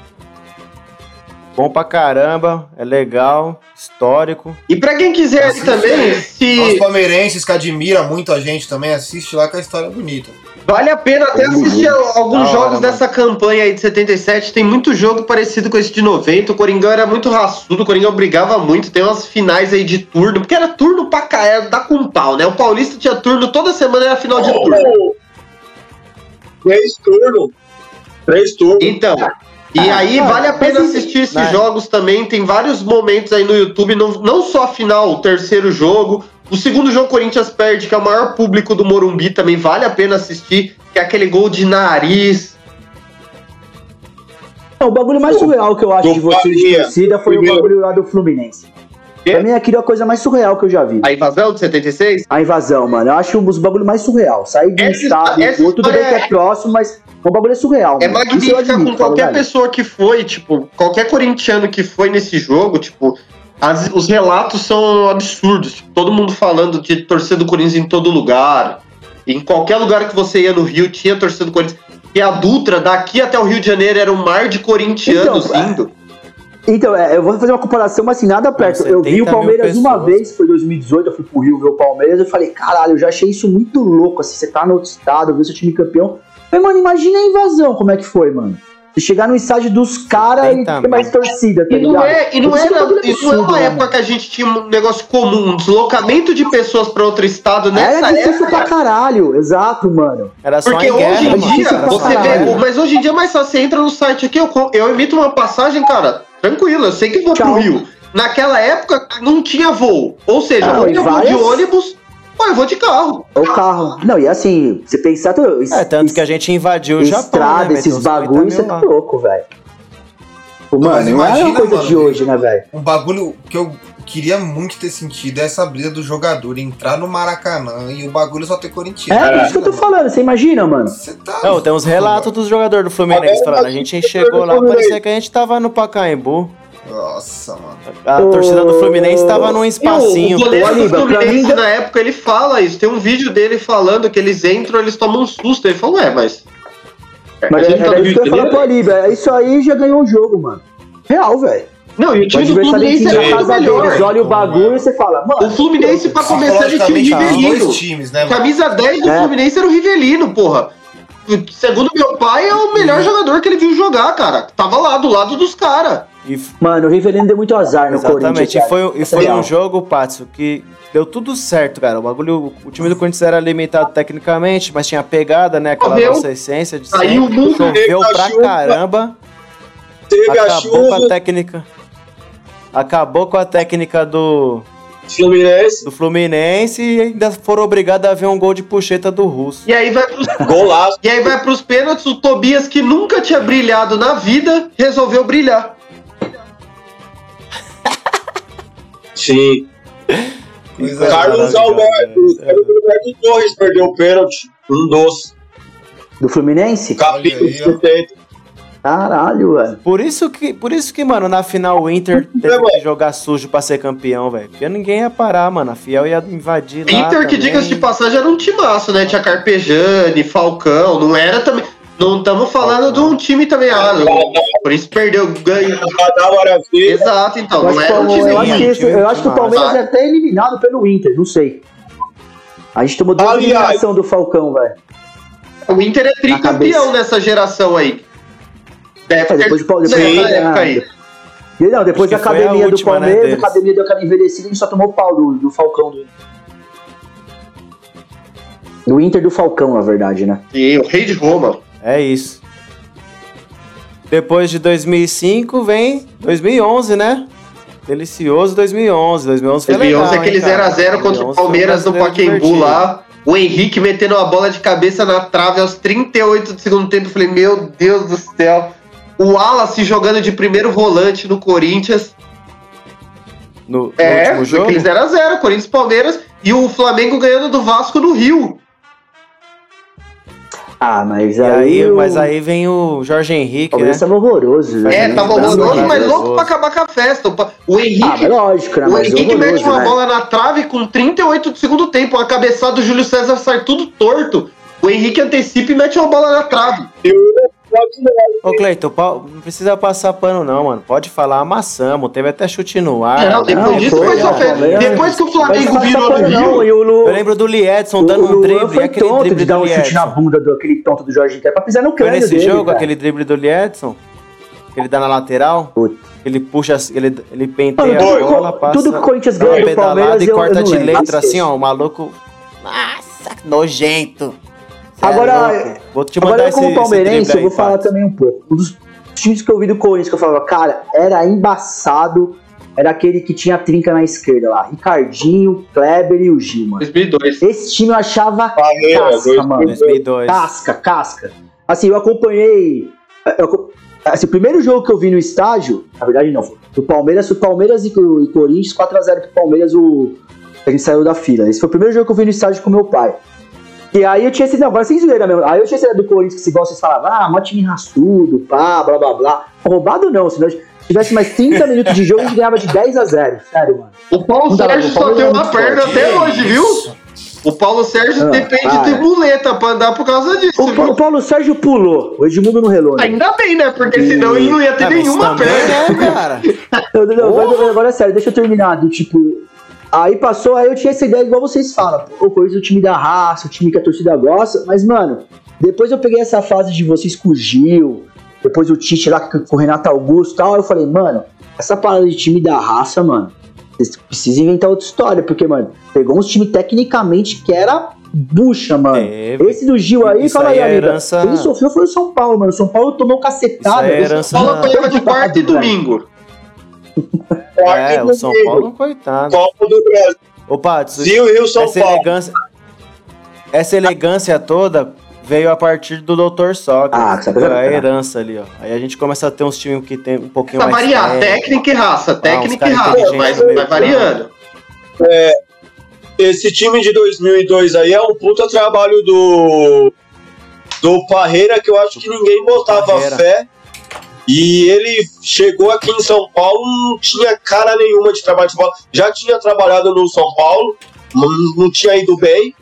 Bom pra caramba, é legal, histórico. E pra quem quiser Assiste também, aí. Os se palmeirenses que admiram muito a gente também, assiste lá que a história é bonita. vale a pena até assistir a- alguns hora, jogos mano. dessa campanha aí de 77. Tem muito jogo parecido com esse de 90. O Coringão era muito raçudo, o Coringão brigava muito. Tem umas finais aí de turno, porque era turno pra cá, era dar com pau, né? O Paulista tinha turno toda semana, era final de turno. Três turnos. Três turnos. Então, e Ah, aí cara, vale a pena assistir esses né? jogos também. Tem vários momentos aí no YouTube, não, não só a final, o terceiro jogo. O segundo jogo Corinthians perde, que é o maior público do Morumbi, também vale a pena assistir, que é aquele gol de nariz. O bagulho mais surreal que eu acho do de vocês de torcida foi Primeiro. o bagulho lá do Fluminense. Quê? Pra mim, aquilo é a coisa mais surreal que eu já vi. A invasão de 76? A invasão, mano. Eu acho um dos bagulhos mais surreal. Sair de um Essa- estado, essa outro, tudo bem que história é próximo, mas o bagulho é surreal. É admito, com fala qualquer pessoa que foi, tipo, qualquer corintiano que foi nesse jogo, tipo, as- os relatos são absurdos. Tipo, todo mundo falando de torcida do Corinthians em todo lugar. Em qualquer lugar que você ia no Rio, tinha torcida do Corinthians. E a Dutra, daqui até o Rio de Janeiro, era um mar de corintianos Então, é. indo. Então, é, eu vou fazer uma comparação, mas assim, nada perto. Eu vi 70 o Palmeiras uma vez, foi em 2018, eu fui pro Rio ver o Palmeiras, eu falei, caralho, eu já achei isso muito louco, assim, você tá no outro estado, ver seu time campeão. Mas, mano, imagina a invasão, como é que foi, mano. Você chegar no estádio dos caras e 70 ter mais torcida, tá E não ligado? é, e não Isso é, bagulho e não é uma né, época que a gente tinha um negócio comum, um deslocamento de pessoas pra outro estado nessa Era difícil época. pra caralho, exato, mano. Era só Porque hoje guerra, em dia, você vê, mas hoje em dia é mais fácil, você entra no site aqui, eu, eu emito uma passagem, cara, tranquilo, eu sei que vou Tchau. pro Rio. Naquela época não tinha voo, ou seja, Não, eu vou de várias- ônibus, ou eu vou de carro. O carro. Não, e assim, você pensar. É, tanto que a gente invadiu o Japão, Estrada, né? esses Meteu uns 50 bagulhos, você tá louco, velho. Pô, Não, Mano, mas não é imagina, uma coisa mano, de hoje, né, velho? Um bagulho que eu queria muito ter sentido é essa brisa do jogador entrar no Maracanã e o bagulho só ter corintiano. É, isso que eu tô falando, você imagina, mano. Você tá. Não, tem uns relatos dos jogadores do Fluminense falando. A gente chegou lá, parecia que a gente tava no Pacaembu. Nossa, mano. A torcida do Fluminense tava num E o, espacinho. o goleiro do Fluminense na época ele fala isso, tem um vídeo dele falando que eles entram, eles tomam um susto. Ele falou, ué, mas. Mas a gente tá era no isso Rio que eu de pro? Alíbia. Isso aí já ganhou o jogo, mano. Real, velho. Não, e o O time do Fluminense na é casa melhor. deles, olha o bagulho e você fala, O mano. Fluminense, pra começar, ele tinha o Psicologicamente, são Rivelino. times, né? Camisa 10 do É. Fluminense era o Rivelino, porra. Segundo meu pai, é o melhor jogador que ele viu jogar, cara. Tava lá, do lado dos caras. E, Mano, o Rivelino deu muito azar no Corinthians. exatamente. E foi, e é foi um jogo, Patso, que deu tudo certo, cara. O bagulho, o time do Corinthians era limitado tecnicamente, mas tinha pegada, né? Aquela Choveu. nossa essência de Aí o sempre. mundo Choveu a pra chuva. caramba. Teve a Acabou com a chuva, técnica. Acabou com a técnica do, Fluminense, do Fluminense e ainda foram obrigados a ver um gol de puxeta do Russo. E aí vai pros, golaço. e aí vai pros pênaltis, o Tobias, que nunca tinha brilhado na vida, resolveu brilhar. Sim. Coisa Carlos Alberto. é. Carlos Alberto Torres perdeu o pênalti. Um doce. Do Fluminense? Capítulo aí, ó. 70. Caralho, velho. Por isso que, por isso que, mano, na final o Inter teve que jogar sujo pra ser campeão, velho. Porque ninguém ia parar, mano. A Fiel ia invadir lá. Inter, que diga-se de passagem, era um timaço, né? Tinha Carpejani, Falcão, não era também. Não estamos falando de um time também. Ah, por isso perdeu, ganhou. Exato, então. Eu Não acho, que, era um eu time. acho que time eu acho que o. Palmeiras é até eliminado pelo Inter, não sei. A gente tomou duas eliminação do Falcão, velho. O Inter é tricampeão nessa geração aí. É, depois ter do Palmeiras. nessa depois- época aí. Não, depois da foi a academia do última, né, Palmeiras, a deles. academia deu aquela envelhecida, a gente só tomou pau do, do Falcão. Do, do Inter do Falcão, na verdade, né? E o rei de Roma. É isso. Depois de 2005 vem 2011, né? Delicioso 2011. 2011 foi 2011 legal, aquele hein, cara? 0x0 contra 2011 o foi Palmeiras no Pacaembu divertido. lá. O Henrique metendo uma bola de cabeça na trave aos 38 do segundo tempo. Eu falei, meu Deus do céu. O Wallace jogando de primeiro volante no Corinthians. No, no É, último jogo. aquele 0x0, Corinthians e Palmeiras. E o Flamengo ganhando do Vasco no Rio. Ah, mas E aí. aí, o mas aí vem o Jorge o Henrique, né? Palmeiras tava horroroso, velho. É, tava Brasil, horroroso, Brasil, mas louco pra acabar com a festa. O Ah, mas Henrique, lógico, né? o Mas Henrique mete horroroso, uma né? bola na trave com 38 do segundo tempo. A cabeçada do Júlio César sai tudo torto. O Henrique antecipa e mete uma bola na trave. Ô, Cleiton, não precisa passar pano, não, mano. Pode falar, amassamos. Teve até chute no ar. Não, depois não, disso foi, foi só Depois que o Flamengo não virou no Rio. e o Lu- Eu lembro do Liedson dando um drible. foi E aquele tonto drible de dar um chute na bunda do aquele tonto do Jorge Inter pra pisar no Foi crânio nesse dele, jogo, cara. aquele drible do Liedson? Que ele dá na lateral? Puta. Ele puxa, ele, ele Mano, penteia tudo, a bola, passa tudo que o Corinthians ganha pedalada e eu, corta eu não de letra assim, ó. O maluco... Nossa, nojento. É Agora, louco. Vou te mandar Agora, eu esse, como esse palmeirense, drible eu vou aí, falar também um pouco. Um dos times que eu vi do Corinthians, que eu falava, cara, era embaçado, era aquele que tinha trinca na esquerda lá. Ricardinho, Kleber e o Gil, mano. 2002. Esse time eu achava Palmeiras, casca, dois- mano. 2002. Casca, casca. Assim, eu acompanhei. eu assim, o primeiro jogo que eu vi no estádio, na verdade não, foi do Palmeiras, foi Palmeiras e, e Corinthians, 4x0 pro Palmeiras, o, a gente saiu da fila. Esse foi o primeiro jogo que eu vi no estádio com meu pai. E aí eu tinha esse. Não, agora sem zoeira mesmo. Aí eu tinha esse do Corinthians, que se igual vocês falavam, ah, mó time raçudo, pá, blá blá blá. Roubado não, se nós tivesse mais 30 minutos de jogo, a gente ganhava de 10 a 0 Sério, mano. O Paulo Não Sérgio só tem uma perna forte. até hoje, viu? O Paulo Sérgio Ah, depende para. de muleta pra andar por causa disso. O, Pa- o? Paulo Sérgio pulou, o Edmundo não relou. Né? Ainda bem, né? Porque senão ele não ia ter Ah, mas nenhuma também, perna. né, cara? Não, não, não, agora, agora é sério, deixa eu terminar. Do tipo. Aí passou, aí eu tinha essa ideia igual vocês falam. Pô, Corinthians é o time da raça, o time que a torcida gosta. Mas, mano, depois eu peguei essa fase de vocês com o Gil, depois o Tite lá com o Renato Augusto e tal. Eu falei, mano, essa parada de time da raça, mano, vocês precisam inventar outra história. Porque, mano, pegou uns times tecnicamente que era bucha, mano. Teve. Esse do Gil aí, fala aí aí, é amiga. herança- Ele sofreu foi o São Paulo, mano. O São Paulo tomou cacetada. Isso aí é herança- Paulo apanhava de quarta e domingo. É, o São Paulo, coitado. Copa do Brasil Ô, Patos, o São essa Paulo. elegância, essa elegância toda veio a partir do Dr. Socrates. Ah, que a herança ali, ó. Aí a gente começa a ter uns times que tem um pouquinho mais variar, técnico. técnica e raça, técnica e raça. Mas vai variando. Esse time de 2002 aí é um puta trabalho do do Parreira que eu acho que ninguém botava Parreira. fé. E ele chegou aqui em São Paulo, não tinha cara nenhuma de trabalho de bola. Já tinha trabalhado no São Paulo, não, tinha ido bem.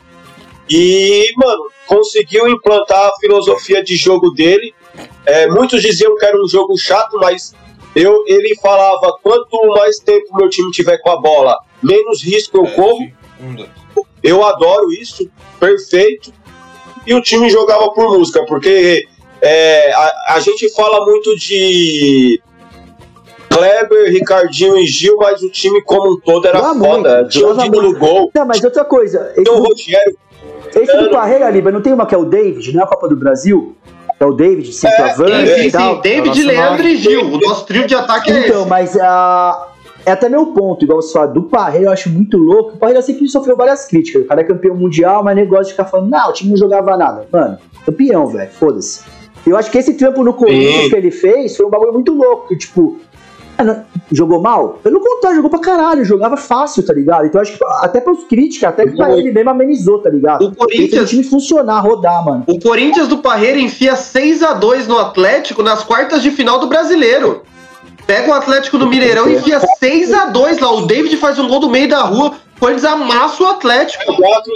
E, mano, conseguiu implantar a filosofia de jogo dele. É, muitos diziam que era um jogo chato, mas eu, ele falava: quanto mais tempo meu time tiver com a bola, menos risco eu corro. Um, dois. Eu adoro isso, perfeito. E o time jogava por música, porque é, a, a gente fala muito de Kleber, Ricardinho e Gil, mas o time como um todo era Jogava foda. Tinha o Dino no gol, Não, mas outra coisa. Esse o Rogério. esse do Parreira, Liba, não tem uma que é o David, não é a Copa do Brasil? É o David, centroavante Sim, e sim, tal. sim. David, Leandro e Gil. O nosso trio de ataque é Então, mas ah, é até meu ponto, igual você fala, do Parreira eu acho muito louco. O Parreira sempre sofreu várias críticas. O cara é campeão mundial, mas negócio de ficar falando, não, o time não jogava nada. Mano, campeão, velho, foda-se. Eu acho que esse trampo no Corinthians que ele fez foi um bagulho muito louco. Que, tipo, não- Jogou mal? Pelo contrário, jogou pra caralho, jogava fácil, tá ligado? Então acho que até pros críticas, até que pra ele mesmo amenizou, tá ligado? O Corinthians- o time funcionar, rodar, mano. O Corinthians do Parreira enfia 6 a 2 no Atlético nas quartas de final do Brasileiro. Pega o Atlético no Mineirão e enfia 6 a 2 lá. O David faz um gol do meio da rua. O Corinthians amassa o Atlético. Quatro,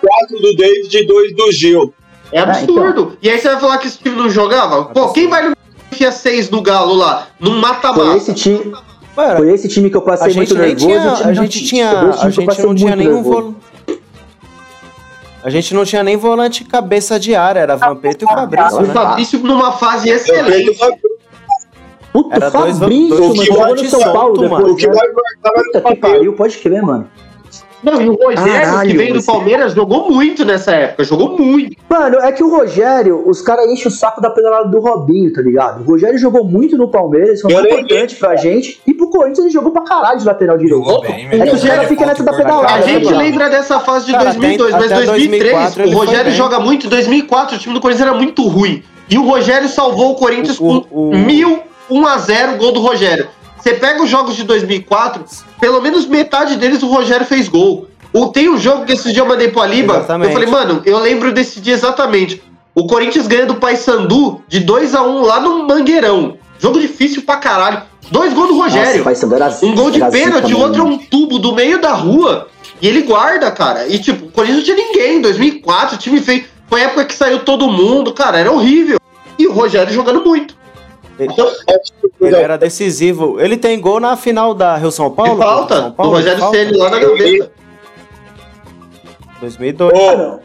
quatro do David e dois do Gil. É absurdo. E aí você vai falar que esse time não jogava? Pô, quem vai no enfia 6 no Galo lá? Foi mata-mata. esse time, Mano, foi esse time que eu passei muito nervoso. tinha. A gente tinha. A gente não tinha nenhum nervoso. vol... A gente não tinha nem volante cabeça de área, era Vampeta e o Fabrício, O né? Fabrício numa fase excelente. Puta, Era o dois- Fabrício, dois mano, jogou no São Paulo solto, depois. o que né? vai marcar vai Puta que pariu, pode crer, mano. Não, e o Rogério, Caralho, que veio do você- Palmeiras, jogou muito nessa época. Jogou muito. Mano, é que o Rogério, os caras enchem o saco da pedalada do Robinho, tá ligado? O Rogério jogou muito no Palmeiras, foi muito importante pra gente. E pro Corinthians ele jogou pra caralho de lateral direito. Jogou bem, É que os caras ficam nessa da pedalada. A gente lembra dessa fase de Cara, 2002, até- mas até 2003 2004 ele o Rogério joga muito. Em 2004 o time do Corinthians era muito ruim. E o Rogério salvou o Corinthians O- com o- mil, 1 a 0 gol do Rogério. Você pega os jogos de 2004, pelo menos metade deles o Rogério fez gol. O, tem um jogo que esse dia eu mandei pro Aliba. Exatamente. Eu falei, mano, eu lembro desse dia exatamente. O Corinthians ganha do Paysandu de 2 a 1 lá no Mangueirão. Jogo difícil pra caralho. Dois gols do Rogério. Nossa, era Um gol de pênalti, o outro é um tubo do meio da rua. E ele guarda, cara. E tipo, o Corinthians não tinha ninguém. Em 2004, o time fez. Foi a época que saiu todo mundo, cara. Era horrível. E o Rogério jogando muito. Então, Ele era decisivo. Ele tem gol na final da Rio São Paulo? que falta. São O Paulo, Rogério falta? Ceni lá na gaveta. 2002. Ô,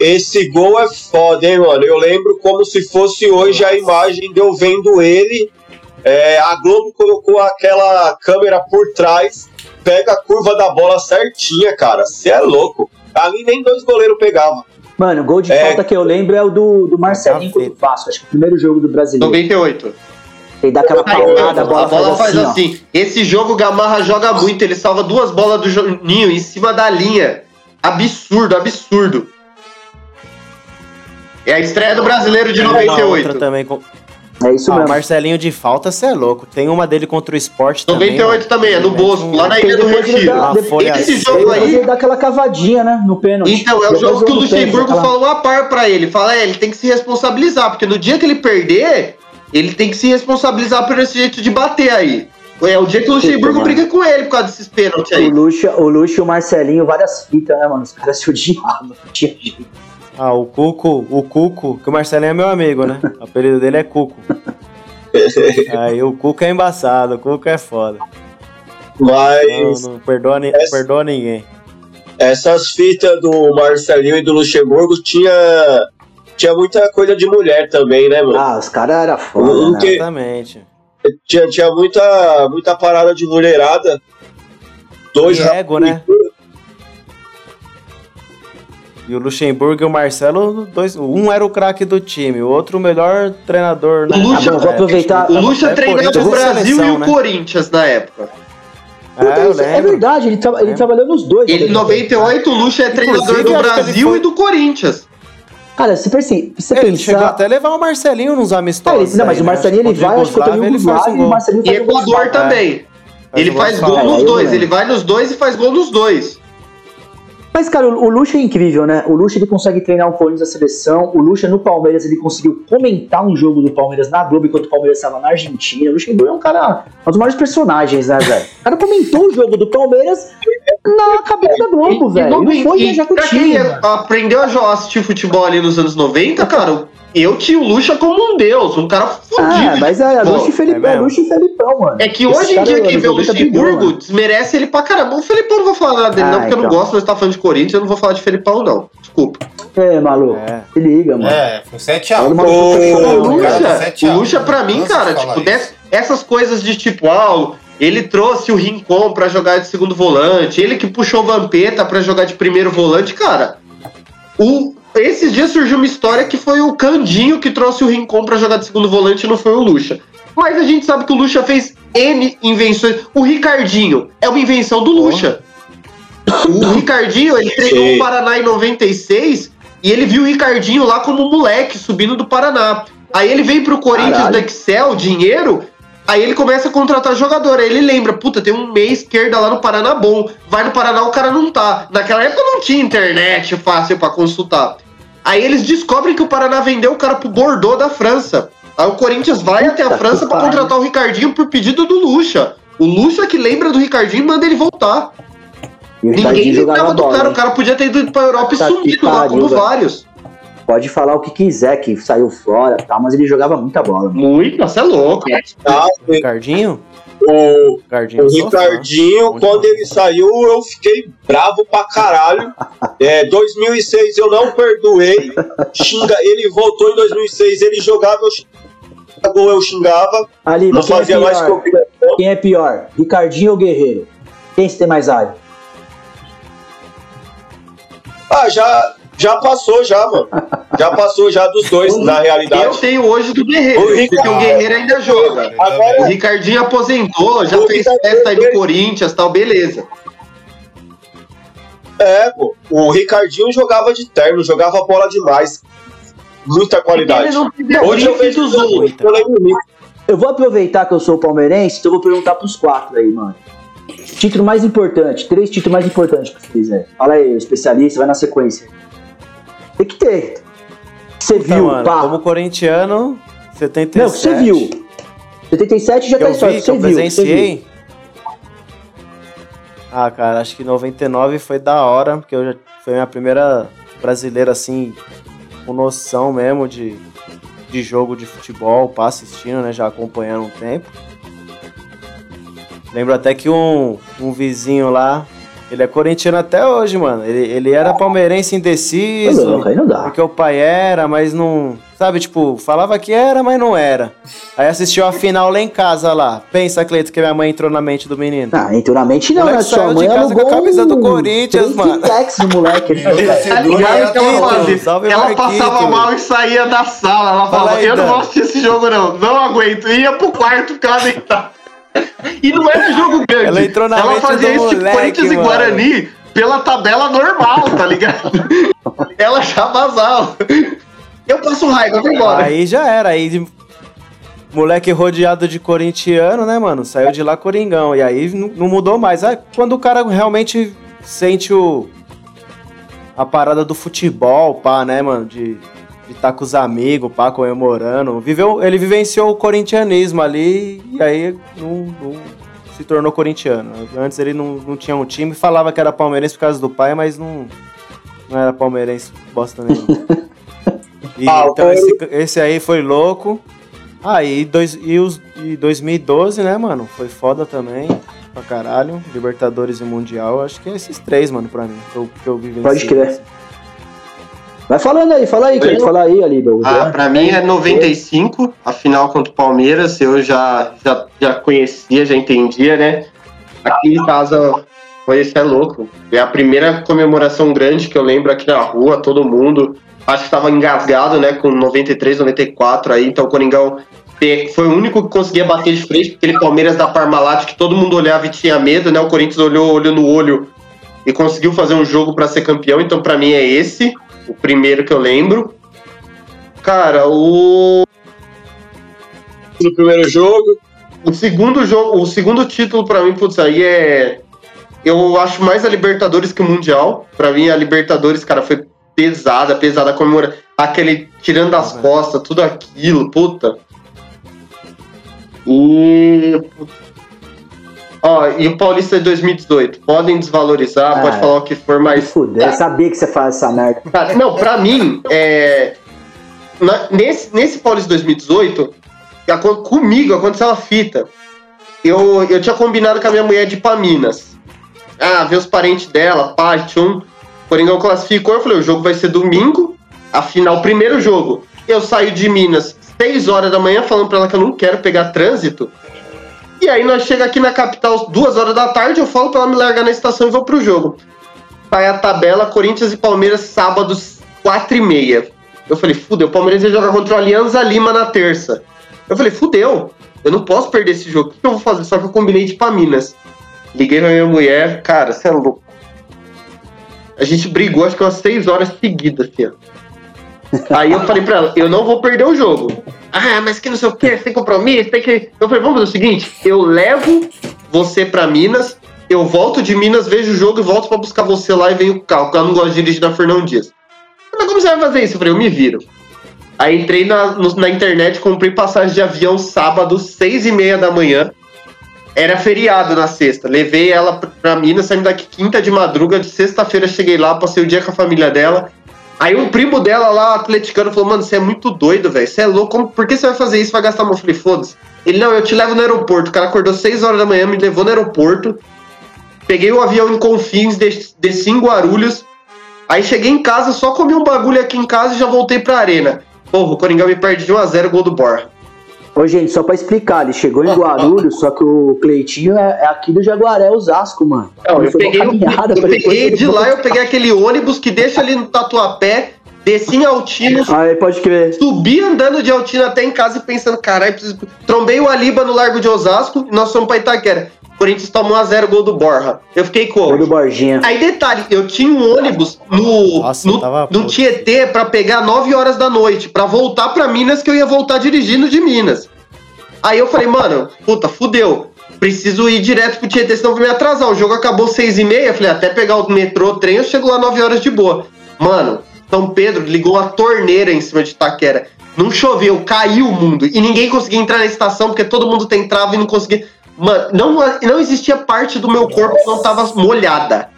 esse gol é foda, hein, mano? Eu lembro como se fosse hoje a imagem de eu vendo ele. É, a Globo colocou aquela câmera por trás, pega a curva da bola certinha, cara. Você é louco. Ali nem dois goleiros pegavam. Mano, o gol de É. falta que eu lembro é o do, do Marcelinho contra o Vasco. Acho que é o primeiro jogo do brasileiro. 98. Ele dá aquela paulada, a A bola, bola faz ó. assim. Esse jogo o Gamarra joga muito. Ele salva duas bolas do Juninho em cima da linha. Absurdo, absurdo. É a estreia do brasileiro de Uma outra 98. também com... É isso Ah, mesmo. Marcelinho de falta, você é louco. Tem uma dele contra o esporte também. 98 também, é no Bosco, lá na Ilha do Retiro. dá- Esse assim. jogo aí- ele dá aquela cavadinha, né? No pênalti. Então, é o jogo que o Luxemburgo falou a par pra ele. Fala, é, ele tem que se responsabilizar, porque no dia que ele perder, ele tem que se responsabilizar por esse jeito de bater aí. É o dia que o Luxemburgo briga com ele por causa desses pênaltis O aí. Luxo, o Luxo e o Marcelinho, várias fitas, né, mano? Os caras se odiavam. não. Ah, o Cuco, o Cuco, que o Marcelinho é meu amigo, né? O apelido dele é Cuco. <laughs> Aí o Cuco é embaçado, o Cuco é foda. Não, Mas não perdoa, ni- Essa- perdoa ninguém. essas fitas do Marcelinho e do Luxemburgo tinha, tinha muita coisa de mulher também, né, mano? Ah, os caras eram foda, O né? que- Exatamente. Tinha, tinha muita, muita parada de mulherada. Dois E ego, né? E o Luxemburgo e o Marcelo, dois, um era o craque do time, o outro o melhor treinador, né? O Luxa- Ah, bom, vou aproveitar- O Lucha É treinava o Brasil seleção, e o né? Corinthians na época. É, Puta, é lembro. verdade, ele, tra- ele trabalhou nos dois. Ele, em né? 98, o Lucha é treinador Inclusive, do Brasil foi- e do Corinthians. Cara, se você, você Ele chegou até a levar o Marcelinho nos Ah, amistosos. ele- não, mas aí, o né? Marcelinho ele Contra vai, acho que contra o Yugoslávia, ele e o gol. Marcelinho E faz o Equador salvo. também. Ele o gol faz gol É, nos dois. Ele vai nos dois e faz gol nos dois. Mas, cara, o, Lucha é incrível, né? O Lucha ele consegue treinar o Corinthians da seleção. O Lucha no Palmeiras ele conseguiu comentar um jogo do Palmeiras na Globo enquanto o Palmeiras estava na Argentina. O Luxemburgo é um cara, um dos maiores personagens, né, velho? O cara comentou o jogo do Palmeiras na cabine da Globo, velho. não foi e viajar com o time. é- aprendeu a jo- assistir futebol ali nos anos 90, cara, eu tinha o Lucha como um deus, um cara fudido. Ah, mas é, futebol. Lucha e Felipe, é é? Lucha e Felipão, mano. É que Esse hoje em dia quem anos vê o 90 brigou, Luxemburgo desmerece ele pra caramba. O Felipão não vou falar nada dele, Ah, não, porque eu não então. gosto, mas tá falando de Corinthians, eu não vou falar de Felipão, não. Desculpa. É, maluco. É. Se liga, mano. É, foi 7x1. Olha o O Lucha, a o. Lucha pra mim, cara, tipo, isso. dess- essas coisas de tipo, ah, ele trouxe o Rincon pra jogar de segundo volante, ele que puxou o Vampeta pra jogar de primeiro volante, cara. O, esses dias surgiu uma história que foi o Candinho que trouxe o Rincon pra jogar de segundo volante não foi o Lucha. Mas a gente sabe que o Lucha fez N invenções. O Ricardinho é uma invenção do Lucha. O Ricardinho, ele treinou o Paraná em 96 e ele viu o Ricardinho lá como moleque subindo do Paraná. Aí ele veio pro Corinthians Caralho. do Excel, dinheiro. Aí ele começa a contratar jogador. Aí ele lembra, puta, tem um meia esquerda lá no Paraná bom. Vai no Paraná, o cara não tá. Naquela época não tinha internet fácil pra consultar. Aí eles descobrem que o Paraná vendeu o cara pro Bordeaux da França. Aí o Corinthians vai até a França pariu. contratar o Ricardinho por pedido do Lucha. O Lucha que lembra do Ricardinho manda ele voltar. E Ninguém lembrava do bola. cara. hein? O cara podia ter ido pra Europa e Puta que sumido lá, como vários. Pode falar o que quiser, que saiu fora e tal, mas ele jogava muita bola. mano. Muito, você é louco. Ah, Ricardinho? o, Ricardinho. o. Ricardinho, Muito quando bom. ele saiu, eu fiquei bravo pra caralho. <laughs> É, 2006 eu não perdoei. Xinga, ele voltou em 2006, ele jogava, eu xingava, eu xingava. Ali, Não quem é, fazia mais pior? obrigação. quem é pior? Ricardinho ou Guerreiro? Quem se tem mais área? Ah, já, já passou, já, mano. Já passou já dos dois, na Eu realidade. tenho hoje do Guerreiro, O porque Ricardo- o Guerreiro ainda joga. O Agora, Ricardinho aposentou, já O fez Ricardinho- festa aí no Corinthians e tal, beleza. é, pô. O Ricardinho jogava de terno, jogava bola demais. Muita qualidade. Hoje eu vejo dos outros. eu. Eu vou aproveitar que eu sou palmeirense, então eu vou perguntar pros quatro aí, mano. Título mais importante, três títulos mais importantes pra vocês aí. Fala aí, especialista, vai na sequência. Tem que ter. Você Puta, viu, mano, pá. Como corintiano, 77. Não, você viu. 77 já tá eu história, eu você viu. viu. presenciei. Ah, cara, acho que 99 foi da hora, porque eu já, foi minha primeira brasileira, assim, com noção mesmo de, de jogo de futebol, pá, assistindo, né, já acompanhando um tempo. Lembro até que um, um vizinho lá, ele é corintiano até hoje, mano. Ele, ele era palmeirense Tá indeciso. aí não dá. Porque o pai era, mas não. Sabe, tipo, falava que era, mas não era. Aí assistiu a final lá em casa lá. Pensa, Cleito, que minha mãe entrou na mente do menino. Ah, entrou na mente não, né? Sua saiu de mãe casa alugou com a camisa do Corinthians, mano. No moleque. Tá ligado que ela Marquito, fazia? salve, Ela passava mal e saía da sala. Ela Fala falava, aí, eu não Dan. vou assistir esse jogo não, não aguento. Ia pro quarto ficar deitado. E não era jogo grande. Ela entrou na Ela fazia isso moleque, Corinthians e. Guarani pela tabela normal, tá ligado? <laughs> Ela já vazava. Eu passo raiva, eu vou embora. Aí já era. Aí, de- moleque rodeado de corintiano, né, mano? Saiu de lá coringão. E aí não, não mudou mais. Aí quando o cara realmente sente o. A parada do futebol, pá, né, mano? De estar com os amigos, pá, comemorando. Viveu, ele vivenciou o corintianismo ali e aí não, não se tornou corintiano. Antes ele não, não tinha um time, falava que era palmeirense por causa do pai, mas não, não era palmeirense bosta nenhuma. <laughs> E, Ah, então esse, esse aí foi louco. Ah, e, dois, e, os, e 2012, né, mano? Foi foda também. Pra caralho. Libertadores e Mundial. Acho que é esses três, mano, pra mim. Que eu, que eu vivenciei. Pode crer. Vai falando aí, fala aí, quer falar aí, ali. Ah, pra mim é 95, a final contra o Palmeiras, eu já, já, já conhecia, já entendia, né? Aqui em casa foi isso é louco. É a primeira comemoração grande que eu lembro aqui na rua, todo mundo. Acho que tava engasgado, né, com 93, 94 aí, então o Coringão foi o único que conseguia bater de frente, aquele Palmeiras da Parmalat que todo mundo olhava e tinha medo, né? O Corinthians olhou, olhou no olho e conseguiu fazer um jogo pra ser campeão, então pra mim é esse, o primeiro que eu lembro. Cara, o No primeiro jogo, O segundo jogo, o segundo título pra mim, putz, aí é. Eu acho mais a Libertadores que o Mundial. Pra mim, a Libertadores, cara, foi pesada, pesada. Comemora aquele tirando das costas, tudo aquilo, puta. E. Ó, e o Paulista de 2018. Podem desvalorizar, Ah, pode falar o que for, mas fuder, eu sabia que você faz essa merda. Cara, não, pra mim, é, na- nesse, nesse Paulista 2018, acon- comigo aconteceu uma fita. Eu, eu tinha combinado com a minha mulher de ir pra Minas. Ah, ver os parentes dela, pai, tchum. Coringão classificou, eu falei, o jogo vai ser domingo, afinal, primeiro jogo. Eu saio de Minas 6 horas da manhã falando pra ela que eu não quero pegar trânsito. E aí nós chega aqui na capital duas horas da tarde, eu falo pra ela me largar na estação e vou pro jogo. Sai a tabela, Corinthians e Palmeiras, sábados, 4 e meia. Eu falei, fudeu, o Palmeiras ia jogar contra o Alianza Lima na terça. Eu falei, fudeu, eu não posso perder esse jogo. O que eu vou fazer? Só que eu combinei de ir pra Minas. Liguei pra minha mulher, cara, você é louco. A gente brigou acho que umas 6 horas seguidas, assim, ó. Aí eu falei pra ela, eu não vou perder o jogo. Ah, mas que não sei o que, tem compromisso, tem que. Eu falei, vamos fazer o seguinte: eu levo você pra Minas, eu volto de Minas, vejo o jogo e volto pra buscar você lá e venho o carro, porque eu não gosto de dirigir na Fernão Dias. Mas como você vai fazer isso? Eu falei, eu me viro. Aí entrei na, no- na internet, comprei passagem de avião sábado, seis e meia da manhã. Era feriado na sexta. Levei ela pra- Minas, saímos daqui quinta de madruga. De sexta-feira cheguei lá, passei o dia com a família dela. Aí um primo dela lá, atleticano, falou: Mano, você é muito doido, velho. Você é louco. Por que você vai fazer isso? Vai gastar mão? Eu Foda-se. Ele: Não, eu te levo no aeroporto. O cara acordou 6 horas da manhã, me levou no aeroporto. Peguei o avião em Confins, des- desci em Guarulhos. Aí cheguei em casa, só comi um bagulho aqui em casa e já voltei pra arena. Porra, o Coringão me perde de 1x0 gol do Borra. Ô, gente, só pra explicar, ele chegou em Guarulhos, só que o Cleitinho é, é aqui do Jaguaré, Osasco, mano. Não, eu peguei, eu depois peguei de lá, eu peguei aquele ônibus que deixa ali no Tatuapé, desci em Altino, Aí, pode crer. subi andando de Altino até em casa e pensando, caralho, preciso... trombei o Aliba no Largo de Osasco e nós fomos pra Itaquera. Corinthians tomou 1x0 gol do Borja. Eu fiquei Gol como? do Borginha. Aí detalhe, eu tinha um ônibus no, Nossa, no, tava no. Tietê pra pegar 9 horas da noite, pra voltar pra Minas, que eu ia voltar dirigindo de Minas. Aí eu falei, mano, puta, fudeu. Preciso ir direto pro Tietê, senão eu vou me atrasar. O jogo acabou 6 e meia, falei, até pegar o metrô, o trem, eu chego lá 9 horas de boa. Mano, São Pedro ligou a torneira em cima de Itaquera. Não choveu, caiu o mundo. E ninguém conseguia entrar na estação, porque todo mundo tem trava e não conseguia. Mano, não, não existia parte do meu corpo que não tava molhada.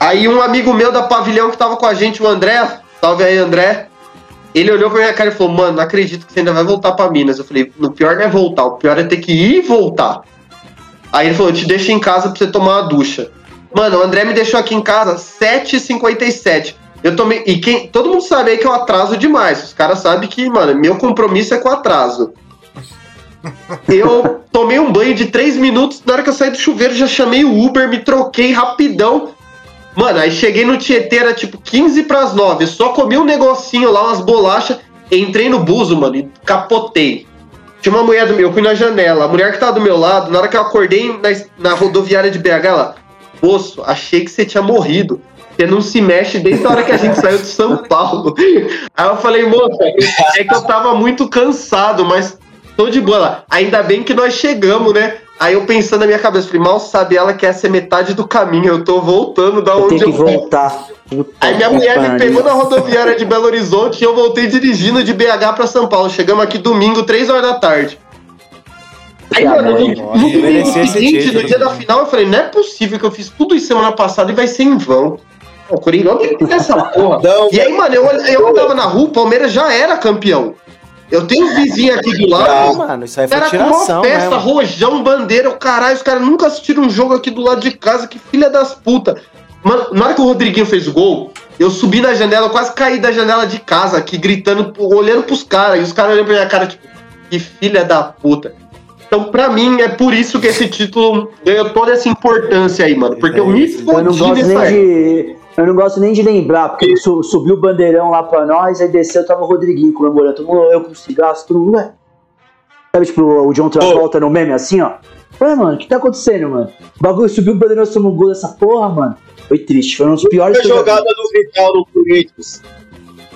Aí um amigo meu da pavilhão que tava com a gente, o André, salve aí, André. Ele olhou pra minha cara e falou: Mano, não acredito que você ainda vai voltar pra Minas. Eu falei: No pior não é voltar, o pior é ter que ir e voltar. Aí ele falou: te deixo em casa pra você tomar uma ducha. Mano, o André me deixou aqui em casa 7h57. Eu tomei. E quem. Todo mundo sabe aí que eu atraso demais. Os caras sabem que, mano, meu compromisso é com atraso. Eu tomei um banho de 3 minutos. Na hora que eu saí do chuveiro, já chamei o Uber, me troquei rapidão. Mano, aí cheguei no Tietê, era tipo 15 pras 9. Só comi um negocinho lá, umas bolachas. Entrei no buzo, mano, e capotei. Tinha uma mulher do meu, eu fui na janela. A mulher que tava do meu lado, na hora que eu acordei na, na rodoviária de BH, ela, moço, achei que você tinha morrido. Você não se mexe desde a hora que a gente saiu de São Paulo. Aí eu falei, moça, é que eu tava muito cansado, mas tô de boa lá. Ainda bem que nós chegamos, né? Aí eu pensando na minha cabeça, falei, mal sabe ela que essa é metade do caminho, eu tô voltando da Eu onde eu que voltar. Puta Aí minha mulher me pegou na rodoviária de Belo Horizonte e eu voltei dirigindo de BH pra São Paulo. Chegamos aqui domingo, 3 horas da tarde. Aí, mano, no, no merecia esse seguinte, no dia da final, eu falei, não é possível que eu fiz tudo isso semana passada e vai ser em vão. O Coringão tem que essa porra. <laughs> Não, E aí, mano, eu, eu andava na rua, o Palmeiras já era campeão. Eu tenho um vizinho aqui do lado. mano, isso aí foi Era com uma festa, né? rojão, bandeira, o caralho, os caras nunca assistiram um jogo aqui do lado de casa, que filha das putas. Mano, na hora que o Rodriguinho fez o gol, eu subi na janela, eu quase caí da janela de casa aqui, gritando, olhando pros caras, e os caras olhando pra minha cara, tipo, que filha da puta. Então, pra mim, é por isso que esse título ganhou toda essa importância aí, mano. Porque eu me não fodi nessa de. Eu não gosto nem de lembrar, porque su- subiu o bandeirão lá pra nós, aí desceu, tava o Rodriguinho comemorando. Todo mundo, eu com cigarro, todo mundo, ué. Sabe, tipo, o John Travolta no meme assim, ó. Ué, mano, o que tá acontecendo, mano? O bagulho subiu o bandeirão, somos um gol dessa porra, mano. Foi triste, foi um dos piores já vi. jogada do Vital no Corinthians.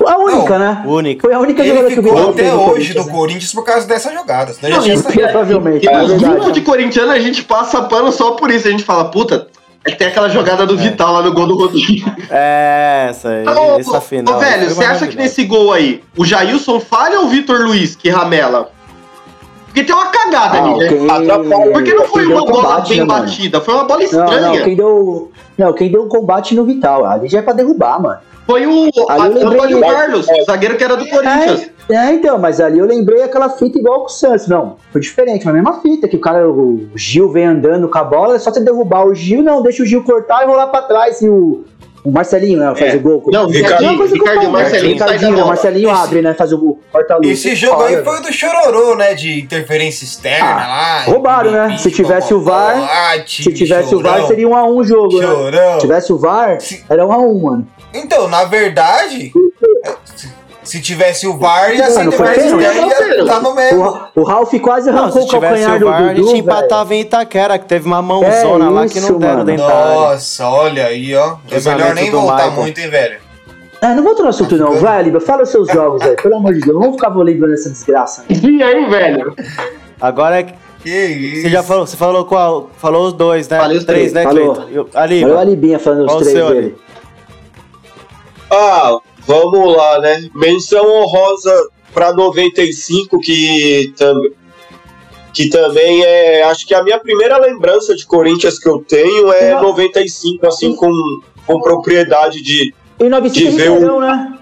A única, né? Único. Foi a única jogada que o ficou Vital até hoje Corinthians, do né? Corinthians por causa dessa jogada. Senão já Não, tinha isso- saído. Provavelmente, E é nos verdade. grupos de corintiano a gente passa pano só por isso. A gente fala, puta, é que tem aquela jogada do Vital lá no gol do Rodrigo. É, essa aí, Ô, essa ô, final. ô, velho, você acha que nesse gol aí, o Jailson falha ou o Vitor Luiz que ramela? Porque tem uma cagada Ah, ali, né? Atrapalha. Porque não foi uma bola combate, bem né, batida, foi uma bola Não, estranha. não, quem deu. Não, quem deu o combate no Vital. Ali já é pra derrubar, mano. Foi o Ali eu lembrei- Antônio Carlos, o zagueiro que era do Corinthians. É, é, então, mas ali eu lembrei aquela fita igual com o Santos. Não, foi diferente, mas a mesma fita, que o cara, o Gil vem andando com a bola, é só você derrubar o Gil, não, deixa o Gil cortar e rolar pra trás e o, o Marcelinho, né, faz É. o gol. Não, É a Ricardinho, o Ricardinho, Palmeiras, Marcelinho Ricardinho, né. Marcelinho Esse- abre, né, faz o corta-luz. Esse jogo aí foi o do chororô, né? De interferência externa Ah, lá. roubaram, né? Se tivesse o VAR, Se tivesse o VAR, seria um a um o jogo, né? Chorão. Se tivesse o VAR, era um a um, mano. Então, na verdade, se- se tivesse o VAR, ia ser externa, ia estar no O, mesmo. Ra- o Ralf quase arrancou se o tivesse calcanhar o do VAR, a Dudu, gente velho. empatava em Itaquera, que teve uma mãozona É lá que isso, não deram mano. dentro da área. Nossa, olha aí, ó. É melhor nem voltar Michael. muito, hein, velho. É, não vou no assunto não. Vai, Aliba, fala os seus jogos aí. Pelo amor de Deus, não vamos ficar lembrando essa desgraça. E aí, velho? Agora é que Que isso? você já falou, você falou qual? Falou os dois, né? Falei os três, três. né, Falou. Cleiton? Ali, Olha o Alibinha falando Qual os o três dele. Ah, vamos lá, né? Menção honrosa para 95, que, tam que também é. Acho que a minha primeira lembrança de Corinthians que eu tenho é Não. 95, assim, com, com propriedade de E 95 De ver o- Ribeirão, né?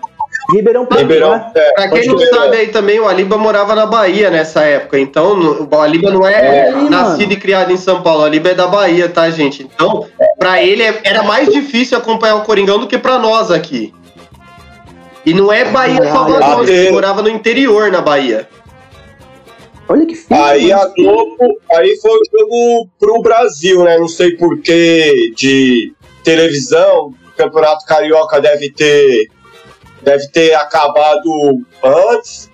Ribeirão Preto, Ribeirão. né? É, Pra quem não crer. sabe aí também, o Aliba morava na Bahia nessa época. Então, o Aliba não é, É, nascido mano. e criado em São Paulo. O Aliba é da Bahia, tá, gente? Então, pra ele é- era mais difícil acompanhar o Coringão do que pra nós aqui. E não é Bahia Ah, Salvador, ele morava no interior na Bahia. Olha que feio. Aí a Globo, aí foi o jogo pro Brasil, né? Não sei porquê de televisão, o Campeonato Carioca deve ter deve ter acabado antes.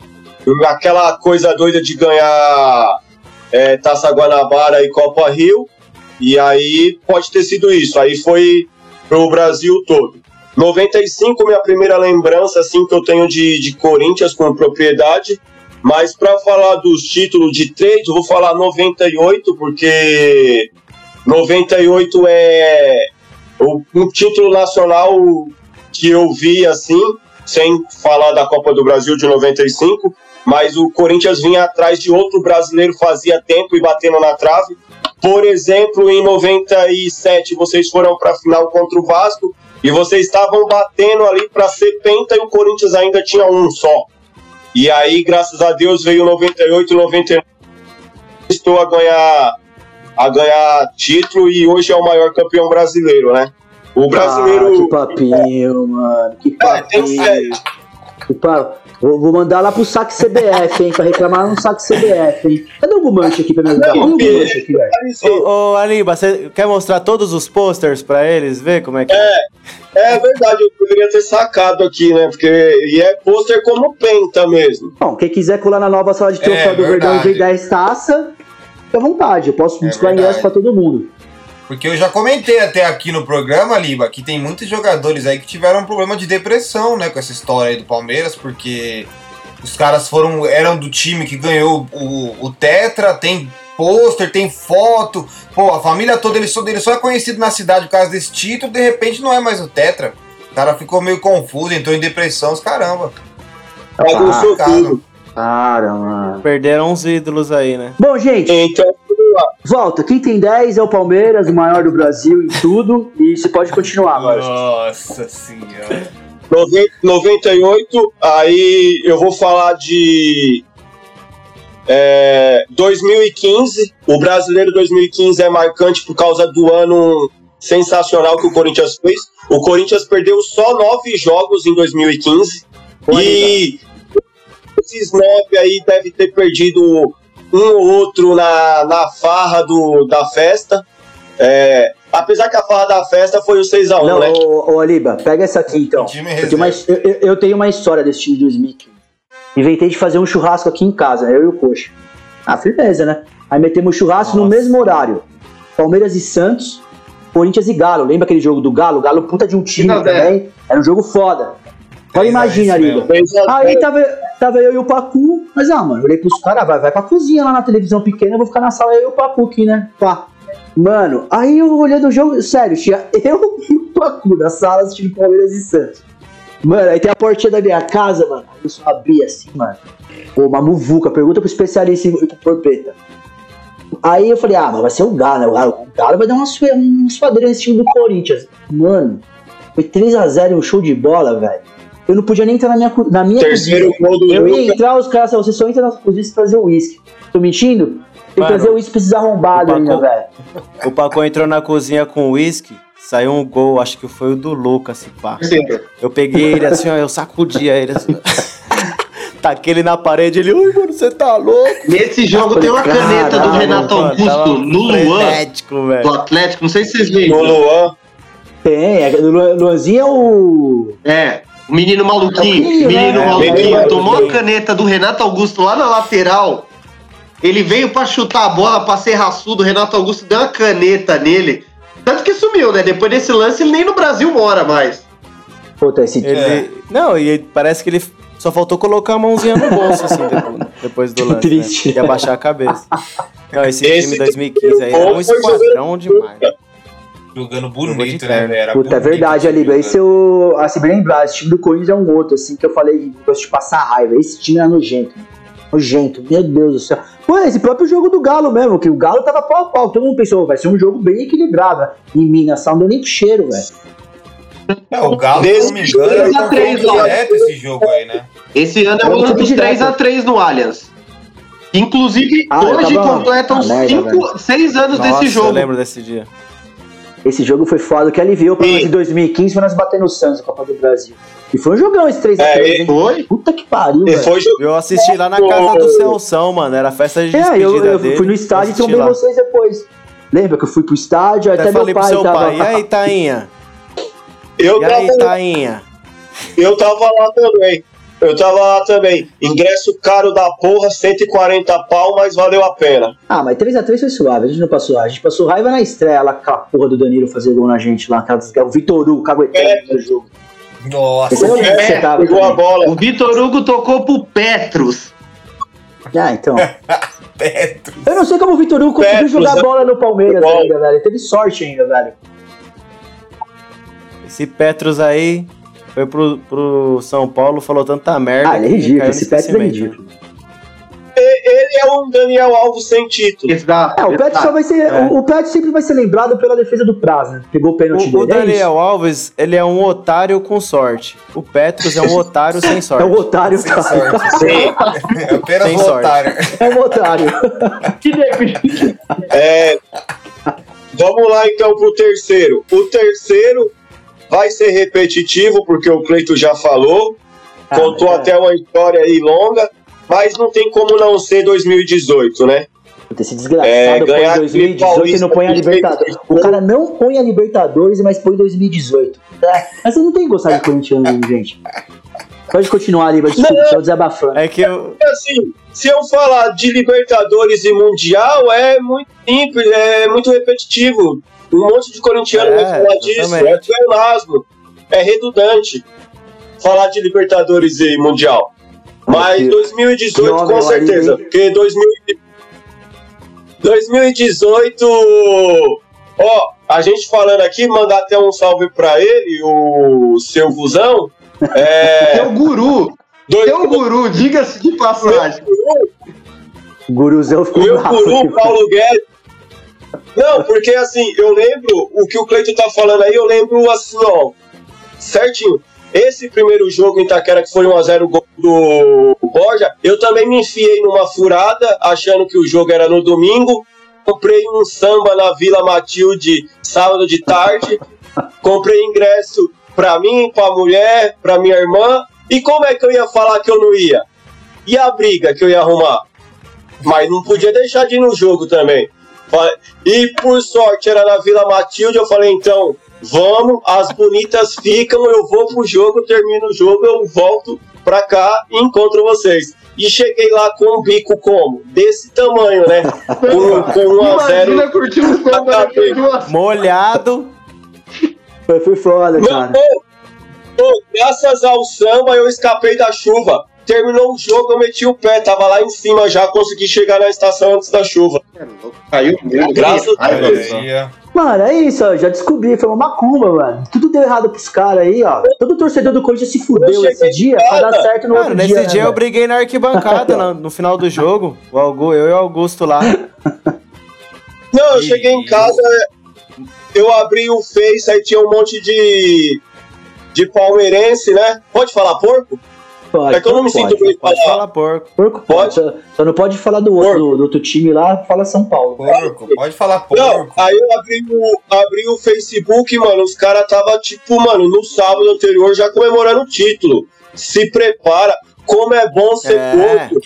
Aquela coisa doida de ganhar é, Taça Guanabara e Copa Rio. E aí pode ter sido isso. Aí foi pro Brasil todo. 95, minha primeira lembrança assim que eu tenho de, de Corinthians com propriedade. Mas para falar dos títulos de trade, eu vou falar 98, porque 98 é um título nacional que eu vi assim, sem falar da Copa do Brasil de 95, mas o Corinthians vinha atrás de outro brasileiro fazia tempo e batendo na trave. Por exemplo, em 97 vocês foram para a final contra o Vasco e vocês estavam batendo ali para ser penta e o Corinthians ainda tinha um só. E aí, graças a Deus, veio 98, 99. Estou a ganhar, a ganhar título e hoje é o maior campeão brasileiro, né? O Ah, brasileiro. que papinho, mano. Que É, tem que papinho. ser. Que pa- Vou, vou mandar lá pro saque CBF, hein? Pra reclamar no saque CBF, hein? Cadê o Gumanche aqui pra me ajudar? Cadê o Gumanche aqui, velho? Ô, ô Aliba, você quer mostrar todos os posters pra eles ver como é que É verdade, eu poderia ter sacado aqui, né? Porque e é pôster como penta mesmo. Bom, quem quiser colar na nova sala de troféu É, do Verdão e ver verdade. 10 taça, fica à vontade. Eu posso É buscar verdade. ingresso pra todo mundo. Porque eu já comentei até aqui no programa, Liba, que tem muitos jogadores aí que tiveram um problema de depressão, né, com essa história aí do Palmeiras, porque os caras foram eram do time que ganhou o, o Tetra, tem pôster, tem foto, pô, a família toda, ele só, ele só é conhecido na cidade por causa desse título, de repente não é mais o Tetra. O cara ficou meio confuso, entrou em depressão, os caramba. Bagunçou cara. tudo. Para, mano. perderam uns ídolos aí, né? Bom, gente, Então, volta. Quem tem 10 é o Palmeiras, o maior do Brasil em tudo. E você pode continuar agora. Nossa senhora. 90 98, aí eu vou falar de é, 2015. O brasileiro 2015 é marcante por causa do ano sensacional que o Corinthians fez. O Corinthians perdeu só nove jogos em 2015. E esses nove aí deve ter perdido um ou outro na, na farra do, da festa. É, apesar que a farra da festa foi o 6x1, Não, né? ô, ô Aliba, pega essa aqui então. Eu tenho, uma, reserva. eu, eu- tenho uma história desse time de 2015. Inventei de fazer um churrasco aqui em casa, eu e o Coxa. Ah, firmeza, né? Aí metemos churrasco no Nossa. mesmo horário. Palmeiras e Santos, Corinthians e Galo. Lembra aquele jogo do Galo? Galo puta de um time é. também. Era um jogo foda. Olha, É, imagina, Aliba. Aí tava, tava eu e o Pacu, mas ah, mano, eu olhei pros caras, vai, vai pra cozinha lá na televisão pequena, eu vou ficar na sala eu e o Pacu aqui, né? Pá. Mano, aí eu olhando o jogo, sério, tinha <laughs> eu e o Pacu na sala assistindo Palmeiras e Santos. Mano, aí tem a portinha da minha casa, mano. Eu só abri assim, mano. Pô, uma muvuca, pergunta pro especialista e pro porpeta. Aí eu falei, ah, mas vai ser o Galo, né? O Galo, vai dar uma, sua, suadeira nesse time do Corinthians. Mano, foi 3x0 e um show de bola, velho. Eu não podia nem entrar na minha, na minha Terceiro cozinha. gol do Eu ia entrar, os caras falaram, você só entra na cozinha se trazer o uísque. Tô mentindo? Tem que trazer o uísque pra esses arrombados o ainda, Paco- velho. <laughs> O Paco entrou na cozinha com uísque, saiu um gol, acho que foi o do Lucas, se pá. Eu peguei ele assim, ó, eu sacudia ele assim. <laughs> Taquei ele na parede, ele, ui, mano, você tá louco? Nesse jogo tem uma caneta do Renato Mano, Augusto no Luan, do velho. Atlético. Não sei se vocês No lembram. Luan. Tem, é, o Lu- Luanzinho é o. É, o menino maluquinho. Maluquinho, menino né? maluquinho. É, Tomou a caneta do Renato Augusto lá na lateral. Ele veio pra chutar a bola, pra ser raçudo. O Renato Augusto deu uma caneta nele. Tanto que sumiu, né? Depois desse lance, ele nem no Brasil mora mais. Puta, esse Ele... Não, e parece que ele só faltou colocar a mãozinha no bolso, assim, depois, <laughs> do Que lance, triste. né? E abaixar a cabeça. Não, esse, Esse time 2015 aí era um esquadrão demais. Jogando de bonito, né, velho? Puta, é verdade, esse Aliba. jogo. Esse eu. Assim, bem lembrar, esse time do Corinthians é um outro, assim, que eu falei, gosto de passar raiva. Esse time era nojento. Nojento, meu Deus do céu. Pô, esse próprio jogo do Galo mesmo, que o Galo tava pau a pau. Todo mundo pensou, vai ser um jogo bem equilibrado. Em Minas, só não deu nem pro cheiro, velho. É, o Galo, se não me engano, era 3 a 3, confronto ó. direto esse jogo aí, né? Esse ano é É o um ano dos direto. 3x3 no Allianz. Inclusive, Ah, eu hoje completam Ah, merda, 5, 6 anos Nossa, desse eu jogo. lembro desse dia. Esse jogo foi foda. O que aliviou pra nós em 2015 foi nós bater no Santos, na Copa do Brasil. E foi um jogão esse 3x3, É, hein? Foi? Puta que pariu, foi. Eu assisti lá na casa do Celção, mano. Era festa de despedida É, eu, eu dele. fui no estádio e trombei lá. vocês depois. Lembra que eu fui pro estádio, até, Até meu falei pro pai seu tava... pai. E aí, Tainha? Eu E aí, tava, Tainha? eu tava lá também. Eu tava lá também. Ingresso caro da porra, 140 pau, mas valeu a pena. Ah, mas 3x3 foi suave, a gente não passou raiva. A gente passou raiva na estreia lá, com aquela porra do Danilo fazer gol na gente lá, aquelas- o Vitor Hugo, caguetando no jogo. Nossa, Esse É, você tava pegou a também. bola. O Vitor Hugo tocou pro Petros. Ah, então. <laughs> Petro. Eu não sei como o Vitor Hugo conseguiu Petros, jogar né? bola no Palmeiras Bom. ainda, velho. Ele teve sorte ainda, velho. Esse Petros aí foi pro, pro São Paulo, falou tanta merda. Ah, ele é que ridículo, esse Petros é ridículo. Ele é um Daniel Alves sem título. Exato. É, o Petros só vai ser. É. O, o Petros sempre vai ser lembrado pela defesa do Praz, né? Pegou o pênalti O, o dele. é? Daniel Alves, ele é um otário com sorte. O Petros é um otário sem <laughs> É sorte. um otário, cara. Sorte. Sim. É apenas Sem um sorte. otário. É um otário. <laughs> que. É, vamos lá então pro terceiro. O terceiro vai ser repetitivo, porque o Cleito já falou. Ah, contou é. até uma história aí longa, mas não tem como não ser 2018, né? Puta, Esse desgraçado É, põe ganhar 2018 e não põe a Libertadores. O cara não põe a Libertadores, mas põe 2018. É, <laughs> Mas você não tem que gostar de corintiano, gente. Pode continuar ali, desculpa, só desabafando. É que eu, Assim, se eu falar de Libertadores e Mundial, é muito simples, é muito repetitivo. Um monte de corintiano É, vai falar disso, é pleonasmo, é redundante falar de Libertadores e Mundial. Mas que- 2018 que com certeza, porque 2000 2018, ó, a gente falando aqui, mandar até um salve pra ele, o seu Vuzão. É, <laughs> Seu guru. dois- Seu guru, diga-se de passagem. O guruzão ficou Meu bravo. guru, Paulo Guedes. Não, porque assim, eu lembro o que o Cleito tá falando aí, eu lembro assim, ó, certinho. Esse primeiro jogo em Itaquera, que foi 1x0 gol do Borja, eu também me enfiei numa furada, achando que o jogo era no domingo. Comprei um samba na Vila Matilde sábado de tarde. Comprei ingresso pra mim, pra mulher, pra minha irmã. E como é que eu ia falar que eu não ia? E a briga que eu ia arrumar? mas não podia deixar de ir no jogo também. E por sorte era na Vila Matilde, eu falei, então, vamos, as bonitas ficam, eu vou pro jogo, termino o jogo, eu volto pra cá e encontro vocês. E cheguei lá com um bico como? Desse tamanho, né? Com, com 1 a 0 Imagina curtir um depois de uma molhado, Foi, foi foda, cara. graças ao samba eu escapei da chuva. Terminou o jogo, eu meti o pé, tava lá em cima já, consegui chegar na estação antes da chuva. Caiu mesmo. Graças a Ai, Deus. Mano, é isso, ó. Já descobri, foi uma macumba, mano. Tudo deu errado pros caras aí, ó. Todo torcedor do Corinthians se fudeu esse dia pra dar certo no Mano, outro nesse dia. dia, né, eu velho? briguei na arquibancada <laughs> no, no final do jogo. O Augu, eu e o Augusto lá. Não, eu Ih. cheguei em casa, eu abri o Face, aí tinha um monte de. de palmeirense, né? Pode falar porco? Pode, é que eu não me pode. sinto bem Pode falar. falar porco. Porco pode. Só, só não pode falar do outro, do, do outro time lá, fala São Paulo. Porco, pode falar Não, porco. aí eu abri o, abri o Facebook, mano, os caras tava tipo, mano, no sábado anterior já comemorando o título. Se prepara, como é bom ser É. porco.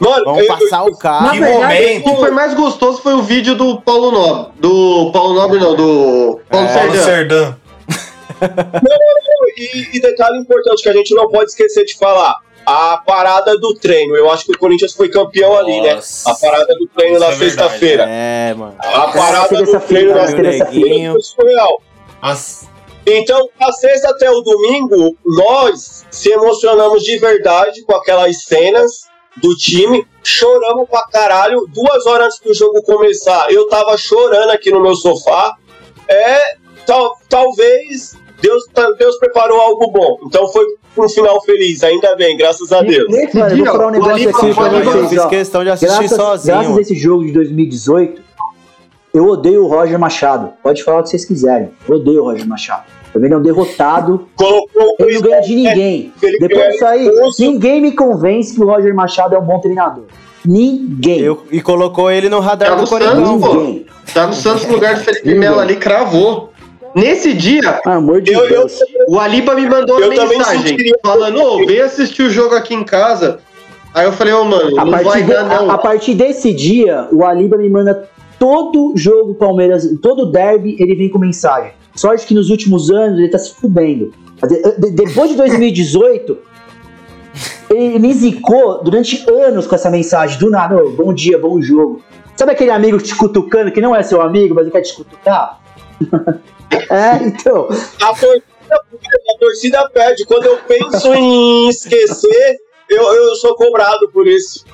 Mano, Vamos eu- passar o carro. Que verdade, momento. o que foi mais gostoso foi o vídeo do Paulo Nobre. Do Paulo Nobre, não, do Paulo. Serdã. <laughs> E, e detalhe importante que a gente não pode esquecer de falar. A parada do treino. Eu acho que o Corinthians foi campeão ali, né? Nossa. A parada do treino Isso na é sexta-feira. É, mano. A parada do treino na né? sexta-feira foi surreal. As- Então, da sexta até o domingo, nós se emocionamos de verdade com aquelas cenas do time, choramos pra caralho. Duas horas antes do jogo começar, eu tava chorando aqui no meu sofá. É, tal, talvez Deus, Deus preparou algo bom. Então foi um final feliz, ainda bem, graças a Deus. Nesse Mano, eu dia, vou falar um negócio Ali aqui pra Eu vocês, fiz ó. questão de assistir Graças, sozinho. graças a esse jogo de 2018, eu odeio o Roger Machado. Pode falar o que vocês quiserem. Eu odeio o Roger Machado. Também é um derrotado. Colocou Ele não ganha de ninguém. Depois disso aí, ninguém me convence que o Roger Machado é um bom treinador. Ninguém. Eu- e colocou ele no radar Thiago do Corinthians. Ninguém. Thiago Santos no lugar do Felipe Melo ali cravou. Nesse dia, amor de Eu- eu- Deus. o Aliba me mandou Eu uma também mensagem falando, ô, vem assistir o jogo aqui em casa. Aí eu falei, ô, mano, A não vai de- dar não. a- a partir desse dia, o Aliba me manda todo jogo Palmeiras, todo derby, ele vem com mensagem. Sorte que nos últimos anos ele tá se fudendo. De- de- depois de 2018, <laughs> ele me zicou durante anos com essa mensagem. Do nada, "Ô, bom dia, bom jogo. Sabe aquele amigo te cutucando, que não é seu amigo, mas ele quer te cutucar? <laughs> é, então. A torcida, a torcida pede. Quando eu penso em esquecer, eu, eu sou cobrado por isso.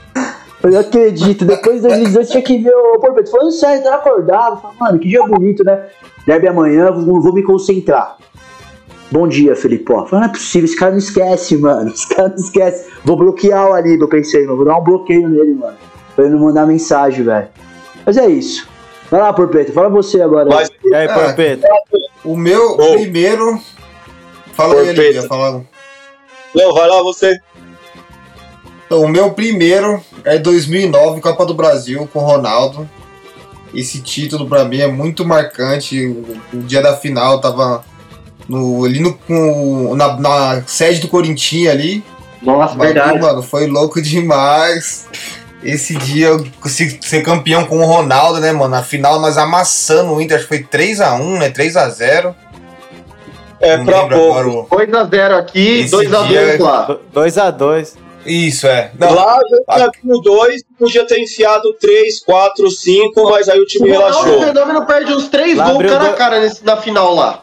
Eu não acredito. Depois de 2018 tinha que ver o Porpeto. Falando sério, acordado. Falei, mano, que dia bonito, né? Derby amanhã, vou, vou me concentrar. Bom dia, Felipó. Falei, não é possível, esse cara não esquece, mano. Esse cara não esquece. Vou bloquear o Aliba, eu pensei, mano. Vou dar um bloqueio nele, mano. Pra ele não mandar mensagem, velho. Mas é isso. Vai lá, Porpeto, fala você agora. Mas E aí, Ah, Porpeta? O meu Bom. primeiro. Fala aí, Perfeito. Olivia, fala. Léo, vai lá você. Então, o meu primeiro é 2009, Copa do Brasil, com o Ronaldo. Esse título pra mim é muito marcante. O, o dia da final eu tava no, ali no, com- na, na sede do Corinthians ali. Nossa, bagulho, verdade. mano, foi louco demais. Esse dia eu consegui ser campeão com o Ronaldo, né, mano? Na final nós amassando o Inter, acho que foi 3x1, né? 3x0. É Não pra pouco. agora o- 2x0 aqui, Esse 2x2 dia- lá. 2x2. Isso, é. Não, Lá já tinha vindo dois, podia ter enfiado três, quatro, cinco, mas aí o O time Ronaldo relaxou. Fenômeno perde uns 3 Lá gols cara a cara nesse, na final lá.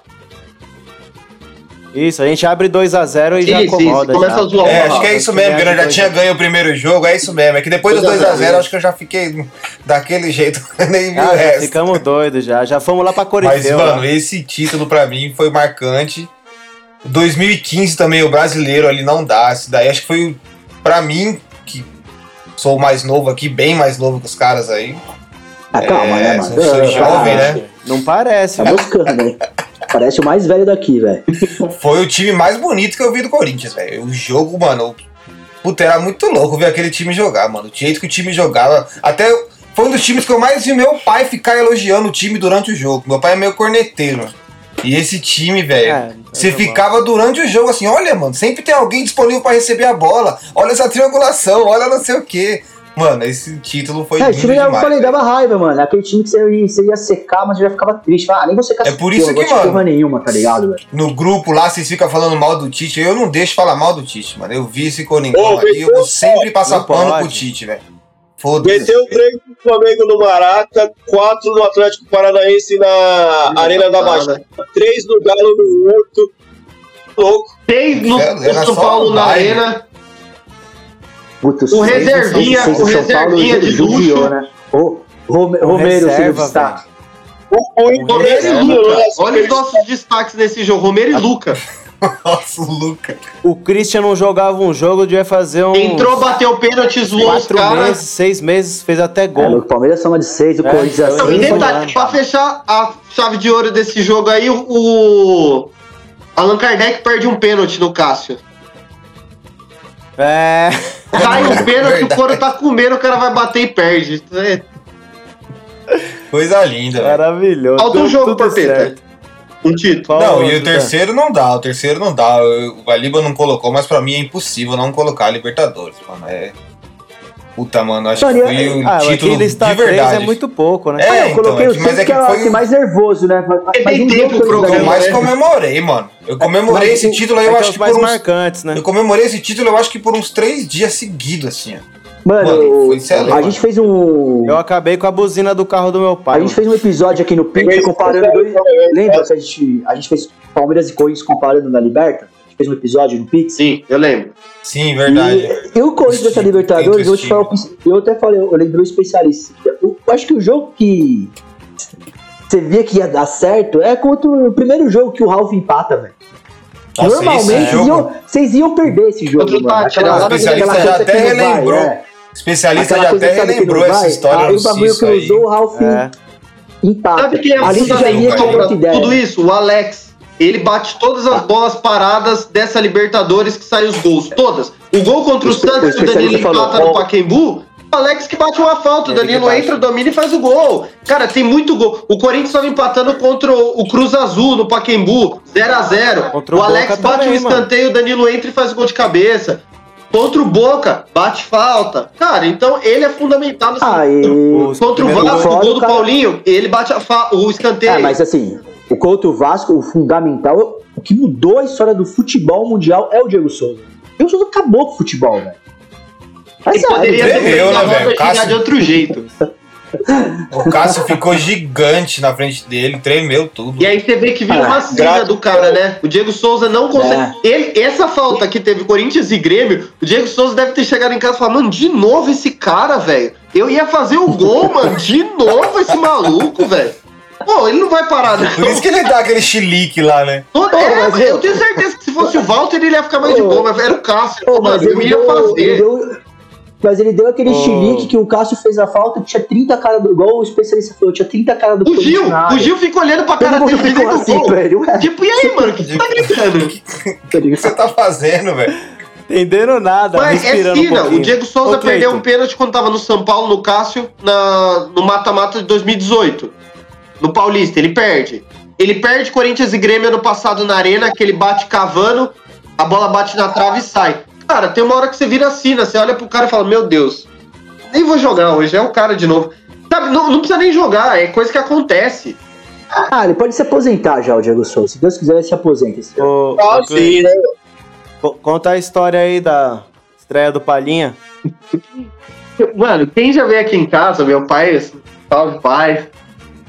Isso, a gente abre 2x0 e já Isso, isso, começa já. a zoar o É, acho que é isso mesmo, que eu já tinha ganho o primeiro jogo, é isso mesmo. É que depois dos 2x0, acho que eu já fiquei daquele jeito, <laughs> nem vi o Ah, já resto. ficamos doidos já. Já fomos lá pra Mas, Corinthians. mano, esse título pra mim foi marcante. 2015 também, o brasileiro ali não dá. Esse daí acho que foi, pra mim, que sou o mais novo aqui, bem mais novo que os caras aí. Ah, calma, É, né, mano? sou- sou Ah, jovem, ah, né? Não parece. Tá buscando, hein? <laughs> Parece o mais velho daqui, velho. Foi o time mais bonito que eu vi do Corinthians, velho. O jogo, mano, puta, era muito louco ver aquele time jogar, mano. O jeito que o time jogava. Até foi um dos times que eu mais vi meu pai ficar elogiando o time durante o jogo. Meu pai é meio corneteiro. E esse time, velho, É, você é ficava durante o jogo assim, olha, mano, sempre tem alguém disponível pra receber a bola. Olha essa triangulação, olha não sei o quê. Mano, esse título foi É, o lindo time, eu demais. falei, dava raiva, mano. Aquele time que você ia, você ia secar, mas já ficava triste. Ah, nem vou secar É por isso que, mano, porra nenhuma, tá ligado, velho? No grupo lá, vocês ficam falando mal do Tite. Eu não deixo falar mal do Tite, mano. Eu vi esse Coringão aí, eu vou sempre passar pano pode. pro Tite, velho. Foda-se. Meteu três no Flamengo no Maraca, quatro no Atlético Paranaense na Arena da Baixada, três no Galo no Horto. Louco. 6 no, São Paulo na. Arena. Puta, O seis- reservinha- o Paulo reservinha de judiou, luxo. né? Rome- Romero, reserva, destaque. O, o, Romero e Luca. Olha os nossos destaques nesse jogo. Romero e Luca. <laughs> Nossa, o Luca. O Christian não jogava um jogo, devia fazer um. Entrou, bateu o pênalti, zoou os quatro caras. meses, seis meses, fez até É, gol. o Palmeiras soma de seis, o É, Corinthians então, assim. E detalhe, mano. pra fechar a chave de ouro desse jogo aí, o- o Allan Kardec perde um pênalti no Cássio. É. Cai um pênalti, o couro tá comendo, o cara vai bater e perde. É, Coisa linda. Maravilhoso. Falta um jogo, Porpeta. certo. Um título. Não, e o terceiro não dá, o terceiro não dá. O Aliba não colocou, mas pra mim é impossível não colocar a Libertadores, mano. É. Puta, mano, acho que foi o Ah, título listar de três verdade. é muito pouco, né? É, Ah, eu então, coloquei é o mas é que que é foi mais nervoso, né? Mas, Tem mas um tempo pro eu programa, ganham, mais né? comemorei, mano. Eu comemorei esse título aí, É eu que é acho os que mais por uns, marcantes, né? Eu comemorei esse título, eu acho que por uns três dias seguidos, assim, ó. Mano, Mano, foi excelente, a gente fez um. Eu acabei com a buzina do carro do meu pai. A gente fez um episódio aqui no Pix comparando dois. Lembra que a gente, a gente fez Palmeiras e Corinthians comparando na Liberta? Fez um episódio no Pix? Sim, eu lembro. Sim, verdade. E, e o Corinthians dessa Libertadores, eu vou te falar, eu até falei, eu lembrei um especialista. Eu acho que o jogo que você via que ia dar certo é contra o primeiro jogo que o Ralf empata, velho. Nossa, Normalmente esse vocês iam, vocês iam perder esse jogo. Contra o mano. Aquela- né? O aquela especialista já coisa até não vai, relembrou. é. especialista Aquela já até relembrou essa história Aí o bagulho usou o Ralf É. empata. Sabe quem é Ali você já ia com pra outra ideia. tudo isso? O Alex. Ele bate todas as bolas paradas dessa Libertadores que saem os gols. Todas. O gol contra o, O Santos, o que o Danilo empata no Paquembu. O Alex que bate uma falta, o Danilo entra, domina e faz o gol. Cara, tem muito gol. O Corinthians estava empatando contra o Cruz Azul no Paquembu, 0x0. Contra O o Alex Boca bate um também, mano. escanteio, o Danilo entra e faz o gol de cabeça. Contra o Boca, bate falta. Cara, então ele é fundamental nesse Ah, e... Os Contra o Vasco, o gol do cara- Paulinho, ele bate a fa- o escanteio. É, mas assim, o contra o Vasco, o fundamental, o que mudou a história do futebol mundial é o Diego Souza. O Diego Souza acabou com o futebol, velho. Mas Ele poderia ter tremeu, feito né, velho? Cássio- de outro jeito. <laughs> O Cássio ficou gigante na frente dele, tremeu tudo. E aí você vê que vira Ah, uma gra- do cara, né? O Diego Souza não consegue. Ele, essa falta que teve Corinthians e Grêmio, o Diego Souza deve ter chegado em casa e falado, mano, de novo esse cara, velho. Eu ia fazer o gol, mano. De novo esse maluco, velho. Pô, ele não vai parar, não. Por isso que ele dá aquele chilique lá, né? Todo- é, mas eu, eu- tenho certeza que se fosse o Walter, ele ia ficar mais de boa, mas era o Cássio. Pô, mas mano, eu ia deu, ele fazer. deu- mas ele deu aquele Ô. chilique que o Cássio fez a falta, tinha 30 cara do igual o especialista falou, tinha 30 cara do O Gil, o. Gil fica olhando pra cara dele fazendo assim, gol. velho. Tipo, e aí, mano, o que você tá gritando? <laughs> O que você tá fazendo, velho? Entendendo nada, Mas é um fina. pouquinho. o Diego Souza Ô, perdeu Cleiton, um pênalti quando tava no São Paulo, no Cássio, na, no mata-mata de 2018. No Paulista, ele perde. Ele perde Corinthians e Grêmio ano passado na Arena, que ele bate cavando, a bola bate na trave e sai. Cara, tem uma hora que você vira sina, você olha pro cara e fala, meu Deus, nem vou jogar hoje, é o cara de novo. Sabe, não, não precisa nem jogar, é coisa que acontece. Ah, ele pode se aposentar já, o Diego Souza. Se Deus quiser, ele se aposenta. esse Ah, ô, Cleiton, sim, né? co- Conta a história aí da estreia do Palhinha. Mano, quem já veio aqui em casa, meu pai, salve pai,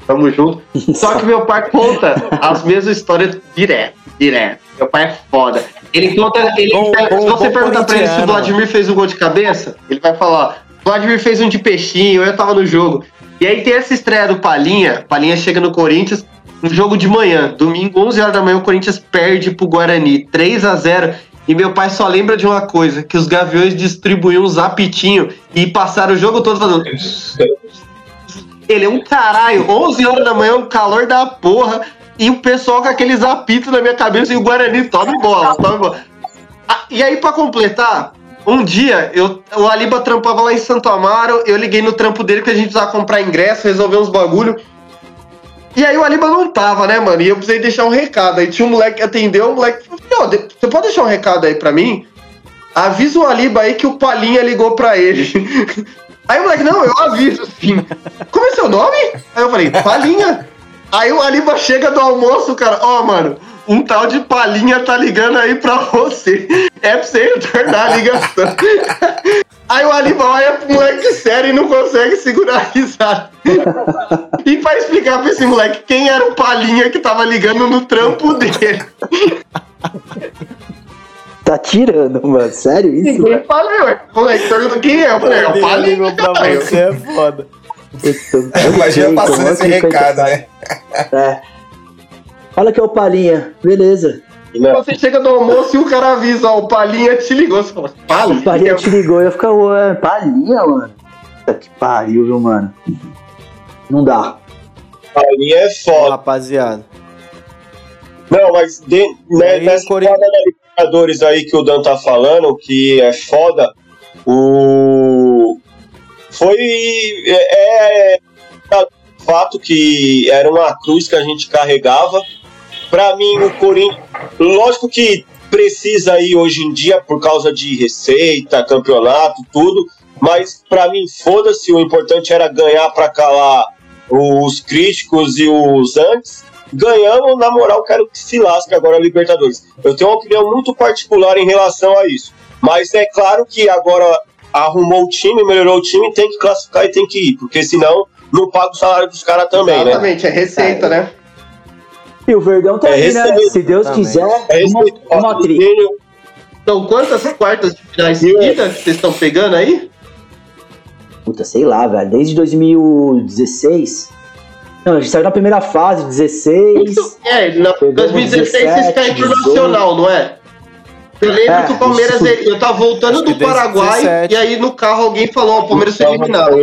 tamo junto. Só que meu pai conta as mesmas histórias direto, direto. Meu pai é foda. Ele conta, ele, Bom- se bom- você bom perguntar pra ele se o Vladimir fez um gol de cabeça, ele vai falar, Vladimir fez um de peixinho, eu tava no jogo. E aí tem essa estreia do Palinha, Palinha chega no Corinthians, um jogo de manhã, domingo, 11 horas da manhã, o Corinthians perde pro Guarani, 3 a 0 e meu pai só lembra de uma coisa, que os Gaviões distribuíam uns apitinho e passaram o jogo todo fazendo... Ele é um caralho, 11 horas da manhã, um calor da porra, e o pessoal com aqueles apitos na minha cabeça e o Guarani tome bola, tome bola. Ah, e aí, pra completar, um dia, eu, o Aliba trampava lá em Santo Amaro, eu liguei no trampo dele que a gente precisava comprar ingresso, resolver uns bagulho. E aí o Aliba não tava, né, mano? E eu precisei deixar um recado. Aí tinha um moleque que atendeu, o moleque falou, "Ô, de- você pode deixar um recado aí pra mim? Avisa o Aliba aí que o Palinha ligou pra ele. <laughs> Aí o moleque, não, eu aviso, sim. Como é seu nome? Aí eu falei, Palinha. Aí o Aliba chega do almoço, cara, ó, mano, um tal de Palinha tá ligando aí pra você. É pra você retornar a ligação. Aí o Aliba olha pro moleque sério e não consegue segurar a risada. E pra explicar pra esse moleque quem era o Palinha que tava ligando no trampo dele. Tá tirando, mano. Sério isso? Ninguém fala, ué. O moleque pergunta quem é. Eu falei, é Palinha. pra caralho. você, é foda. Imagina passando esse recado, né? É. Fala que é o Palinha. Beleza. Você chega no almoço e o cara avisa, ó, o Palinha te ligou. Você fala, O Palinha Palinha? te ligou e eu ficar, ué, Palinha, mano. Puta que pariu, viu, mano? Não dá. Ali é foda. rapaziada. Não, mas de, né, aí, nessa Corinthians- parada Libertadores aí que o Dan tá falando, que é foda, o. Foi. É, é fato que era uma cruz que a gente carregava. Pra mim, o Corinthians. Lógico que precisa aí hoje em dia por causa de receita, campeonato, tudo. Mas pra mim, foda-se, o importante era ganhar pra calar os críticos e os antes ganhamos, na moral, quero que se lasque agora a Libertadores. Eu tenho uma opinião muito particular em relação a isso. Mas é claro que agora arrumou o time, melhorou o time, tem que classificar e tem que ir, porque senão não paga o salário dos caras também, né? Exatamente, é receita, né? E o Verdão tá É, né? Se Deus Também. quiser, É uma, uma tri. Então, quantas quartas de finais seguidas que vocês estão pegando aí? Puta, sei lá, velho. Desde 2016. Não, a gente saiu na primeira fase, 16. É, na Pegamos 2016 vocês 17, caem pro 18. Nacional, não é? Eu lembro É, que o Palmeiras, isso. eu tava voltando que do Paraguai 17. e aí no carro alguém falou, ó, o Palmeiras foi eliminado.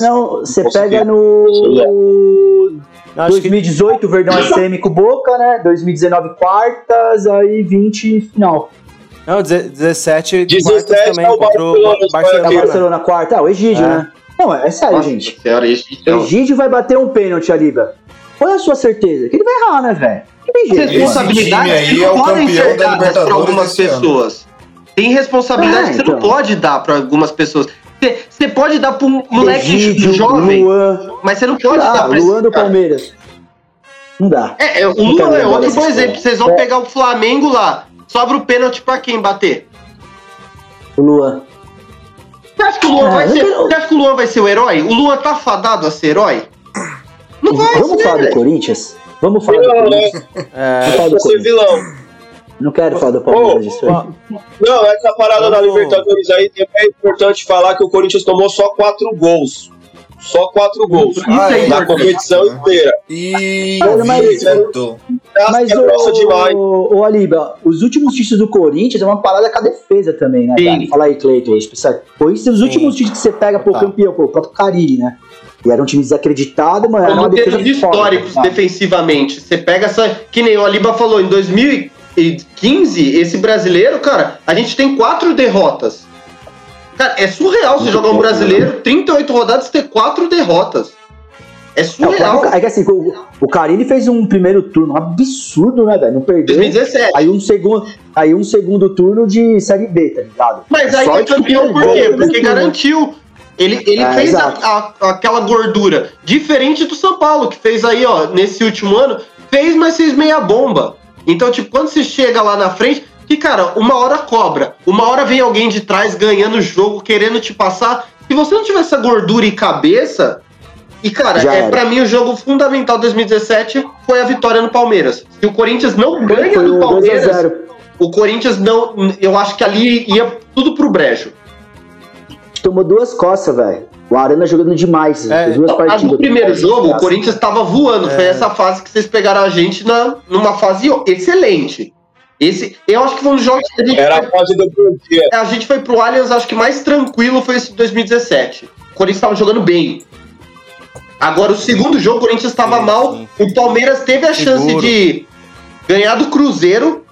Não, você pega no. Não, acho que 2018, o Verdão é <laughs> semi com Boca, né? 2019, quartas, aí 20, final. Não, deze- 17, 17 quartas também é o contra o Barcelona, É o Barcelona. Barcelona quarta. Ah, o Egídio, É. né? Não, é sério, Nossa gente. senhora, O. Egídio vai bater um pênalti ali, velho. Qual é a sua certeza? Que ele vai errar, né, velho? Que tem aí que é não o podem campeão ser da dadas para Libertadores algumas pessoas. Tem responsabilidades É, que você não então. pode dar para algumas pessoas. Você- Você pode dar para um moleque Egídio, jovem, Luan. mas você não pode Ah, dar pra esse Luan do cara. Palmeiras. Não dá. É, é, o Luan é outro bom exemplo. Vocês vão É. pegar o Flamengo lá. Sobra o pênalti pra quem bater? O Luan. Você acha que o Luan, Ah, vai ser, quero- você acha que o Luan vai ser o herói? O Luan tá fadado a ser herói? Não vai Vamos ser, falar do velho. Corinthians? Vamos falar do Não, né? Corinthians? É, Vamos falar do Você Corinthians. vilão. Não quero falar do Palmeiras disso aí. ó, Não, essa parada da Vamos. Libertadores aí é importante falar que o Corinthians tomou só quatro gols. Só quatro gols. É na competição inteira. E Mas- mas-. Mas é demais. o, o Aliba, os últimos títulos do Corinthians é uma parada com a defesa também, né, cara? Fala aí, Cleiton. Corinthians, os últimos títulos que você pega, pô, Tá. campeão, pô, o próprio Carilli, né? E era um time desacreditado, mano, era uma defesa foda, históricos tá? defensivamente. Você pega essa. Que nem o Aliba falou, em 2015, esse brasileiro, cara, a gente tem quatro derrotas. Cara, é surreal você jogar um brasileiro, 38 rodadas, ter quatro derrotas. É É, o surreal. é que assim, o, o Carilli fez um primeiro turno absurdo, né, velho? Não perdeu. 2017. Aí um segundo, aí um segundo turno de Série B, tá ligado? Mas aí Sorte foi campeão por quê? Porque garantiu. Ele, ele É, fez a- a- aquela gordura. Diferente do São Paulo, que fez aí, ó, nesse último ano, fez, mas fez meia bomba. Então, tipo, quando você chega lá na frente, que, cara, uma hora cobra. Uma hora vem alguém de trás ganhando o jogo, querendo te passar. Se você não tiver essa gordura e cabeça. E, cara, Já é para mim o jogo fundamental de 2017 foi a vitória no Palmeiras. Se o Corinthians não ganha Foi do o 2 a Palmeiras, 0 o Corinthians não. Eu acho que ali ia tudo pro brejo. Tomou duas costas, velho. O Arana jogando demais. É, duas Ah, partidas. No primeiro jogo, o. Corinthians estava voando. Foi essa fase que vocês pegaram a gente na, numa fase excelente. Esse, eu acho que foi um jogo que a gente, Era a fase do dia. a gente foi pro Allianz, acho que mais tranquilo foi esse de 2017. O Corinthians estava jogando bem. Agora, o segundo jogo, o Corinthians estava mal. O Palmeiras teve a chance Seguro. de ganhar do Cruzeiro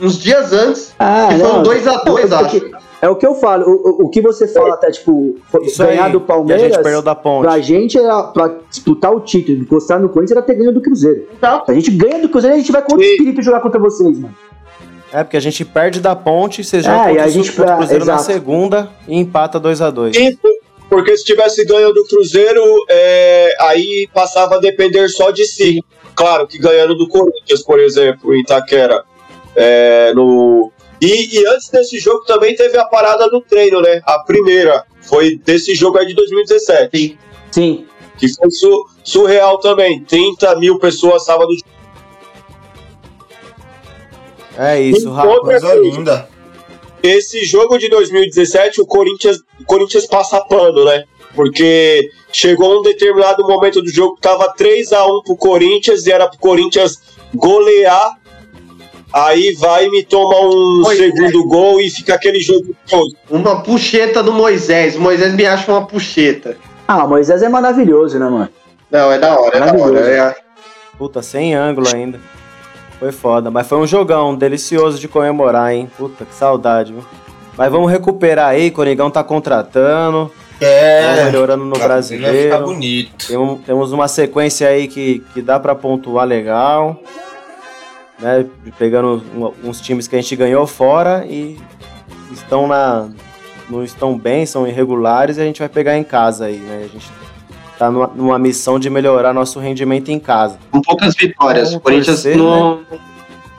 uns dias antes. Ah, que foi um não. 2x2, É o acho. que- É o que eu falo. O, o- o que você fala até, tipo, isso ganhar aí, do que a Palmeiras. gente perdeu da ponte. Pra gente era pra disputar o título, encostar no Corinthians era ter ganho do Cruzeiro. Então, Se a gente ganha do Cruzeiro, a gente vai com outro Sim. espírito jogar contra vocês, mano. É, porque a gente perde da ponte, você É, joga e a o gente o pra- Cruzeiro na exato. segunda e empata 2x2. Sim, porque se tivesse ganho do Cruzeiro, é, aí passava a depender só de si. Claro que ganhando do Corinthians, por exemplo, em Itaquera. É, no... e, e antes desse jogo também teve a parada do treino, né? A primeira foi desse jogo aí de 2017. Sim. Sim. Que foi su- surreal também. 30 mil pessoas sábado. É isso, Rafa. Coisa linda. Esse jogo de 2017, o Corinthians, o Corinthians passa pano, né? Porque chegou um determinado momento do jogo que tava 3 a 1 pro Corinthians e era pro Corinthians golear. Aí vai e me toma um Oi. segundo gol e fica aquele jogo todo. uma puxeta do Moisés. O Moisés me acha uma puxeta. Ah, o Moisés é maravilhoso, né, mano? Não, é da hora, é da hora. É, Puta, sem ângulo ainda. Foi foda, mas foi um jogão delicioso de comemorar, hein? Puta, que saudade, viu? Mas vamos recuperar aí, Coringão tá contratando, tá É. melhorando no Vai ficar brasileiro. bonito. Tem- Temos uma sequência aí que, que dá pra pontuar legal. Né? Pegando uns times que a gente ganhou fora e estão na. não estão bem, são irregulares e a gente vai pegar em casa aí, né? A gente tá numa, numa missão de melhorar nosso rendimento em casa. Com poucas vitórias. O Corinthians não,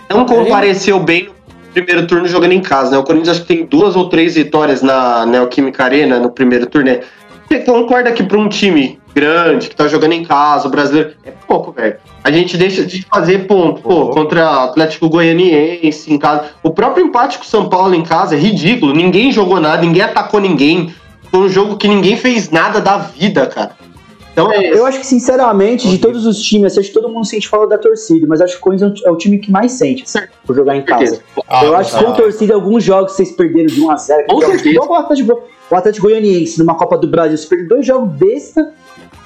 não compareceu bem primeiro turno jogando em casa, né? O Corinthians acho que tem duas ou três vitórias na Neoquímica Arena no primeiro turno. né? Você concorda que para um time grande, que tá jogando em casa, o brasileiro, é pouco, velho. A gente deixa de fazer ponto, pô, contra o Atlético Goianiense em casa. O próprio empate com o São Paulo em casa é ridículo. Ninguém jogou nada, ninguém atacou ninguém. Foi um jogo que ninguém fez nada da vida, cara. Então é Eu acho que, sinceramente, de todos os times, acho que todo mundo sente falta da torcida, mas acho que o Corinthians é o time que mais sente por jogar em casa. Ah, eu acho que com tá. torcida, alguns jogos vocês perderam de 1x0. Com certeza. Igual o Atlético, o Atlético Goianiense numa Copa do Brasil, você perdeu dois jogos besta.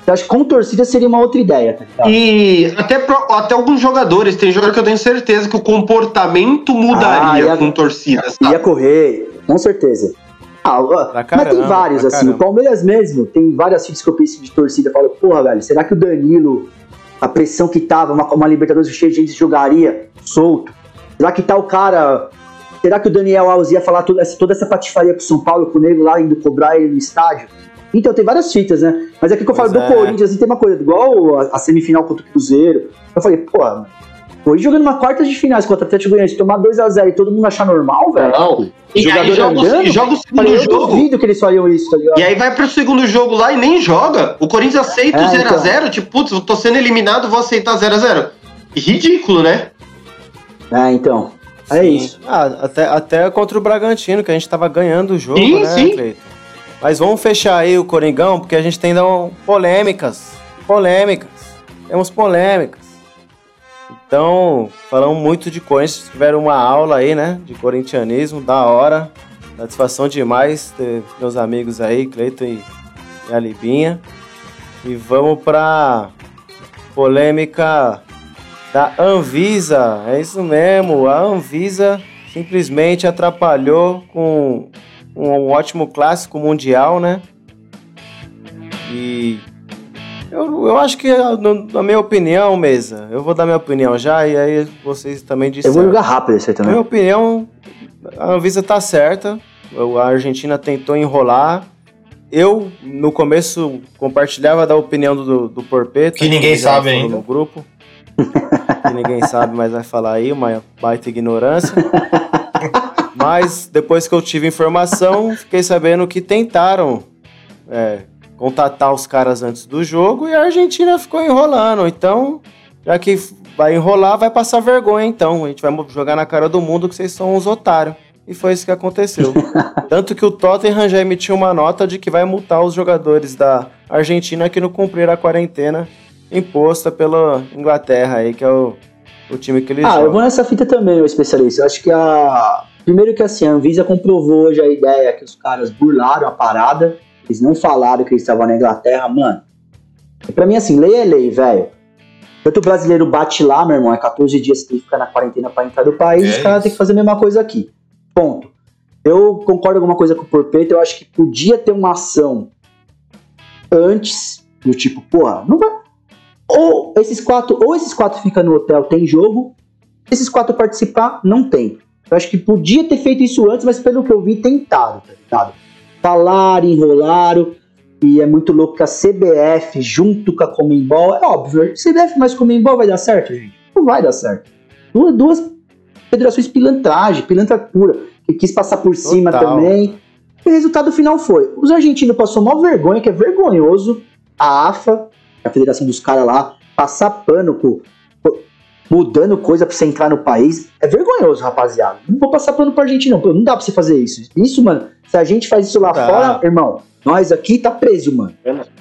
Eu acho que com torcida seria uma outra ideia, tá? E até, pro- até alguns jogadores, tem jogador que eu tenho certeza que o comportamento mudaria Ah, e a- com torcida, sabe? Ia correr, com certeza. Ah, Pra mas tem caramba, vários, assim. caramba. O Palmeiras mesmo, tem várias fitas que eu penso de torcida. Eu falo, porra, velho, será que o Danilo, a pressão que tava, uma, uma Libertadores cheia de gente jogaria solto? Será que tá o cara. Será que o Daniel Alves ia falar toda essa, toda essa patifaria pro São Paulo, com o nego lá indo cobrar ele no estádio? Então, tem várias fitas, né? Mas é que eu falo Pois do é. Corinthians, assim, tem uma coisa, igual a, a semifinal contra o Cruzeiro. Eu falei, pô, hoje jogando uma quarta de finais contra o Atlético Goianiense, tomar 2x0 e todo mundo achar normal, velho. Não. E aí joga, o- andando? e joga o Eu segundo eu jogo. duvido que eles fariam isso, tá ligado? E aí vai pro segundo jogo lá e nem joga. O Corinthians aceita o É, 0x0. Tipo, putz, eu tô sendo eliminado, vou aceitar 0x0. Ridículo, né? É, então. É Sim. isso. Ah, até, até contra o Bragantino, que a gente tava ganhando o jogo, Sim, né, sim. Cleiton? Mas vamos fechar aí o Coringão, porque a gente tem então, polêmicas. Polêmicas. Temos polêmicas. Então, falamos muito de Corinthians, tiveram uma aula aí, né? De corintianismo, da hora. Satisfação demais ter meus amigos aí, Cleiton e, e a Libinha. E vamos pra polêmica da Anvisa. É isso mesmo, a Anvisa simplesmente atrapalhou com um ótimo clássico mundial, né? E eu, eu acho que, no- na minha opinião, mesa, eu vou dar minha opinião já e aí vocês também Eu disseram. vou jogar rápido isso aí Na minha também. opinião, a Anvisa tá certa. A Argentina tentou enrolar. Eu, no começo, compartilhava da opinião do, do Porpeta. Que ninguém sabe ainda. No grupo. <laughs> que ninguém sabe, mas vai falar aí, uma baita ignorância. <laughs> mas depois que eu tive informação, fiquei sabendo que tentaram é, contatar os caras antes do jogo e a Argentina ficou enrolando. Então, já que vai enrolar, vai passar vergonha então. A gente vai jogar na cara do mundo que vocês são uns otários. E foi isso que aconteceu. <laughs> Tanto que o Tottenham já emitiu uma nota de que vai multar os jogadores da Argentina que não cumpriram a quarentena imposta pela Inglaterra aí, que é o, o time que eles Ah, eu jogam. vou nessa fita também, o especialista. Eu acho que a. Primeiro que assim, a Anvisa comprovou hoje a ideia que os caras burlaram a parada. Eles não falaram que eles estavam na Inglaterra, mano. E pra mim, assim, lei é lei, velho. Tanto o brasileiro bate lá, meu irmão, é 14 dias que tem que ficar na quarentena pra entrar do país, É os caras têm que fazer a mesma coisa aqui. Ponto. Eu concordo alguma coisa com o Porpeito, eu acho que podia ter uma ação antes, do tipo, porra, não vai. Ou esses quatro, ou esses quatro ficam no hotel, tem jogo. Se esses quatro participar, não tem. Eu acho que podia ter feito isso antes, mas pelo que eu vi, tentaram, tá ligado? Falaram, enrolaram. E é muito louco que a CBF, junto com a Comembol, é óbvio, CBF mais Comembol vai dar certo, gente? Não vai dar certo. Duas, duas federações pilantragem, pilantra pura, que quis passar por cima Total. também. E o resultado final foi: os argentinos passou uma vergonha, que é vergonhoso, a AFA, a federação dos caras lá, passar pano por- mudando coisa pra você entrar no país. É vergonhoso, rapaziada. Não vou passar pano pra Argentina, não. Não dá pra você fazer isso. Isso, mano, se a gente faz isso lá Tá. fora, irmão, nós aqui tá preso, mano.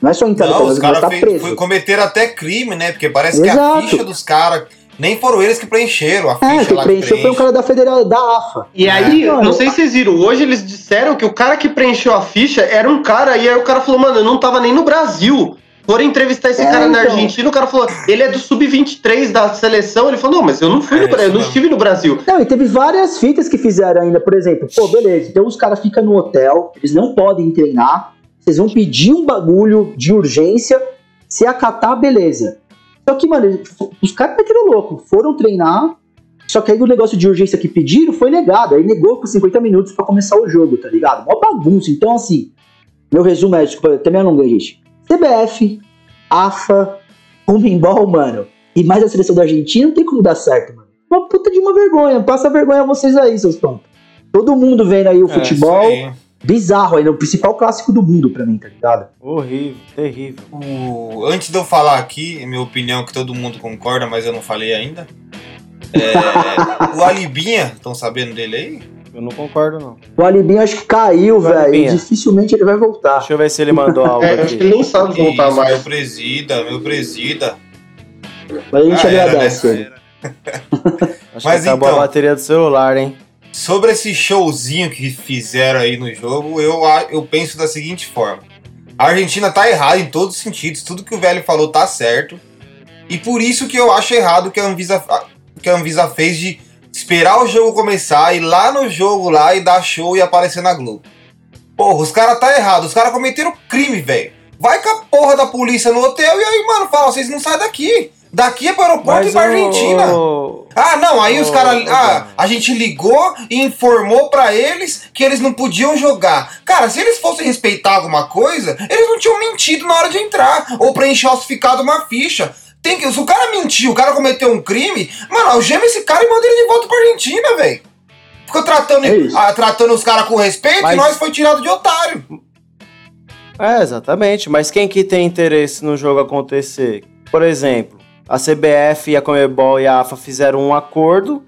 Não é só entrar no Não, país, os nós caras tá fez- preso. foi- cometeram até crime, né? Porque parece que a Exato. ficha dos caras. Nem foram eles que preencheram a É, ficha quem lá preencheu foi um cara da federal da AFA. E aí, Mano, não sei se vocês viram, hoje eles disseram que o cara que preencheu a ficha era um cara, e aí o cara falou, mano, eu não tava nem no Brasil. Foram entrevistar esse É, cara na então. Argentina, o cara falou, ele é do sub-23 da seleção. Ele falou, não, mas eu não fui É, no Brasil, eu não estive no Brasil. Não, e teve várias fitas que fizeram ainda, por exemplo, pô, beleza, então os caras ficam no hotel, eles não podem treinar, vocês vão pedir um bagulho de urgência, se acatar, beleza. Só que, mano, os caras meteram louco, foram treinar, só que aí o negócio de urgência que pediram foi negado, aí negou com 50 minutos pra começar o jogo, tá ligado? Mó bagunça, então assim, meu resumo é, desculpa, até me alonguei, gente. CBF, AFA, Comembol, mano, e mais a seleção da Argentina, não tem como dar certo, mano. uma puta de uma vergonha. Passa vergonha a vocês aí, seus tontos. Todo mundo vendo aí o É, futebol. aí. bizarro aí, no principal clássico do mundo pra mim, tá ligado? Horrível, terrível. O- Antes de eu falar aqui, minha opinião que todo mundo concorda, mas eu não falei ainda. É, <laughs> o Alibinha, estão sabendo dele aí? Eu não concordo, não. O Alibinho acho que caiu, velho. Alibinha. Dificilmente ele vai voltar. Deixa eu ver se ele mandou <laughs> algo É, acho que ele nem sabe voltar Isso, meu mais. presida, meu presida. Mas a gente Ah, era, agradece né? ele. <laughs> Acho Mas que acabou então- a bateria do celular, hein? Sobre esse showzinho que fizeram aí no jogo, eu, a- eu penso da seguinte forma. A Argentina tá errada em todos os sentidos, tudo que o velho falou tá certo. E por isso que eu acho errado que a Anvisa, que a Anvisa fez de esperar o jogo começar, ir lá no jogo lá e dar show e aparecer na Globo. Porra, os caras tá errado, os caras cometeram crime, velho. Vai com a porra da polícia no hotel e aí, mano, fala, vocês não saem daqui. Daqui é pro aeroporto e pra o- Argentina. o- Ah, não, aí os Ô, caras. Ah, a gente ligou e informou pra eles que eles não podiam jogar. Cara, se eles fossem respeitar alguma coisa, eles não tinham mentido na hora de entrar. Ou preencher falsificado uma ficha. Tem que, se o cara mentiu, o cara cometeu um crime, mano, algema esse cara e manda ele de volta pra Argentina, velho. Ficou tratando, É tratando os caras com respeito Mas- e nós foi tirado de otário. É, exatamente. Mas quem que tem interesse no jogo acontecer? Por exemplo, a CBF, a Comebol e a AFA fizeram um acordo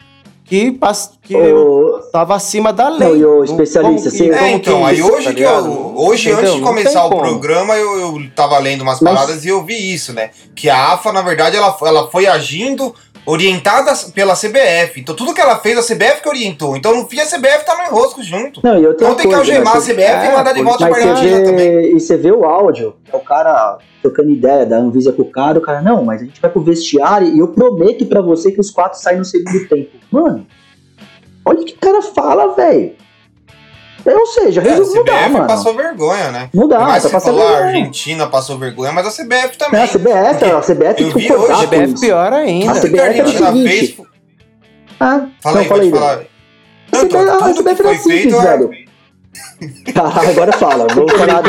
que, pass- que Ô, tava acima da lei. Não, e o especialista, como É, como então, que aí hoje tá que eu. Hoje, Entendeu? antes de começar o como. programa, eu, eu tava lendo umas Mas- paradas e eu vi isso, né? Que a AFA, na verdade, ela, ela foi agindo orientada pela CBF. Então tudo que ela fez, a CBF que orientou. Então no fim a CBF tá no enrosco junto. Não, e outra Então tem que algemar a CBF e é, mandar de volta Mas pra Argentina também. e você vê o áudio, é o cara trocando ideia da Anvisa com o cara, o cara, não, mas a gente vai pro vestiário e eu prometo pra você que os quatro saem no segundo tempo. Mano, olha o que o cara fala, velho. Ou seja, É, a resumo não dá, CBF mano. passou vergonha, né? Não dá, Mas tá passando falou, a vergonha. Argentina passou vergonha, mas a CBF Não, também. a CBF, a CBF eu vi hoje, com CBF pior ainda. A a CBF é o Argentina fez. Ah, Fala não, aí, fala pode aí, falar. Não, CBF, ah, a CBF era foi simples, feito, é- velho. Ah, <laughs> agora fala, <laughs> vou falar.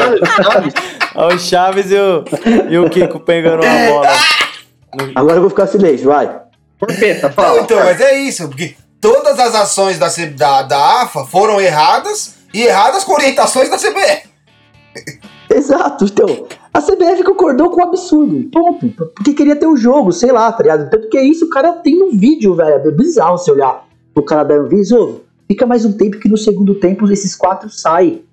Olha o Chaves e o, e o Kiko pegando uma <laughs> bola. Agora eu vou ficar silêncio, vai. Porpeta, Não, fala. então, mas é isso, porque todas as ações da, da, da AFA foram erradas e erradas com orientações da CBF. <laughs> Exato, então. A CBF concordou com o absurdo. Ponto. Porque queria ter o jogo, sei lá, tá ligado? Tanto que é isso, o cara tem no vídeo, velho. É bizarro você olhar pro cara da Anvisa, ô, fica mais um tempo que no segundo tempo esses quatro saem.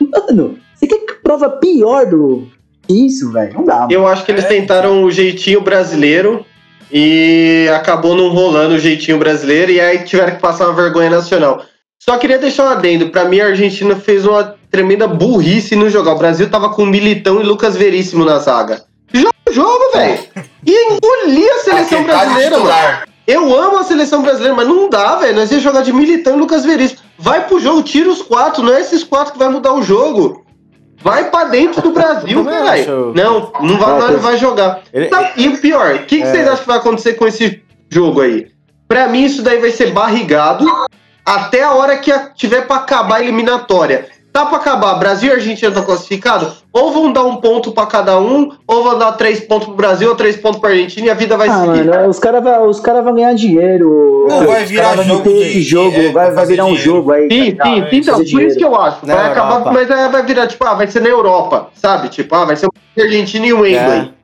Mano, você quer prova pior do que isso, velho? Não dá, mano. Eu acho que eles tentaram o jeitinho brasileiro e acabou não rolando o jeitinho brasileiro e aí tiveram que passar uma vergonha nacional. Só queria deixar um adendo. Pra mim, a Argentina fez uma tremenda burrice no jogar. O Brasil tava com Militão e Lucas Veríssimo na zaga. Joga o jogo, velho. E engolir a seleção brasileira, mano. Eu amo a seleção brasileira, mas não dá, velho. Nós ia jogar de Militão e Lucas Veríssimo. Vai pro jogo, tira os quatro. Não é esses quatro que vai mudar o jogo. Vai pra dentro do Brasil, velho. Não, não vai, tem- não vai jogar. Ele- e o pior, o que, que É. vocês acham que vai acontecer com esse jogo aí? Pra mim, isso daí vai ser barrigado até a hora que tiver pra acabar a eliminatória. Tá pra acabar, Brasil e Argentina tá classificado? Ou vão dar um ponto pra cada um, ou vão dar três pontos pro Brasil ou três pontos pra Argentina e a vida vai Ah, seguir. mano, os caras vão os cara vão ganhar dinheiro. Não, Os vai virar jogo ter de- esse jogo, é, vai, vai virar um dinheiro. jogo aí. Sim, tá sim, ligado? sim, então, por isso que dinheiro. eu acho. Na Vai acabar, Europa. mas é, vai virar, tipo, ah, vai ser na Europa, sabe? Tipo, ah, vai ser o Argentina e o Wembley.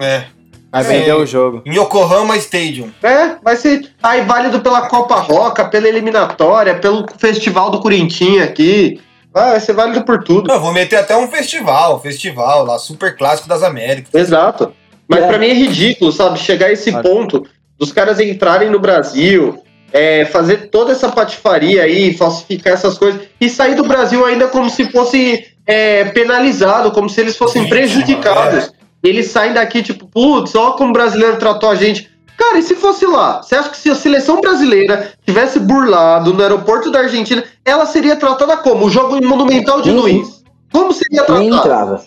É. Vai vender o jogo. Em Yokohama Stadium. É. vai ser aí válido pela Copa Roca, pela eliminatória, pelo Festival do Corintinha aqui. Ah, vai ser válido por tudo. Eu vou meter até um festival, festival lá, super clássico das Américas. Exato. Mas É. pra mim é ridículo, sabe? Chegar a esse Ah. ponto dos caras entrarem no Brasil, é, fazer toda essa patifaria aí, falsificar essas coisas, e sair do Brasil ainda como se fosse é, penalizado, como se eles fossem Vítima, prejudicados. Eles saem daqui, tipo, putz, ó como o brasileiro tratou a gente. Cara, e se fosse lá? Você acha que se a seleção brasileira tivesse burlado no aeroporto da Argentina, ela seria tratada como? O jogo Monumental de Nem- Luiz. Como seria Nem tratada? entrava.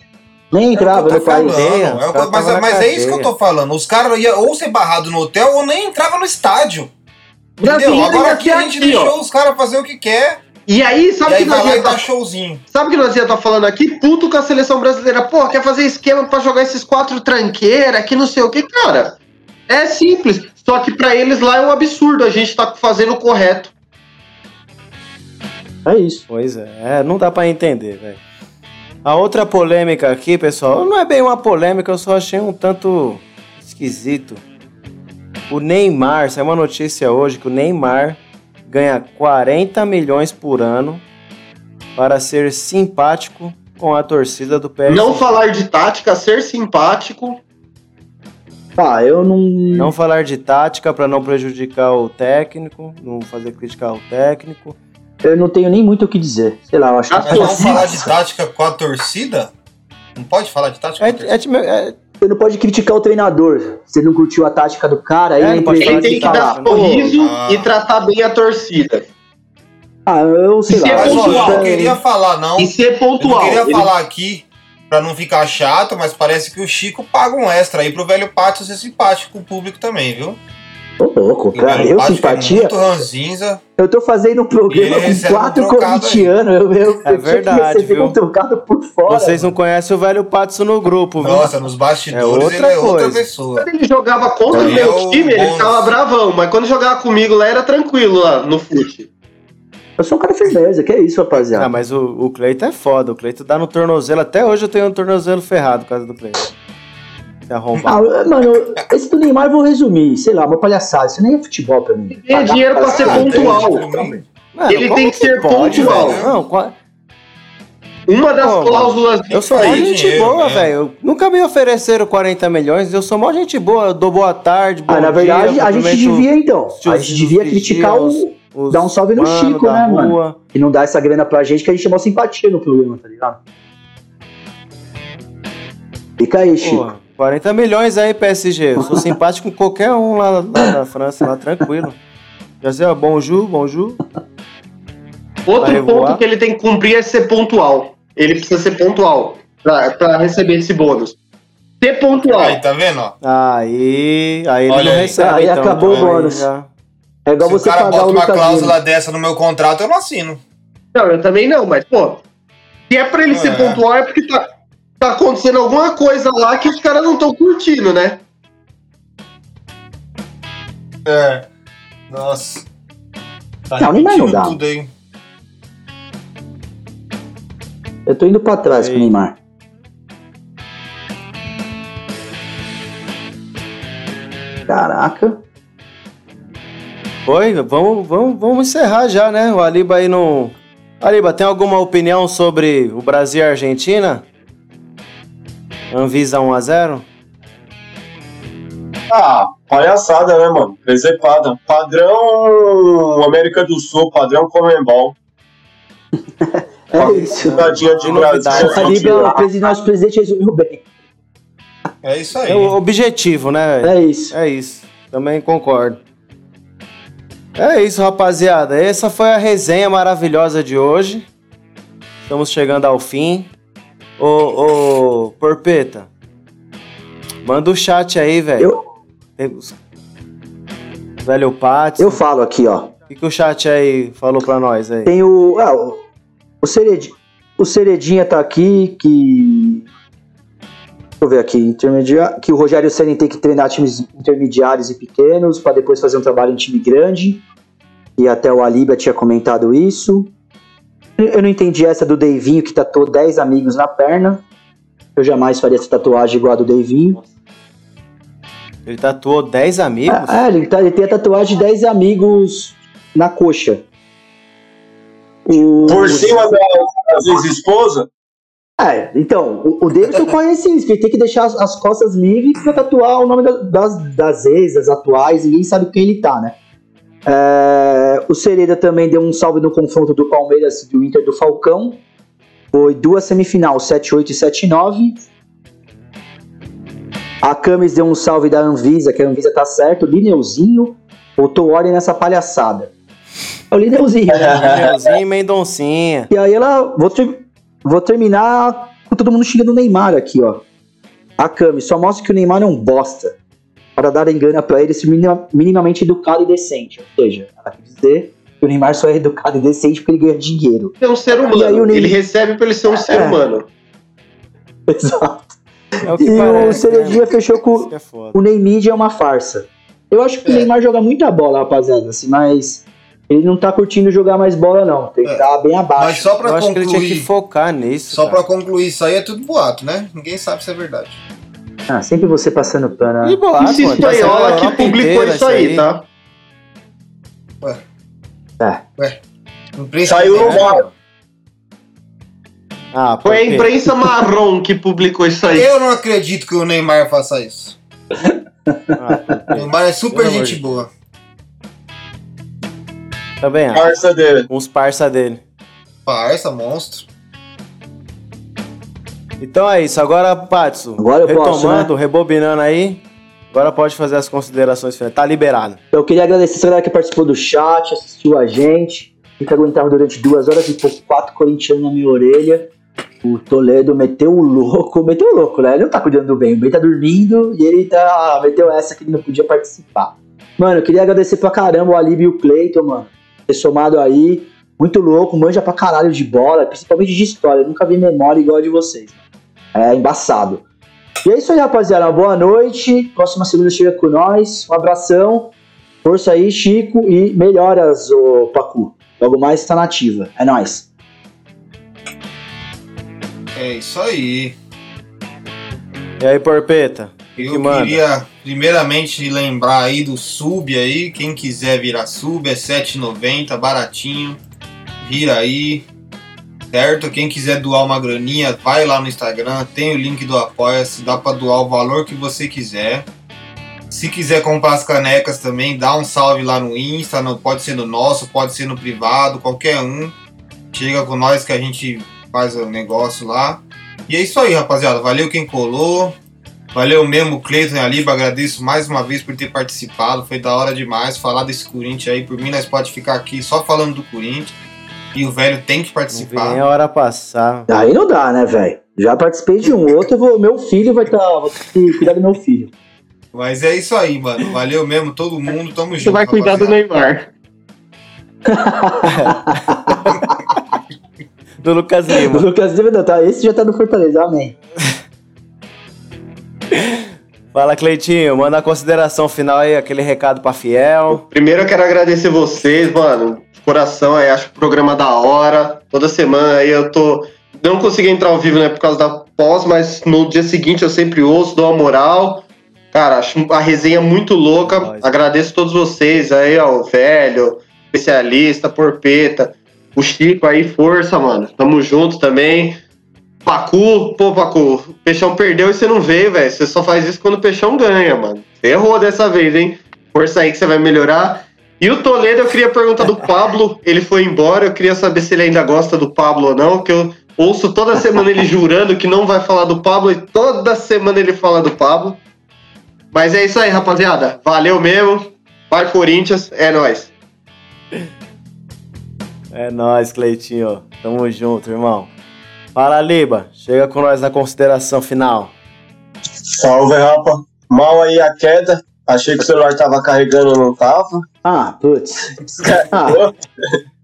Nem entrava no país. é mas, mas é isso que eu tô falando. Os caras iam ou ser barrado no hotel ou nem entrava no estádio. Brasil Entendeu? Agora aqui a gente aqui, ó. deixou os caras fazer o que quer. E aí, E sabe aí que vai nós lá ia e tá, showzinho. sabe que nós ia estar falando aqui? Puto com a seleção brasileira. Pô, quer fazer esquema pra jogar esses quatro tranqueira, que não sei o que, cara. É simples. Só que pra eles lá é um absurdo, a gente tá fazendo o correto. É isso. Pois é, é, não dá pra entender, velho. A outra polêmica aqui, pessoal, não é bem uma polêmica, eu só achei um tanto esquisito. O Neymar, saiu uma notícia hoje que o Neymar ganha 40 milhões por ano para ser simpático com a torcida do PSG. Não falar de tática, ser simpático. Ah, eu não. Não falar de tática para não prejudicar o técnico, não fazer criticar o técnico. Eu não tenho nem muito o que dizer. Sei lá, eu acho que. Ah, Mas vamos falar de tática com a torcida? Não pode falar de tática É, com a torcida? é, é, Você não pode criticar o treinador. Você não curtiu a tática do cara, aí É, Ele tem que dar sorriso Ah. e tratar bem a torcida. Ah, eu sei E lá. se é Mas, ó, eu pontual, não queria falar, não. E ser Eu não pontual. queria Ele- falar aqui pra não ficar chato, mas parece que o Chico paga um extra aí pro velho Pátio ser simpático com o público também, viu? Ô, louco, velho Eu, Pátio simpatia. É muito ranzinza. Eu tô fazendo um programa com um quatro aí. corintianos. Eu, eu, É eu verdade, viu? um trocado por fora. vocês não conhecem o velho Patso no grupo, viu? Nossa, nos bastidores É outra ele é outra coisa. pessoa. Quando ele jogava contra o meu é time, ele ficava bravão. Mas quando jogava comigo lá, era tranquilo lá no fute. Eu sou um cara firmeza, que é isso, rapaziada. Ah, mas o, o Cleito é foda. O Cleito dá no tornozelo. Até hoje eu tenho um tornozelo ferrado por causa do Cleito. Arrombar. Ah, mano, esse do Neymar eu vou resumir. Sei lá, uma palhaçada. Isso nem é futebol pra mim. Tem dinheiro pra ser pontual. Mano, ele tem que ser pontual. velho? Não, qua- Uma das Pô, cláusulas eu sou Aí, mó gente dinheiro, boa, né? velho. Nunca me ofereceram 40 milhões. Eu sou mó gente boa. Eu dou boa tarde, bom Ah, na verdade, dia, a gente devia então. os- A gente os devia criticar o. os dar um salve no mano Chico, né, mano? rua. E não dar essa grana pra gente que a gente chamou simpatia no programa, tá ligado? Fica aí, Chico. Porra, 40 milhões aí, PSG. Eu sou simpático com qualquer um lá, lá na França, lá tranquilo. Já sei, ó, bonjour, bonjour. Outro ponto que ele tem que cumprir é ser pontual. Ele precisa ser pontual pra, pra receber esse bônus. Ser pontual. Aí, tá vendo? ó? Aí, aí ele Olha não aí. recebe, Aí então. acabou o Aí bônus. já- É igual Se o você cara pagar bota o uma cláusula Lima. dessa no meu contrato, eu não assino. Não, eu também não, mas, pô, se é pra ele ser É. pontual é porque tá, tá acontecendo alguma coisa lá que os caras não estão curtindo, né? É. Nossa. Tá Não, Neymar não dá. tudo aí. Eu tô indo pra trás com o. Neymar. Caraca. Foi, vamos, vamos, vamos encerrar já, né? O Aliba aí não. Aliba, tem alguma opinião sobre o Brasil e a Argentina? Anvisa 1x0? Ah, palhaçada, né, mano? Presepada. Padrão América do Sul, padrão Comembol. <laughs> É isso. Jogadinha de Brasil. Ali, o nosso presidente resumiu bem. É isso aí. É o objetivo, né? velho? É isso. É isso. Também concordo. É isso, rapaziada. Essa foi a resenha maravilhosa de hoje. Estamos chegando ao fim. Ô, ô, Porpeta. Manda o chat aí, velho. Eu- Velho Pátio. Eu falo aqui, ó. O que, que o chat aí falou pra nós aí? Tem o. Ah, o, o, Cered, o Ceredinha tá aqui, que. Deixa eu ver aqui. Intermedia, que o Rogério Senna tem que treinar times intermediários e pequenos para depois fazer um trabalho em time grande. E até o Aliba tinha comentado isso. Eu não entendi essa do Deivinho que tatuou 10 amigos na perna. Eu jamais faria essa tatuagem igual a do Deivinho. Ele tatuou 10 amigos? Ah, ele, tá- ele tem a tatuagem de 10 amigos na coxa. O- Por cima da, ex-esposa, É, então, o, o Davidson <laughs> conhece isso, que ele tem que deixar as, as costas livres pra tatuar o nome da- das, das ex, das atuais, ninguém sabe quem ele tá, né? É, o Sereda também deu um salve no confronto do Palmeiras e do Inter do Falcão. Foi duas semifinal, 7-8 e 7-9. A Camis deu um salve da Anvisa, que a Anvisa tá certo. Lineuzinho, botou ordem nessa palhaçada. É o Lineuzinho. <laughs> Danielzinho e Mendoncinha. E aí ela. Vou, ter- vou terminar com todo mundo xingando o Neymar aqui, ó. A Cami só mostra que o Neymar é um bosta. Para dar engana pra ele ser minima- minimamente educado e decente. Ou seja, ela quer dizer que o Neymar só é educado e decente porque ele ganha dinheiro. É um ser aí o humano. Ney- Ele recebe pra ele ser um ser É. humano. <laughs> Exato. É o que E o parece, Ceredinha né? fechou com é o Neymídia é uma farsa. Eu acho que o É. Neymar joga muita bola, rapaziada, assim, mas ele não tá curtindo jogar mais bola, não. Tem que É. estar bem Mas abaixo. só Eu pra acho que ele tinha que concluir. focar nisso. Só cara. pra concluir, isso aí é tudo boato, né? Ninguém sabe se é verdade. Ah, sempre você passando pano. E né? Esse tá saindo na espanhola que publicou isso aí, tá? É. Imprensa Saiu no interna- VAR. Ah, Foi a imprensa <laughs> marrom que publicou isso aí. Eu não acredito que o Neymar faça isso. Ah, O Neymar é super gente boa. também acho. Parça dele. Uns parça dele. Parça, monstro. Então é isso. Agora, Patso, Agora eu posso, retomando, rebobinando aí. Agora pode fazer as considerações finais. Tá liberado. Eu queria agradecer essa galera que participou do chat, assistiu a gente, que aguentava durante duas horas e pouco, quatro corintianos na minha orelha. O Toledo meteu o louco, meteu o louco, né? Ele não tá cuidando bem, o Ben tá dormindo e ele tá. meteu essa que ele não podia participar. Mano, eu queria agradecer pra caramba o Alib e o Cleiton, mano. Ter somado aí. Muito louco, manja pra caralho de bola, principalmente de história. Eu nunca vi memória igual a de vocês. É embaçado. E é isso aí, rapaziada. Uma boa noite. Próxima segunda chega com nós. Um abração. Força aí, Chico. E melhoras, ô Pacu. Logo mais está nativa. É nóis. É isso aí. E aí, Porpeta? O que Eu que manda? queria primeiramente lembrar aí do sub aí. Quem quiser virar sub é R$ 7,90, baratinho. Vira aí. Certo? Quem quiser doar uma graninha, vai lá no Instagram, tem o link do Apoia-se, dá pra doar o valor que você quiser. Se quiser comprar as canecas também, dá um salve lá no Insta, no, pode ser no nosso, pode ser no privado, qualquer um. Chega com nós que a gente faz o negócio lá. E é isso aí, rapaziada. Valeu quem colou. Valeu mesmo, Cleiton e Aliba. Agradeço mais uma vez por ter participado. Foi da hora demais falar desse Corinthians aí. Por mim, nós pode ficar aqui só falando do Corinthians. E o velho tem que vi nem participar. a hora passar. Aí não dá, né, velho? Já participei de um. <laughs> Outro, vou, meu filho vai estar. vou ter que cuidar do meu filho. Mas é isso aí, mano. Valeu mesmo, todo mundo. Tamo junto. Você vai cuidar do rapaziada. Neymar. <laughs> Do Lucas O Lima. Lucas Lima não, tá? Esse já tá no Fortaleza, amém. <laughs> Fala, Cleitinho. Manda a consideração final aí, aquele recado pra Fiel. Primeiro eu quero agradecer vocês, mano. De coração aí, acho o programa da hora. Toda semana aí eu tô. Não consegui entrar ao vivo, né, por causa da pós, mas no dia seguinte eu sempre ouço, dou uma moral. Cara, acho a resenha muito louca. Agradeço a todos vocês aí, ó, o velho, especialista, porpeta, o Chico aí, força, mano. Tamo junto também. Pacu, pô, Pacu, o Peixão perdeu e você não veio, velho. Você só faz isso quando o Peixão ganha, mano. Você errou dessa vez, hein? Força aí que você vai melhorar. E o Toledo, eu queria perguntar do Pablo. Ele foi embora, eu queria saber se ele ainda gosta do Pablo ou não, que eu ouço toda semana ele jurando que não vai falar do Pablo e toda semana ele fala do Pablo. Mas é isso aí, rapaziada. Valeu mesmo. Vai Corinthians, é nóis. É nóis, Cleitinho. Tamo junto, irmão. Fala, Liba. Chega com nós na consideração final. Salve, rapa. Mal aí a queda. Achei que o celular tava carregando, não tava. Ah, putz. Descarregou.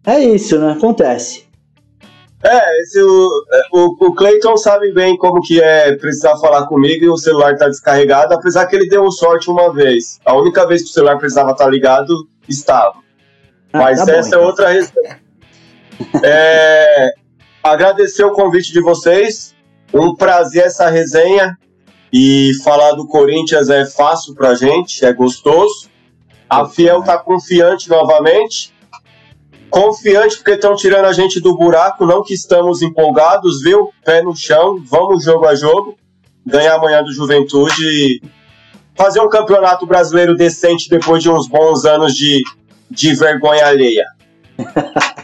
É isso, né? Acontece. É, esse, o, o, o Clayton sabe bem como que é precisar falar comigo e o celular tá descarregado, apesar que ele deu sorte uma vez. A única vez que o celular precisava estar ligado, estava. Ah, Mas tá bom, essa é então. outra receita. É, agradecer o convite de vocês. Um prazer essa resenha. E falar do Corinthians é fácil pra gente, é gostoso. A Fiel tá confiante novamente. Confiante porque estão tirando a gente do buraco, não que estamos empolgados, viu? Pé no chão, vamos jogo a jogo. Ganhar amanhã do Juventude e fazer um campeonato brasileiro decente depois de uns bons anos de, de vergonha alheia. <laughs>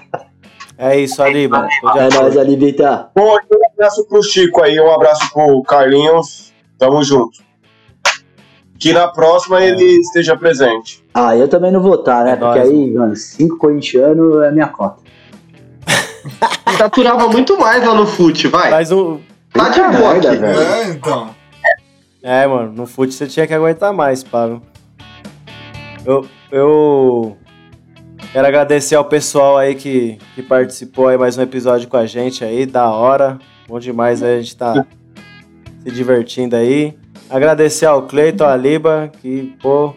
É isso, Aliba. É nóis, Alibita. Bom, um abraço pro Chico aí, um abraço pro Carlinhos. Tamo junto. Que na próxima ele esteja presente. Ah, eu também não vou estar, né? É Porque nóis, aí, mano, cinco corintianos é minha cota. <laughs> Saturava muito mais lá no fute, vai. Faz um. Tá de boa aqui. velho. É, então. É, mano, no fute você tinha que aguentar mais, Pablo. Eu, eu quero agradecer ao pessoal aí que, que participou aí mais um episódio com a gente aí, da hora. Bom demais aí, a gente tá se divertindo aí. Agradecer ao Cleiton, a Liba, que, pô,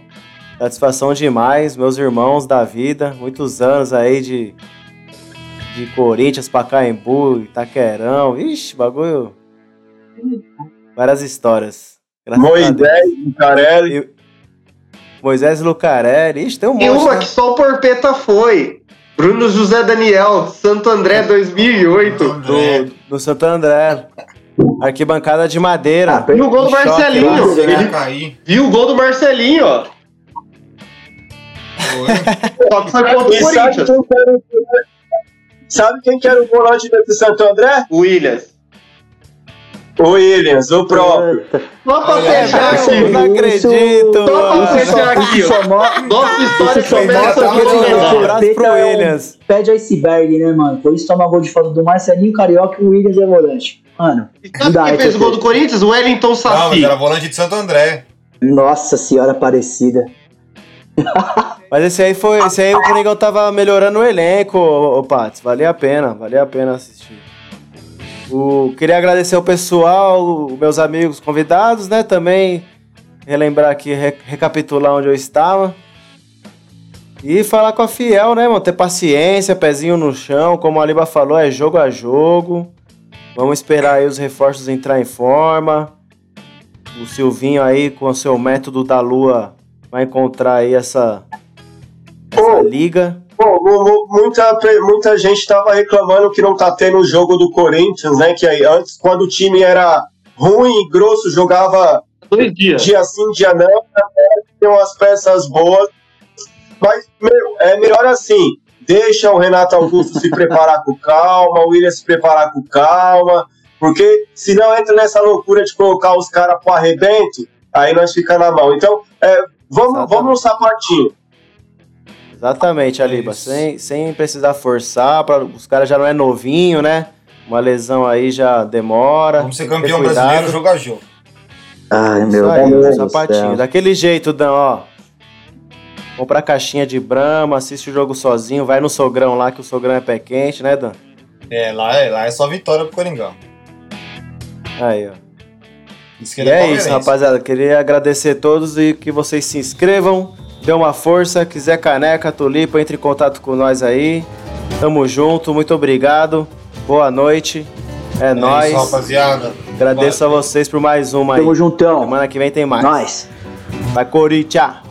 Satisfação demais, meus irmãos da vida, muitos anos aí de, de Corinthians, Pacaembu, Itaquerão, ixi, bagulho. Várias histórias. Moisés, Deus. E- Moisés Lucarelli, ixi, tem um E monte. uma né? que só o Porpeta foi. Bruno José Daniel, Santo André 2008. André. do, do Santo André. Arquibancada de madeira. E o gol do choque Marcelinho. Você vai Ele viu o gol do Marcelinho, ó. Foi. Só que foi contra o E sabe Corinthians. quem, que era o... sabe quem que era o volante desse Santo André? Williams. O Williams, o próprio. Só pra fechar Eu aqui. não acredito, Só pra fechar aqui, Nossa história começa com que o Um abraço pro é um- Williams. Pé de iceberg, né, mano? Por isso toma gol de falta do Marcelinho Carioca e o Williams é volante. Mano, E sabe quem é fez o gol do Corinthians? O Wellington Não, mas era volante de Santo André. Nossa senhora parecida. <laughs> Mas esse aí foi. Esse aí o Coringão tava melhorando o elenco, ô, ô Pats. Valia a pena, valia a pena assistir. O, queria agradecer ao pessoal, meus amigos convidados, né? Também relembrar aqui, re- recapitular onde eu estava. E falar com a Fiel, né, mano? Ter paciência, pezinho no chão, como a Liba falou, é jogo a jogo. Vamos esperar aí os reforços entrar em forma. O Silvinho aí, com o seu método da lua, vai encontrar aí essa, essa liga. Mu- muita, muita gente tava reclamando que não tá tendo o jogo do Corinthians, né? Que aí, antes, quando o time era ruim e grosso, jogava Dois dias. dia sim, dia não, agora tem umas peças boas. Mas, meu, é melhor assim. Deixa o Renato Augusto se preparar com calma, o William se preparar com calma, porque senão entra nessa loucura de colocar os caras pro arrebento, aí nós fica na mão. Então, é, vamos, Exatamente. vamos no sapatinho. Exatamente, Aliba. Isso. Sem, sem precisar forçar. Pra, os caras já não é novinho, né? Uma lesão aí já demora. Vamos ser campeão brasileiro jogo a jogo. Ai, Isso meu aí, Deus sapatinho. céu. Daquele jeito, Dan, ó. Compra a caixinha de Brahma, assiste o jogo sozinho, vai no sogrão lá, que o sogrão é pé quente, né, Dan? É, lá é, lá é só vitória pro Coringão. Aí, ó. E é palmeirense. isso, rapaziada. Queria agradecer a todos e que vocês se inscrevam, dê uma força. Quiser caneca, tulipa, entre em contato com nós aí. Tamo junto, muito obrigado. Boa noite. É, É nóis. isso, rapaziada. Agradeço a vocês por mais uma aí. Tamo juntão. Semana que vem tem mais. Nós. Vai, Corinthians!